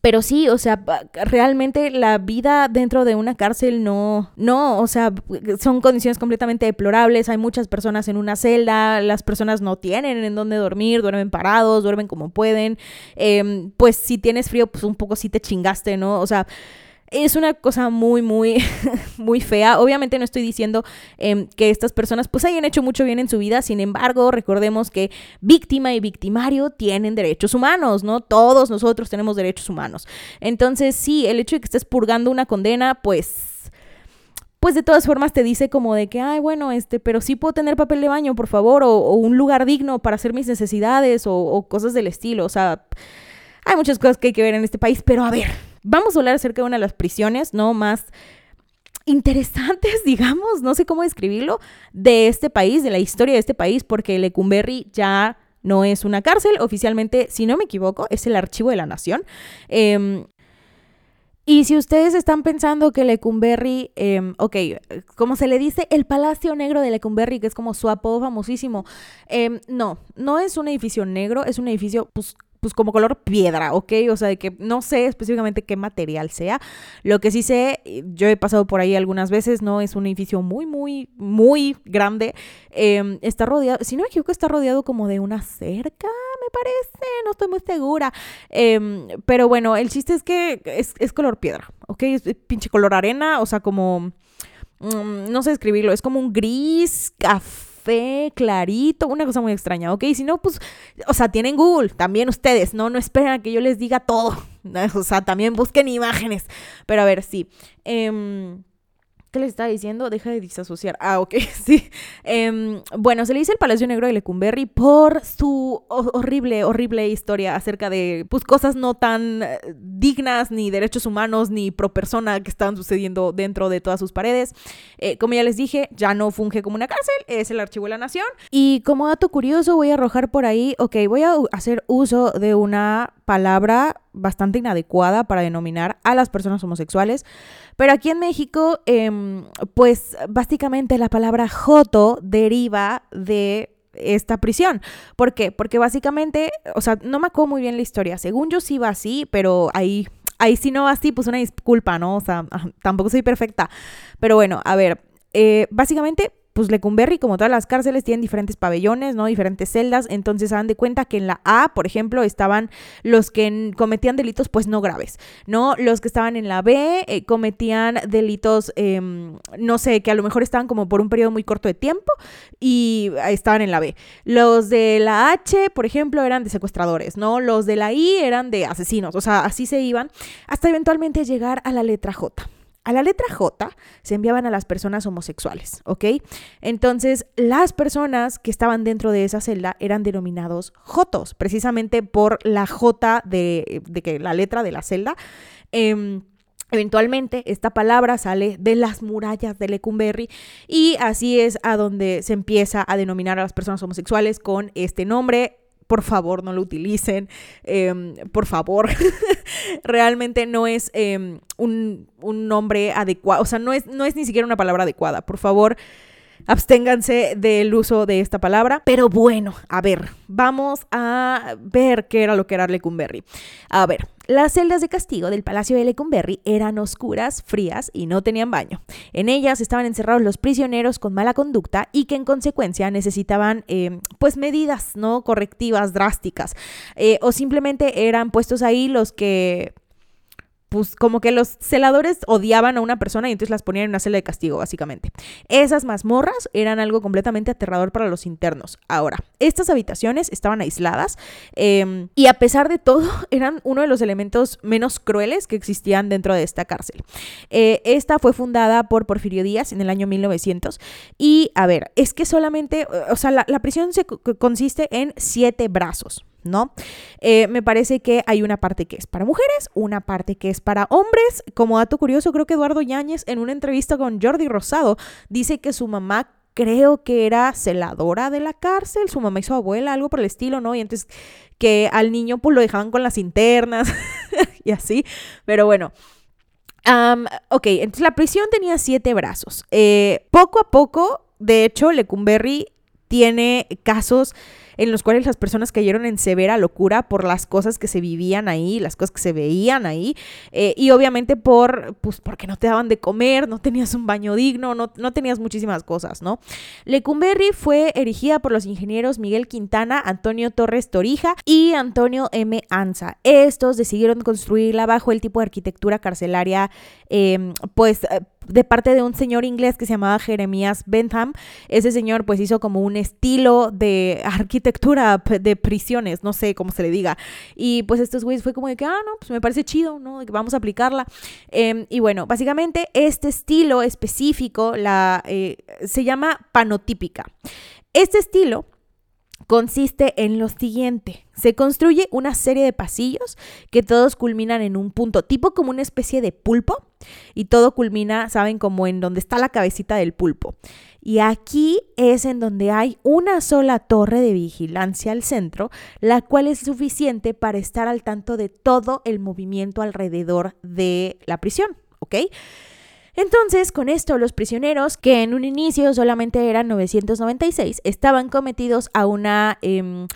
pero sí, o sea, realmente la vida dentro de una cárcel no, no, o sea, son condiciones completamente deplorables, hay muchas personas en una celda, las personas no tienen en dónde dormir, duermen parados, duermen como pueden, em, pues si tienes frío, pues un poco sí te chingaste, ¿no? O sea, es una cosa muy, muy, muy fea. Obviamente no estoy diciendo em, que estas personas pues hayan hecho mucho bien en su vida, sin embargo, recordemos que víctima y victimario tienen derechos humanos, ¿no? Todos nosotros tenemos derechos humanos. Entonces, sí, el hecho de que estés purgando una condena, pues pues de todas formas te dice como de que, ay, bueno, este, pero sí puedo tener papel de baño, por favor, o, un lugar digno para hacer mis necesidades, o, o, cosas del estilo. O sea, hay muchas cosas que hay que ver en este país, pero a ver, vamos a hablar acerca de una de las prisiones, ¿no? Más interesantes, digamos, no sé cómo describirlo, de este país, de la historia de este país, porque Lecumberri ya no es una cárcel, oficialmente, si no me equivoco, es el archivo de la nación. Em, y si ustedes están pensando que Lecumberri, eh, ok, como se le dice, el Palacio Negro de Lecumberri, que es como su apodo famosísimo, em, no, no es un edificio negro, es un edificio pues, pues como color piedra, ¿ok? O sea, de que no sé específicamente qué material sea. Lo que sí sé, yo he pasado por ahí algunas veces, ¿no? Es un edificio muy, muy, muy grande. Em, está rodeado, si no me equivoco, está rodeado como de una cerca, me parece, no estoy muy segura. Em, pero bueno, el chiste es que es, color piedra, ¿ok? Es pinche color arena, o sea, como... Mm, no sé escribirlo, es como un gris, café clarito, una cosa muy extraña, ¿ok? Si no, pues, o sea, tienen Google, también ustedes, ¿no? No esperan a que yo les diga todo, o sea, también busquen imágenes, pero a ver, sí. Eh, ¿Qué le estaba diciendo? Deja de disasociar. Ah, ok, sí. Em, bueno, se le dice el Palacio Negro de Lecumberri por su horrible, horrible historia acerca de pues, cosas no tan eh, dignas, ni derechos humanos, ni pro persona que estaban sucediendo dentro de todas sus paredes. Eh, como ya les dije, ya no funge como una cárcel, es el Archivo de la Nación. Y como dato curioso, voy a arrojar por ahí, ok, voy a hacer uso de una palabra bastante inadecuada para denominar a las personas homosexuales. Pero aquí en México, em, pues básicamente la palabra joto deriva de esta prisión. ¿Por qué? Porque básicamente, o sea, no me acuerdo muy bien la historia. Según yo sí va así, pero ahí, ahí sí no va así, pues una disculpa, ¿no? O sea, tampoco soy perfecta. Pero bueno, a ver, eh, básicamente pues Lecumberri, como todas las cárceles, tienen diferentes pabellones, ¿no? Diferentes celdas. Entonces, se dan de cuenta que en la A, por ejemplo, estaban los que cometían delitos, pues no graves, ¿no? Los que estaban en la B eh, cometían delitos, em, no sé, que a lo mejor estaban como por un periodo muy corto de tiempo y estaban en la B. Los de la H, por ejemplo, eran de secuestradores, ¿no? Los de la I eran de asesinos. O sea, así se iban hasta eventualmente llegar a la letra J. A la letra J se enviaban a las personas homosexuales, ¿ok? Entonces, las personas que estaban dentro de esa celda eran denominados Jotos, precisamente por la J de, que la letra de la celda. Em, eventualmente esta palabra sale de las murallas de Lecumberri y así es a donde se empieza a denominar a las personas homosexuales con este nombre por favor no lo utilicen, em, por favor, realmente no es em, un, un, nombre adecuado, o sea, no es, no es ni siquiera una palabra adecuada, por favor. Absténganse del uso de esta palabra. Pero bueno, a ver, vamos a ver qué era lo que era Lecumberri. A ver, las celdas de castigo del Palacio de Lecumberri eran oscuras, frías y no tenían baño. En ellas estaban encerrados los prisioneros con mala conducta y que en consecuencia necesitaban eh, pues medidas no correctivas drásticas eh, o simplemente eran puestos ahí los que pues como que los celadores odiaban a una persona y entonces las ponían en una celda de castigo, básicamente. Esas mazmorras eran algo completamente aterrador para los internos. Ahora, estas habitaciones estaban aisladas em, y a pesar de todo eran uno de los elementos menos crueles que existían dentro de esta cárcel. Eh, esta fue fundada por Porfirio Díaz en el año 1900 y a ver, es que solamente, o sea, la, la prisión se consiste en siete brazos. ¿No? Eh, me parece que hay una parte que es para mujeres, una parte que es para hombres. Como dato curioso, creo que Eduardo Yáñez en una entrevista con Jordi Rosado dice que su mamá creo que era celadora de la cárcel, su mamá y su abuela, algo por el estilo, ¿no? Y entonces que al niño pues lo dejaban con las internas y así, pero bueno. ok, entonces la prisión tenía siete brazos. Eh, poco a poco, de hecho, Lecumberri tiene casos en los cuales las personas cayeron en severa locura por las cosas que se vivían ahí, las cosas que se veían ahí, eh, y obviamente por, pues, porque no te daban de comer, no tenías un baño digno, no, no tenías muchísimas cosas, ¿no? Lecumberri fue erigida por los ingenieros Miguel Quintana, Antonio Torres Torija y Antonio M. Anza. Estos decidieron construirla bajo el tipo de arquitectura carcelaria, em, pues, eh, de parte de un señor inglés que se llamaba Jeremías Bentham. Ese señor pues hizo como un estilo de arquitectura de prisiones, no sé cómo se le diga. Y pues estos güeyes fue como de que, ah, no, pues me parece chido, ¿no? De que vamos a aplicarla. Em, y bueno, básicamente este estilo específico la, eh, se llama panotípica. Este estilo consiste en lo siguiente. Se construye una serie de pasillos que todos culminan en un punto, tipo como una especie de pulpo, y todo culmina, saben, como en donde está la cabecita del pulpo. Y aquí es en donde hay una sola torre de vigilancia al centro, la cual es suficiente para estar al tanto de todo el movimiento alrededor de la prisión, ¿ok? Entonces, con esto, los prisioneros, que en un inicio solamente eran 996, estaban cometidos a una... Eh,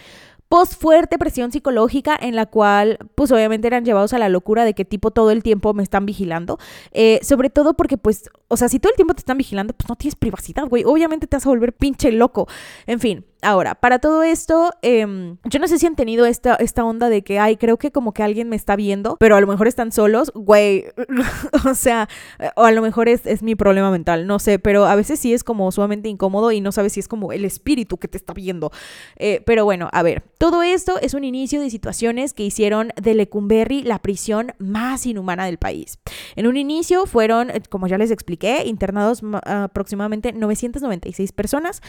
post fuerte presión psicológica en la cual pues obviamente eran llevados a la locura de que tipo todo el tiempo me están vigilando, eh, sobre todo porque pues, o sea, si todo el tiempo te están vigilando, pues no tienes privacidad, güey, obviamente te vas a volver pinche loco, en fin, Ahora, para todo esto, em, yo no sé si han tenido esta, esta onda de que, ay, creo que como que alguien me está viendo, pero a lo mejor están solos, güey, o sea, o a lo mejor es, es, mi problema mental, no sé, pero a veces sí es como sumamente incómodo y no sabes si es como el espíritu que te está viendo. Eh, pero bueno, a ver, todo esto es un inicio de situaciones que hicieron de Lecumberri la prisión más inhumana del país. En un inicio fueron, como ya les expliqué, internados aproximadamente 996 personas,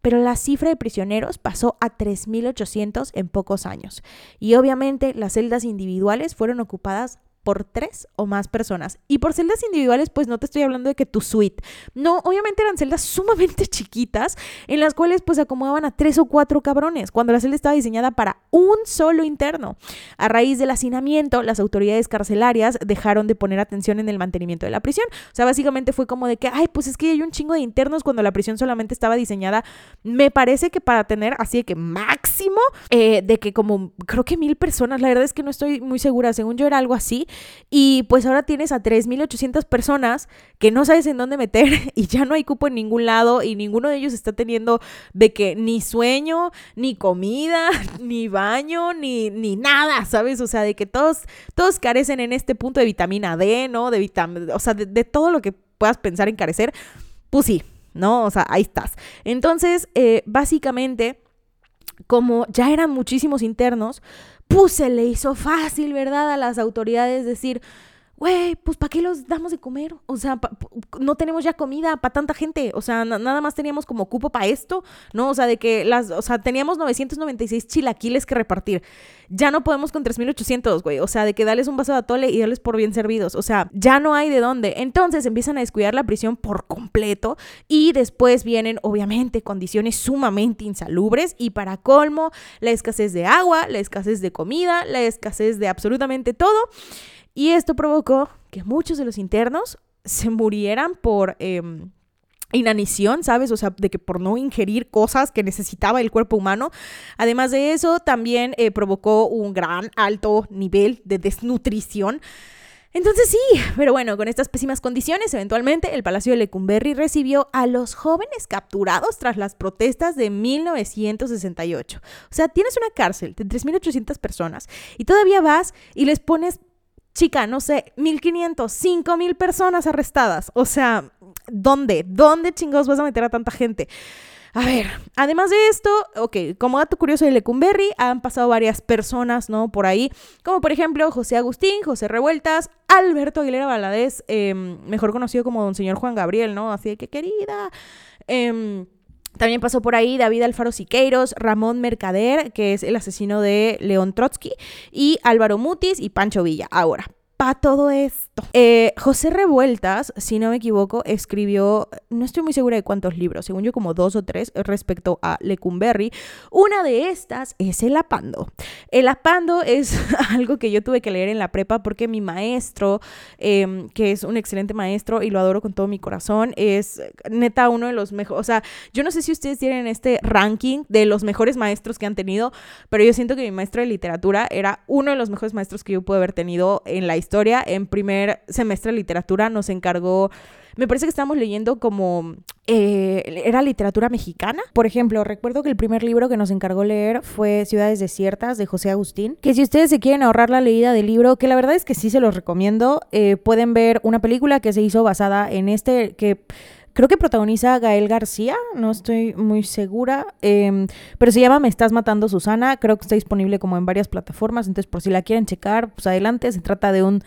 pero la cifra de prisioneros pasó a 3.800 en pocos años. Y obviamente las celdas individuales fueron ocupadas por tres o más personas. Y por celdas individuales, pues no te estoy hablando de que tu suite. No, obviamente eran celdas sumamente chiquitas en las cuales pues acomodaban a tres o cuatro cabrones, cuando la celda estaba diseñada para un solo interno. A raíz del hacinamiento, las autoridades carcelarias dejaron de poner atención en el mantenimiento de la prisión. O sea, básicamente fue como de que, ay, pues es que hay un chingo de internos cuando la prisión solamente estaba diseñada, me parece que para tener así de que máximo, eh, de que como creo que mil personas, la verdad es que no estoy muy segura, según yo era algo así. Y pues ahora tienes a 3.800 personas que no sabes en dónde meter y ya no hay cupo en ningún lado y ninguno de ellos está teniendo de que ni sueño, ni comida, ni baño, ni, ni nada, ¿sabes? O sea, de que todos, todos carecen en este punto de vitamina D, ¿no? De vitamina, o sea, de, todo lo que puedas pensar en carecer, pues sí, ¿no? O sea, ahí estás. Entonces, eh, básicamente, como ya eran muchísimos internos, pues se le hizo fácil, ¿verdad? A las autoridades decir, güey, pues ¿para qué los damos de comer? O sea, no tenemos ya comida para tanta gente. O sea, nada más teníamos como cupo para esto, ¿no? O sea, de que las, o sea, teníamos 996 chilaquiles que repartir. Ya no podemos con 3800, güey. O sea, de que darles un vaso de atole y darles por bien servidos. O sea, ya no hay de dónde. Entonces empiezan a descuidar la prisión por completo y después vienen, obviamente, condiciones sumamente insalubres y para colmo, la escasez de agua, la escasez de comida, la escasez de absolutamente todo. Y esto provocó que muchos de los internos se murieran por em, inanición, ¿sabes? O sea, de que por no ingerir cosas que necesitaba el cuerpo humano. Además de eso, también eh, provocó un gran alto nivel de desnutrición. Entonces sí, pero bueno, con estas pésimas condiciones, eventualmente el Palacio de Lecumberri recibió a los jóvenes capturados tras las protestas de 1968. O sea, tienes una cárcel de 3.800 personas y todavía vas y les pones chica, no sé, 1500, 5000 personas arrestadas. O sea, ¿dónde? ¿Dónde chingados vas a meter a tanta gente? A ver, además de esto, ok, como dato curioso de Lecumberri, han pasado varias personas, ¿no? Por ahí, como por ejemplo José Agustín, José Revueltas, Alberto Aguilera Valadez, em, mejor conocido como Don Señor Juan Gabriel, ¿no? Así de que querida. Eh, también pasó por ahí David Alfaro Siqueiros, Ramón Mercader, que es el asesino de León Trotsky, y Álvaro Mutis y Pancho Villa. Ahora, para todo esto. Eh, José Revueltas, si no me equivoco, escribió, no estoy muy segura de cuántos libros, según yo como dos o tres respecto a Lecumberri. Una de estas es El Apando. El Apando es algo que yo tuve que leer en la prepa porque mi maestro, em, que es un excelente maestro y lo adoro con todo mi corazón, es neta uno de los mejores, o sea, yo no sé si ustedes tienen este ranking de los mejores maestros que han tenido, pero yo siento que mi maestro de literatura era uno de los mejores maestros que yo pude haber tenido en la historia historia. En primer semestre de literatura nos encargó me parece que estamos leyendo como eh, era literatura mexicana. Por ejemplo, recuerdo que el primer libro que nos encargó leer fue Ciudades Desiertas de José Agustín. Que si ustedes se quieren ahorrar la leída del libro, que la verdad es que sí se los recomiendo, eh, pueden ver una película que se hizo basada en este, que creo que protagoniza Gael García, no estoy muy segura, em, pero se llama Me estás matando Susana, creo que está disponible como en varias plataformas, entonces por si la quieren checar, pues adelante, se trata de un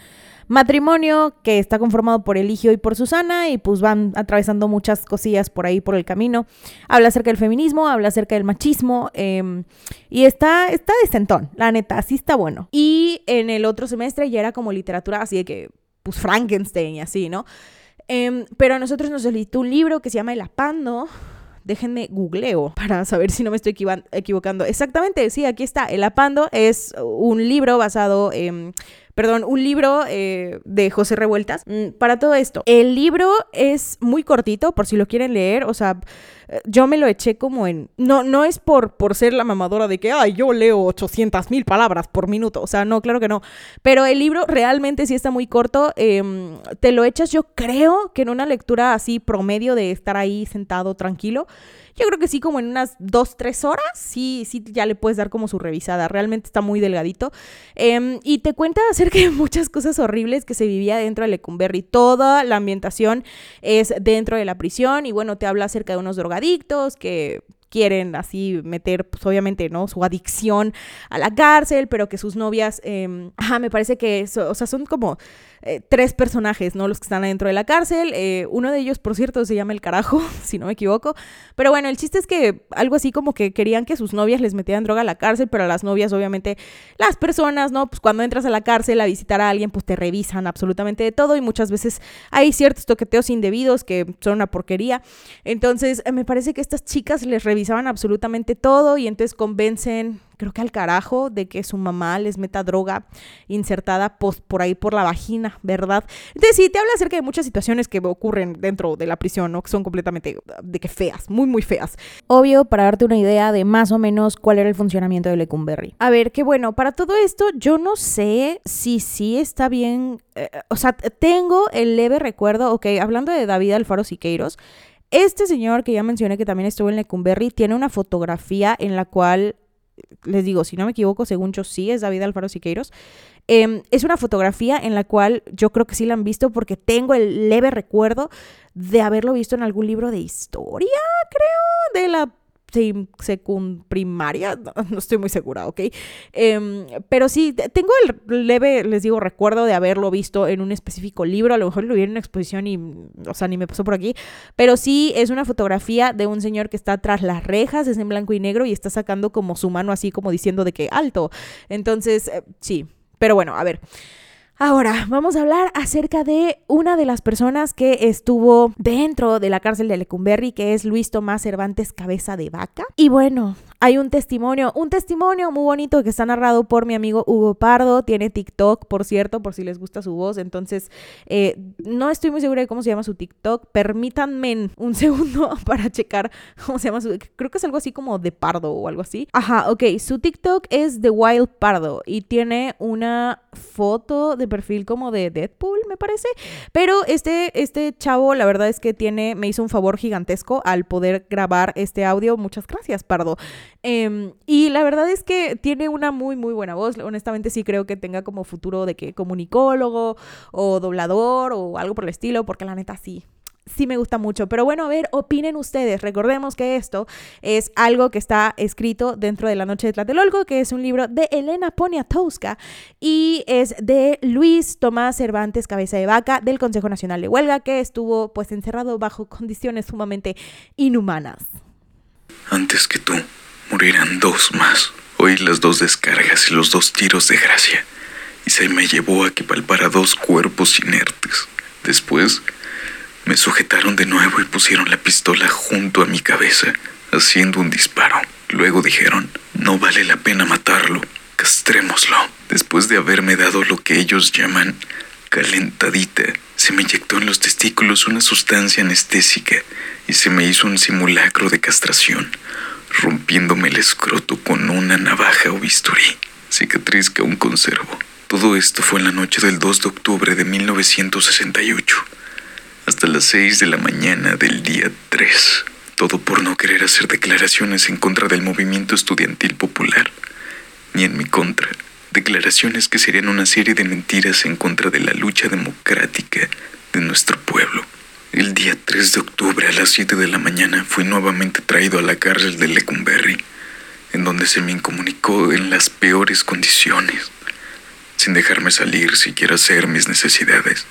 matrimonio que está conformado por Eligio y por Susana y pues van atravesando muchas cosillas por ahí por el camino. Habla acerca del feminismo, habla acerca del machismo em, y está, está decentón, la neta, así está bueno. Y en el otro semestre ya era como literatura así de que pues Frankenstein y así, ¿no? Em, pero a nosotros nos solicitó un libro que se llama El Apando, déjenme googleo para saber si no me estoy equivocando. Exactamente, sí, aquí está. El Apando es un libro basado en perdón, un libro eh, de José Revueltas. Mm, para todo esto, el libro es muy cortito, por si lo quieren leer, o sea, yo me lo eché como en... No, no es por, por ser la mamadora de que, ay, yo leo 800 mil palabras por minuto, o sea, no, claro que no, pero el libro realmente sí está muy corto, em, te lo echas yo creo que en una lectura así promedio de estar ahí sentado tranquilo. Yo creo que sí, como en unas dos, tres horas, sí, sí, ya le puedes dar como su revisada. Realmente está muy delgadito. Em, y te cuenta acerca de muchas cosas horribles que se vivía dentro de Lecumberri. Toda la ambientación es dentro de la prisión y bueno, te habla acerca de unos drogadictos que quieren así meter, pues obviamente, ¿no? Su adicción a la cárcel, pero que sus novias, eh, ajá, me parece que, o sea, son como eh, tres personajes, ¿no? Los que están adentro de la cárcel. Eh, uno de ellos, por cierto, se llama El Carajo, si no me equivoco. Pero bueno, el chiste es que algo así como que querían que sus novias les metieran droga a la cárcel, pero a las novias, obviamente, las personas, ¿no? Pues cuando entras a la cárcel a visitar a alguien, pues te revisan absolutamente de todo y muchas veces hay ciertos toqueteos indebidos que son una porquería. Entonces, me parece que estas chicas les revisaban absolutamente todo y entonces convencen creo que al carajo de que su mamá les meta droga insertada pues, por ahí por la vagina, ¿verdad? Entonces sí, te habla acerca de muchas situaciones que ocurren dentro de la prisión, ¿no? Que son completamente de que feas, muy, muy feas. Obvio, para darte una idea de más o menos cuál era el funcionamiento de Lecumberri. A ver, qué bueno, para todo esto yo no sé si sí está bien, eh, o sea, tengo el leve recuerdo, ok, hablando de David Alfaro Siqueiros, este señor que ya mencioné que también estuvo en Lecumberri tiene una fotografía en la cual les digo, si no me equivoco, según yo sí es David Alfaro Siqueiros. Em, es una fotografía en la cual yo creo que sí la han visto porque tengo el leve recuerdo de haberlo visto en algún libro de historia, creo, de la secund-primaria, no estoy muy segura, ¿ok? Em, pero sí, tengo el leve, les digo, recuerdo de haberlo visto en un específico libro, a lo mejor lo vi en una exposición y, o sea, ni me pasó por aquí, pero sí es una fotografía de un señor que está tras las rejas, es en blanco y negro y está sacando como su mano así como diciendo de que alto. Entonces, eh, sí, pero bueno, a ver. Ahora, vamos a hablar acerca de una de las personas que estuvo dentro de la cárcel de Lecumberri, que es Luis Tomás Cervantes Cabeza de Vaca. Y bueno, hay un testimonio, un testimonio muy bonito que está narrado por mi amigo Hugo Pardo. Tiene TikTok, por cierto, por si les gusta su voz. Entonces, eh, no estoy muy segura de cómo se llama su TikTok. Permítanme un segundo para checar cómo se llama su. Creo que es algo así como de Pardo o algo así. Ajá, ok. Su TikTok es The Wild Pardo y tiene una foto de perfil como de Deadpool, me parece. Pero este, este chavo, la verdad es que tiene, me hizo un favor gigantesco al poder grabar este audio. Muchas gracias, Pardo. Em, y la verdad es que tiene una muy, muy buena voz. Honestamente sí creo que tenga como futuro de que comunicólogo o doblador o algo por el estilo, porque la neta sí, sí me gusta mucho. Pero bueno, a ver, opinen ustedes. Recordemos que esto es algo que está escrito dentro de La Noche de Tlatelolco, que es un libro de Elena Poniatowska y es de Luis Tomás Cervantes Cabeza de Vaca del Consejo Nacional de Huelga, que estuvo pues encerrado bajo condiciones sumamente inhumanas. Antes que tú, morirán dos más. Oí las dos descargas y los dos tiros de gracia, y se me llevó a que palpara dos cuerpos inertes. Después me sujetaron de nuevo y pusieron la pistola junto a mi cabeza, haciendo un disparo. Luego dijeron, no vale la pena matarlo, castrémoslo. Después de haberme dado lo que ellos llaman calentadita, se me inyectó en los testículos una sustancia anestésica y se me hizo un simulacro de castración, rompiéndome el escroto con una navaja o bisturí, cicatriz que aún conservo. Todo esto fue en la noche del 2 de octubre de 1968, hasta las 6 de la mañana del día 3. Todo por no querer hacer declaraciones en contra del movimiento estudiantil popular, ni en mi contra. Declaraciones que serían una serie de mentiras en contra de la lucha democrática de nuestro pueblo. El día 3 de octubre a las 7 de la mañana fui nuevamente traído a la cárcel de Lecumberri, en donde se me incomunicó en las peores condiciones, sin dejarme salir siquiera hacer mis necesidades,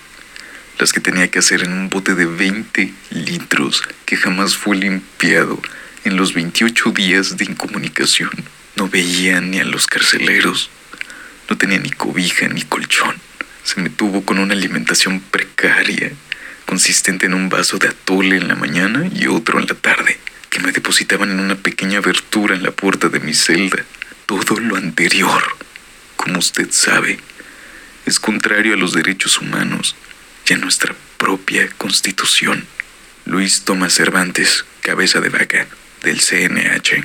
las que tenía que hacer en un bote de 20 litros que jamás fue limpiado en los 28 días de incomunicación. No veía ni a los carceleros, no tenía ni cobija ni colchón. Se me tuvo con una alimentación precaria consistente en un vaso de atole en la mañana y otro en la tarde, que me depositaban en una pequeña abertura en la puerta de mi celda. Todo lo anterior, como usted sabe, es contrario a los derechos humanos y a nuestra propia constitución. Luis Tomás Cervantes, cabeza de vaca, del CNH.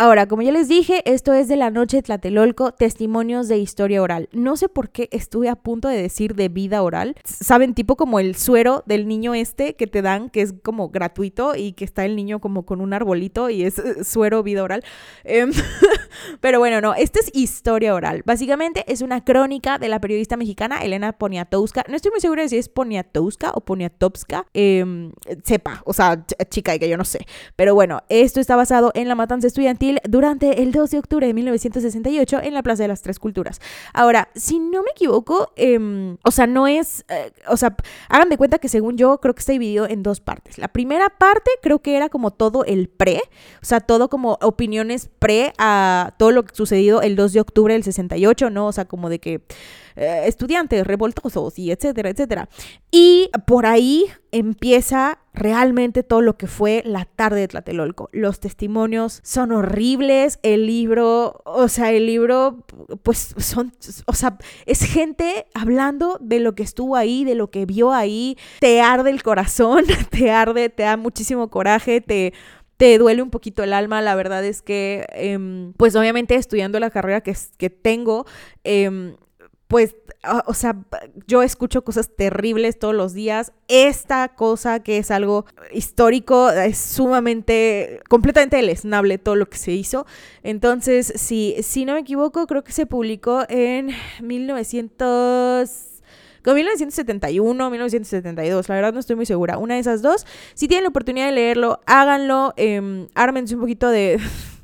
Ahora, como ya les dije, esto es de la noche de Tlatelolco, testimonios de historia oral. No sé por qué estuve a punto de decir de vida oral. Saben, tipo como el suero del niño este que te dan, que es como gratuito y que está el niño como con un arbolito y es eh, suero vida oral. Em, pero bueno, no, esta es historia oral. Básicamente es una crónica de la periodista mexicana Elena Poniatowska. No estoy muy segura de si es Poniatowska o Poniatowska. Em, sepa, o sea, chica, que yo no sé. Pero bueno, esto está basado en la matanza estudiantil durante el 2 de octubre de 1968 en la Plaza de las Tres Culturas. Ahora, si no me equivoco, em, o sea, no es, eh, o sea, hagan de cuenta que según yo creo que está dividido en dos partes. La primera parte creo que era como todo el pre, o sea, todo como opiniones pre a todo lo que sucedido el 2 de octubre del 68, ¿no? O sea, como de que eh, estudiantes revoltosos y etcétera, etcétera. Y por ahí empieza realmente todo lo que fue la tarde de Tlatelolco. Los testimonios son horribles, el libro, o sea, el libro, pues son, o sea, es gente hablando de lo que estuvo ahí, de lo que vio ahí, te arde el corazón, te arde, te da muchísimo coraje, te te duele un poquito el alma. La verdad es que, em, pues obviamente estudiando la carrera que, que tengo, eh, pues, o sea, yo escucho cosas terribles todos los días. Esta cosa que es algo histórico es sumamente, completamente deleznable todo lo que se hizo. Entonces, si, si no me equivoco, creo que se publicó en 1900... Con 1971, 1972, la verdad no estoy muy segura. Una de esas dos. Si tienen la oportunidad de leerlo, háganlo. Eh, ármense un poquito de,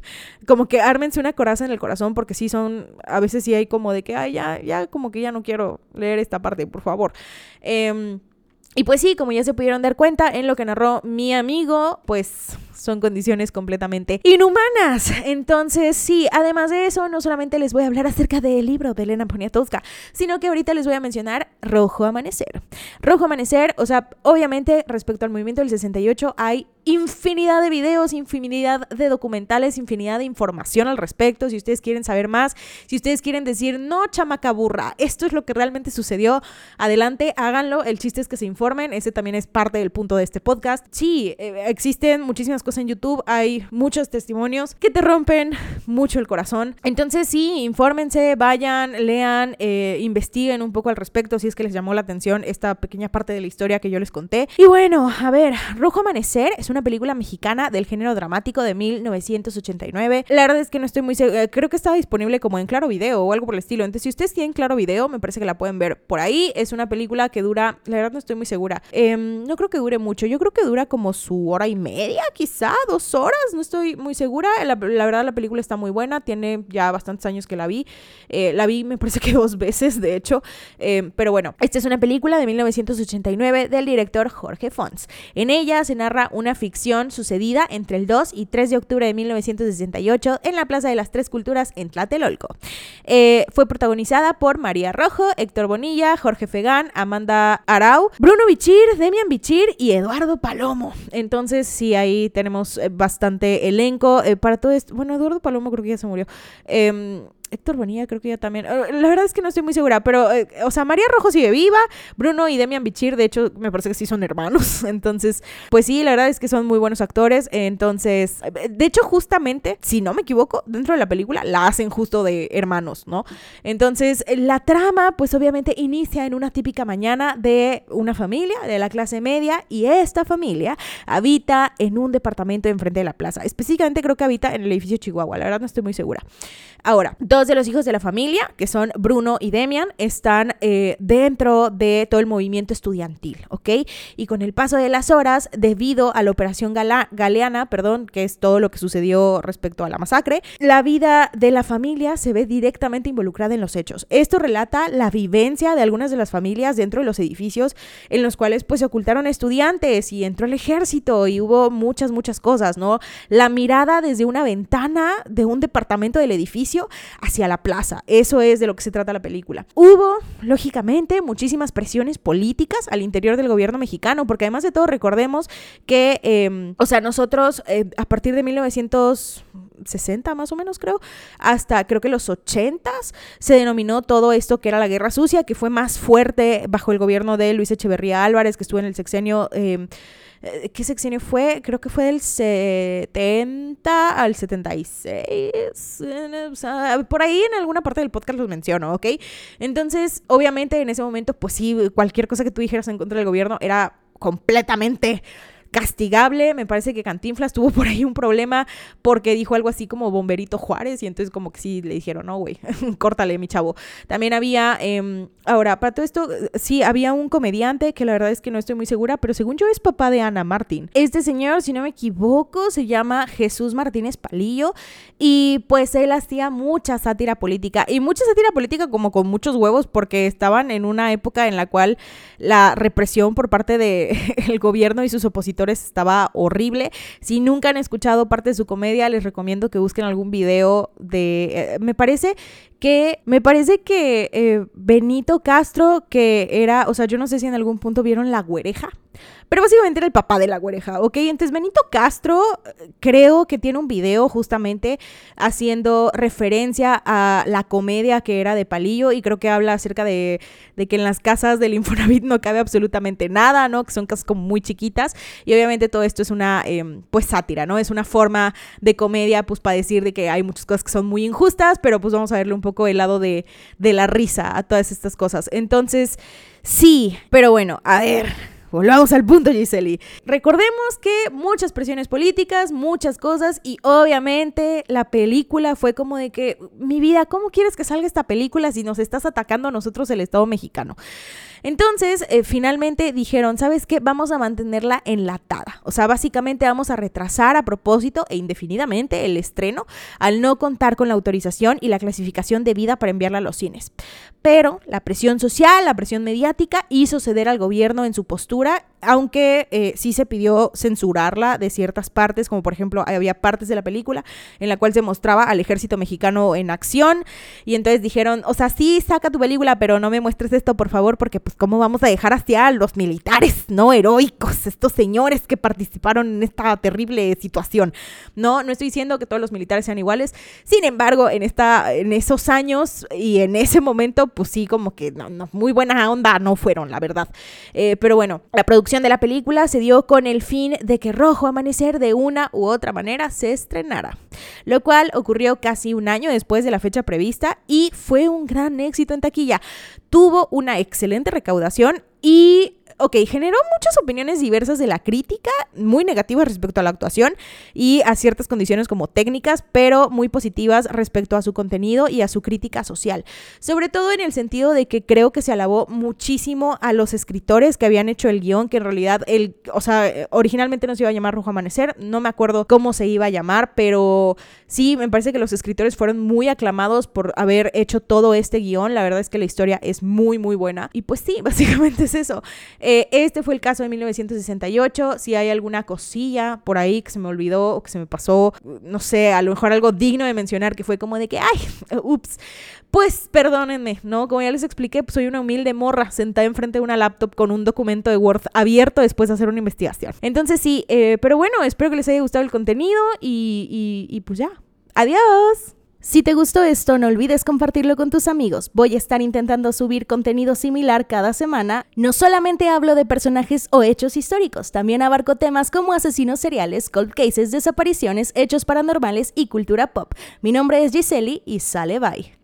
como que ármense una coraza en el corazón porque sí son, a veces sí hay como de que, ay, ya, ya, como que ya no quiero leer esta parte, por favor. Eh, y pues sí, como ya se pudieron dar cuenta en lo que narró mi amigo, pues son condiciones completamente inhumanas. Entonces, sí, además de eso, no solamente les voy a hablar acerca del libro de Elena Poniatowska, sino que ahorita les voy a mencionar Rojo Amanecer. Rojo Amanecer, o sea, obviamente respecto al movimiento del 68 hay infinidad de videos, infinidad de documentales, infinidad de información al respecto. Si ustedes quieren saber más, si ustedes quieren decir, no, chamaca burra, esto es lo que realmente sucedió, adelante, háganlo. El chiste es que se informen, ese también es parte del punto de este podcast. Sí, eh, existen muchísimas cosas en YouTube, hay muchos testimonios que te rompen mucho el corazón. Entonces, sí, infórmense, vayan, lean, eh, investiguen un poco al respecto si es que les llamó la atención esta pequeña parte de la historia que yo les conté. Y bueno, a ver, Rojo Amanecer es una película mexicana del género dramático de 1989. La verdad es que no estoy muy segura, creo que está disponible como en Claro Video o algo por el estilo. Entonces, si ustedes tienen Claro Video, me parece que la pueden ver por ahí. Es una película que dura, la verdad no estoy muy segura. Em, no creo que dure mucho, yo creo que dura como su hora y media, dos horas, no estoy muy segura. La, verdad la película está muy buena, tiene ya bastantes años que la vi. Eh, la vi me parece que dos veces, de hecho. Em, pero bueno, esta es una película de 1989 del director Jorge Fons. En ella se narra una ficción sucedida entre el 2 y 3 de octubre de 1968 en la Plaza de las Tres Culturas en Tlatelolco. Eh, fue protagonizada por María Rojo, Héctor Bonilla, Jorge Fegán, Amanda Arau, Bruno Bichir, Demian Bichir y Eduardo Palomo. Entonces, sí, ahí tenemos eh, bastante elenco. Eh, para todo esto, bueno, Eduardo Palomo creo que ya se murió. Héctor Bonilla creo que ya también. Eh, la verdad es que no estoy muy segura, pero, eh, o sea, María Rojo sigue viva, Bruno y Demian Bichir, de hecho, me parece que sí son hermanos. Entonces, pues sí, la verdad es que son muy buenos actores. Entonces, de hecho, justamente, si no me equivoco, dentro de la película la hacen justo de hermanos, ¿no? Entonces, la trama, pues obviamente inicia en una típica mañana de una familia de la clase media y esta familia habita en un departamento enfrente de la plaza. Específicamente creo que habita en el edificio Chihuahua, la verdad no estoy muy segura. Ahora, dos de los hijos de la familia, que son Bruno y Demian, están eh, dentro de todo el movimiento estudiantil, ¿ok? Y con el paso de las horas, debido a la operación Galeana, perdón, que es todo lo que sucedió respecto a la masacre, la vida de la familia se ve directamente involucrada en los hechos. Esto relata la vivencia de algunas de las familias dentro de los edificios en los cuales pues se ocultaron estudiantes y entró el ejército y hubo muchas, muchas cosas, ¿no? La mirada desde una ventana de un departamento del edificio hacia la plaza. Eso es de lo que se trata la película. Hubo, lógicamente, muchísimas presiones políticas al interior del gobierno mexicano, porque además de todo recordemos que, em, o sea, nosotros eh, a partir de 1960 más o menos creo, hasta creo que los 80 se denominó todo esto que era la guerra sucia, que fue más fuerte bajo el gobierno de Luis Echeverría Álvarez, que estuvo en el sexenio... Em, ¿Qué secciones fue? Creo que fue del 70 al 76. por ahí en alguna parte del podcast los menciono, ¿ok? Entonces, obviamente en ese momento, pues sí, cualquier cosa que tú dijeras en contra del gobierno era completamente castigable. Me parece que Cantinflas tuvo por ahí un problema porque dijo algo así como Bomberito Juárez y entonces como que sí le dijeron, no, güey, córtale, mi chavo. También había, em, ahora, para todo esto, sí, había un comediante que la verdad es que no estoy muy segura, pero según yo es papá de Ana Martín. Este señor, si no me equivoco, se llama Jesús Martínez Palillo y pues él hacía mucha sátira política y mucha sátira política como con muchos huevos porque estaban en una época en la cual la represión por parte del gobierno y sus opositores estaba horrible. Si nunca han escuchado parte de su comedia, les recomiendo que busquen algún video de... Eh, me parece que me parece que eh, Benito Castro, que era, o sea, yo no sé si en algún punto vieron La Güereja, pero básicamente era el papá de La Güereja, ¿ok? Entonces Benito Castro creo que tiene un video justamente haciendo referencia a la comedia que era de Palillo y creo que habla acerca de, de que en las casas del Infonavit no cabe absolutamente nada, ¿no? Que son casas como muy chiquitas y obviamente todo esto es una, em, pues, sátira, ¿no? Es una forma de comedia, pues, para decir de que hay muchas cosas que son muy injustas, pero pues vamos a verle un poco el lado de, de la risa a todas estas cosas. Entonces, sí, pero bueno, a ver. Volvamos al punto, Giseli. Recordemos que muchas presiones políticas, muchas cosas y obviamente la película fue como de que, mi vida, ¿cómo quieres que salga esta película si nos estás atacando a nosotros el Estado mexicano? Entonces, eh, finalmente dijeron, ¿sabes qué? Vamos a mantenerla enlatada. O sea, básicamente vamos a retrasar a propósito e indefinidamente el estreno al no contar con la autorización y la clasificación debida para enviarla a los cines. Pero la presión social, la presión mediática hizo ceder al gobierno en su postura, aunque eh, sí se pidió censurarla de ciertas partes, como por ejemplo había partes de la película en la cual se mostraba al ejército mexicano en acción y entonces dijeron, o sea, sí, saca tu película, pero no me muestres esto, por favor, porque pues cómo vamos a dejar hacia los militares, ¿no? Heroicos, estos señores que participaron en esta terrible situación. No, no estoy diciendo que todos los militares sean iguales. Sin embargo, en, esta, en esos años y en ese momento, pues sí, como que no, muy buena onda no fueron, la verdad. Eh, pero bueno, la producción de la película se dio con el fin de que Rojo Amanecer de una u otra manera se estrenara, lo cual ocurrió casi un año después de la fecha prevista y fue un gran éxito en taquilla. Tuvo una excelente recaudación y ok, generó muchas opiniones diversas de la crítica, muy negativas respecto a la actuación y a ciertas condiciones como técnicas, pero muy positivas respecto a su contenido y a su crítica social. Sobre todo en el sentido de que creo que se alabó muchísimo a los escritores que habían hecho el guion, que en realidad, el, o sea, originalmente no se iba a llamar Rojo Amanecer, no me acuerdo cómo se iba a llamar, pero sí, me parece que los escritores fueron muy aclamados por haber hecho todo este guion. La verdad es que la historia es muy, muy buena. Y pues sí, básicamente es eso. Eh, este fue el caso de 1968. Si hay alguna cosilla por ahí que se me olvidó o que se me pasó, no sé, a lo mejor algo digno de mencionar que fue como de que, ay, ups, pues perdónenme, ¿no? Como ya les expliqué, pues soy una humilde morra sentada enfrente de una laptop con un documento de Word abierto después de hacer una investigación. Entonces sí, eh, pero bueno, espero que les haya gustado el contenido y, y pues ya. Adiós. Si te gustó esto, no olvides compartirlo con tus amigos. Voy a estar intentando subir contenido similar cada semana. No solamente hablo de personajes o hechos históricos, también abarco temas como asesinos seriales, cold cases, desapariciones, hechos paranormales y cultura pop. Mi nombre es Giseli y sale bye.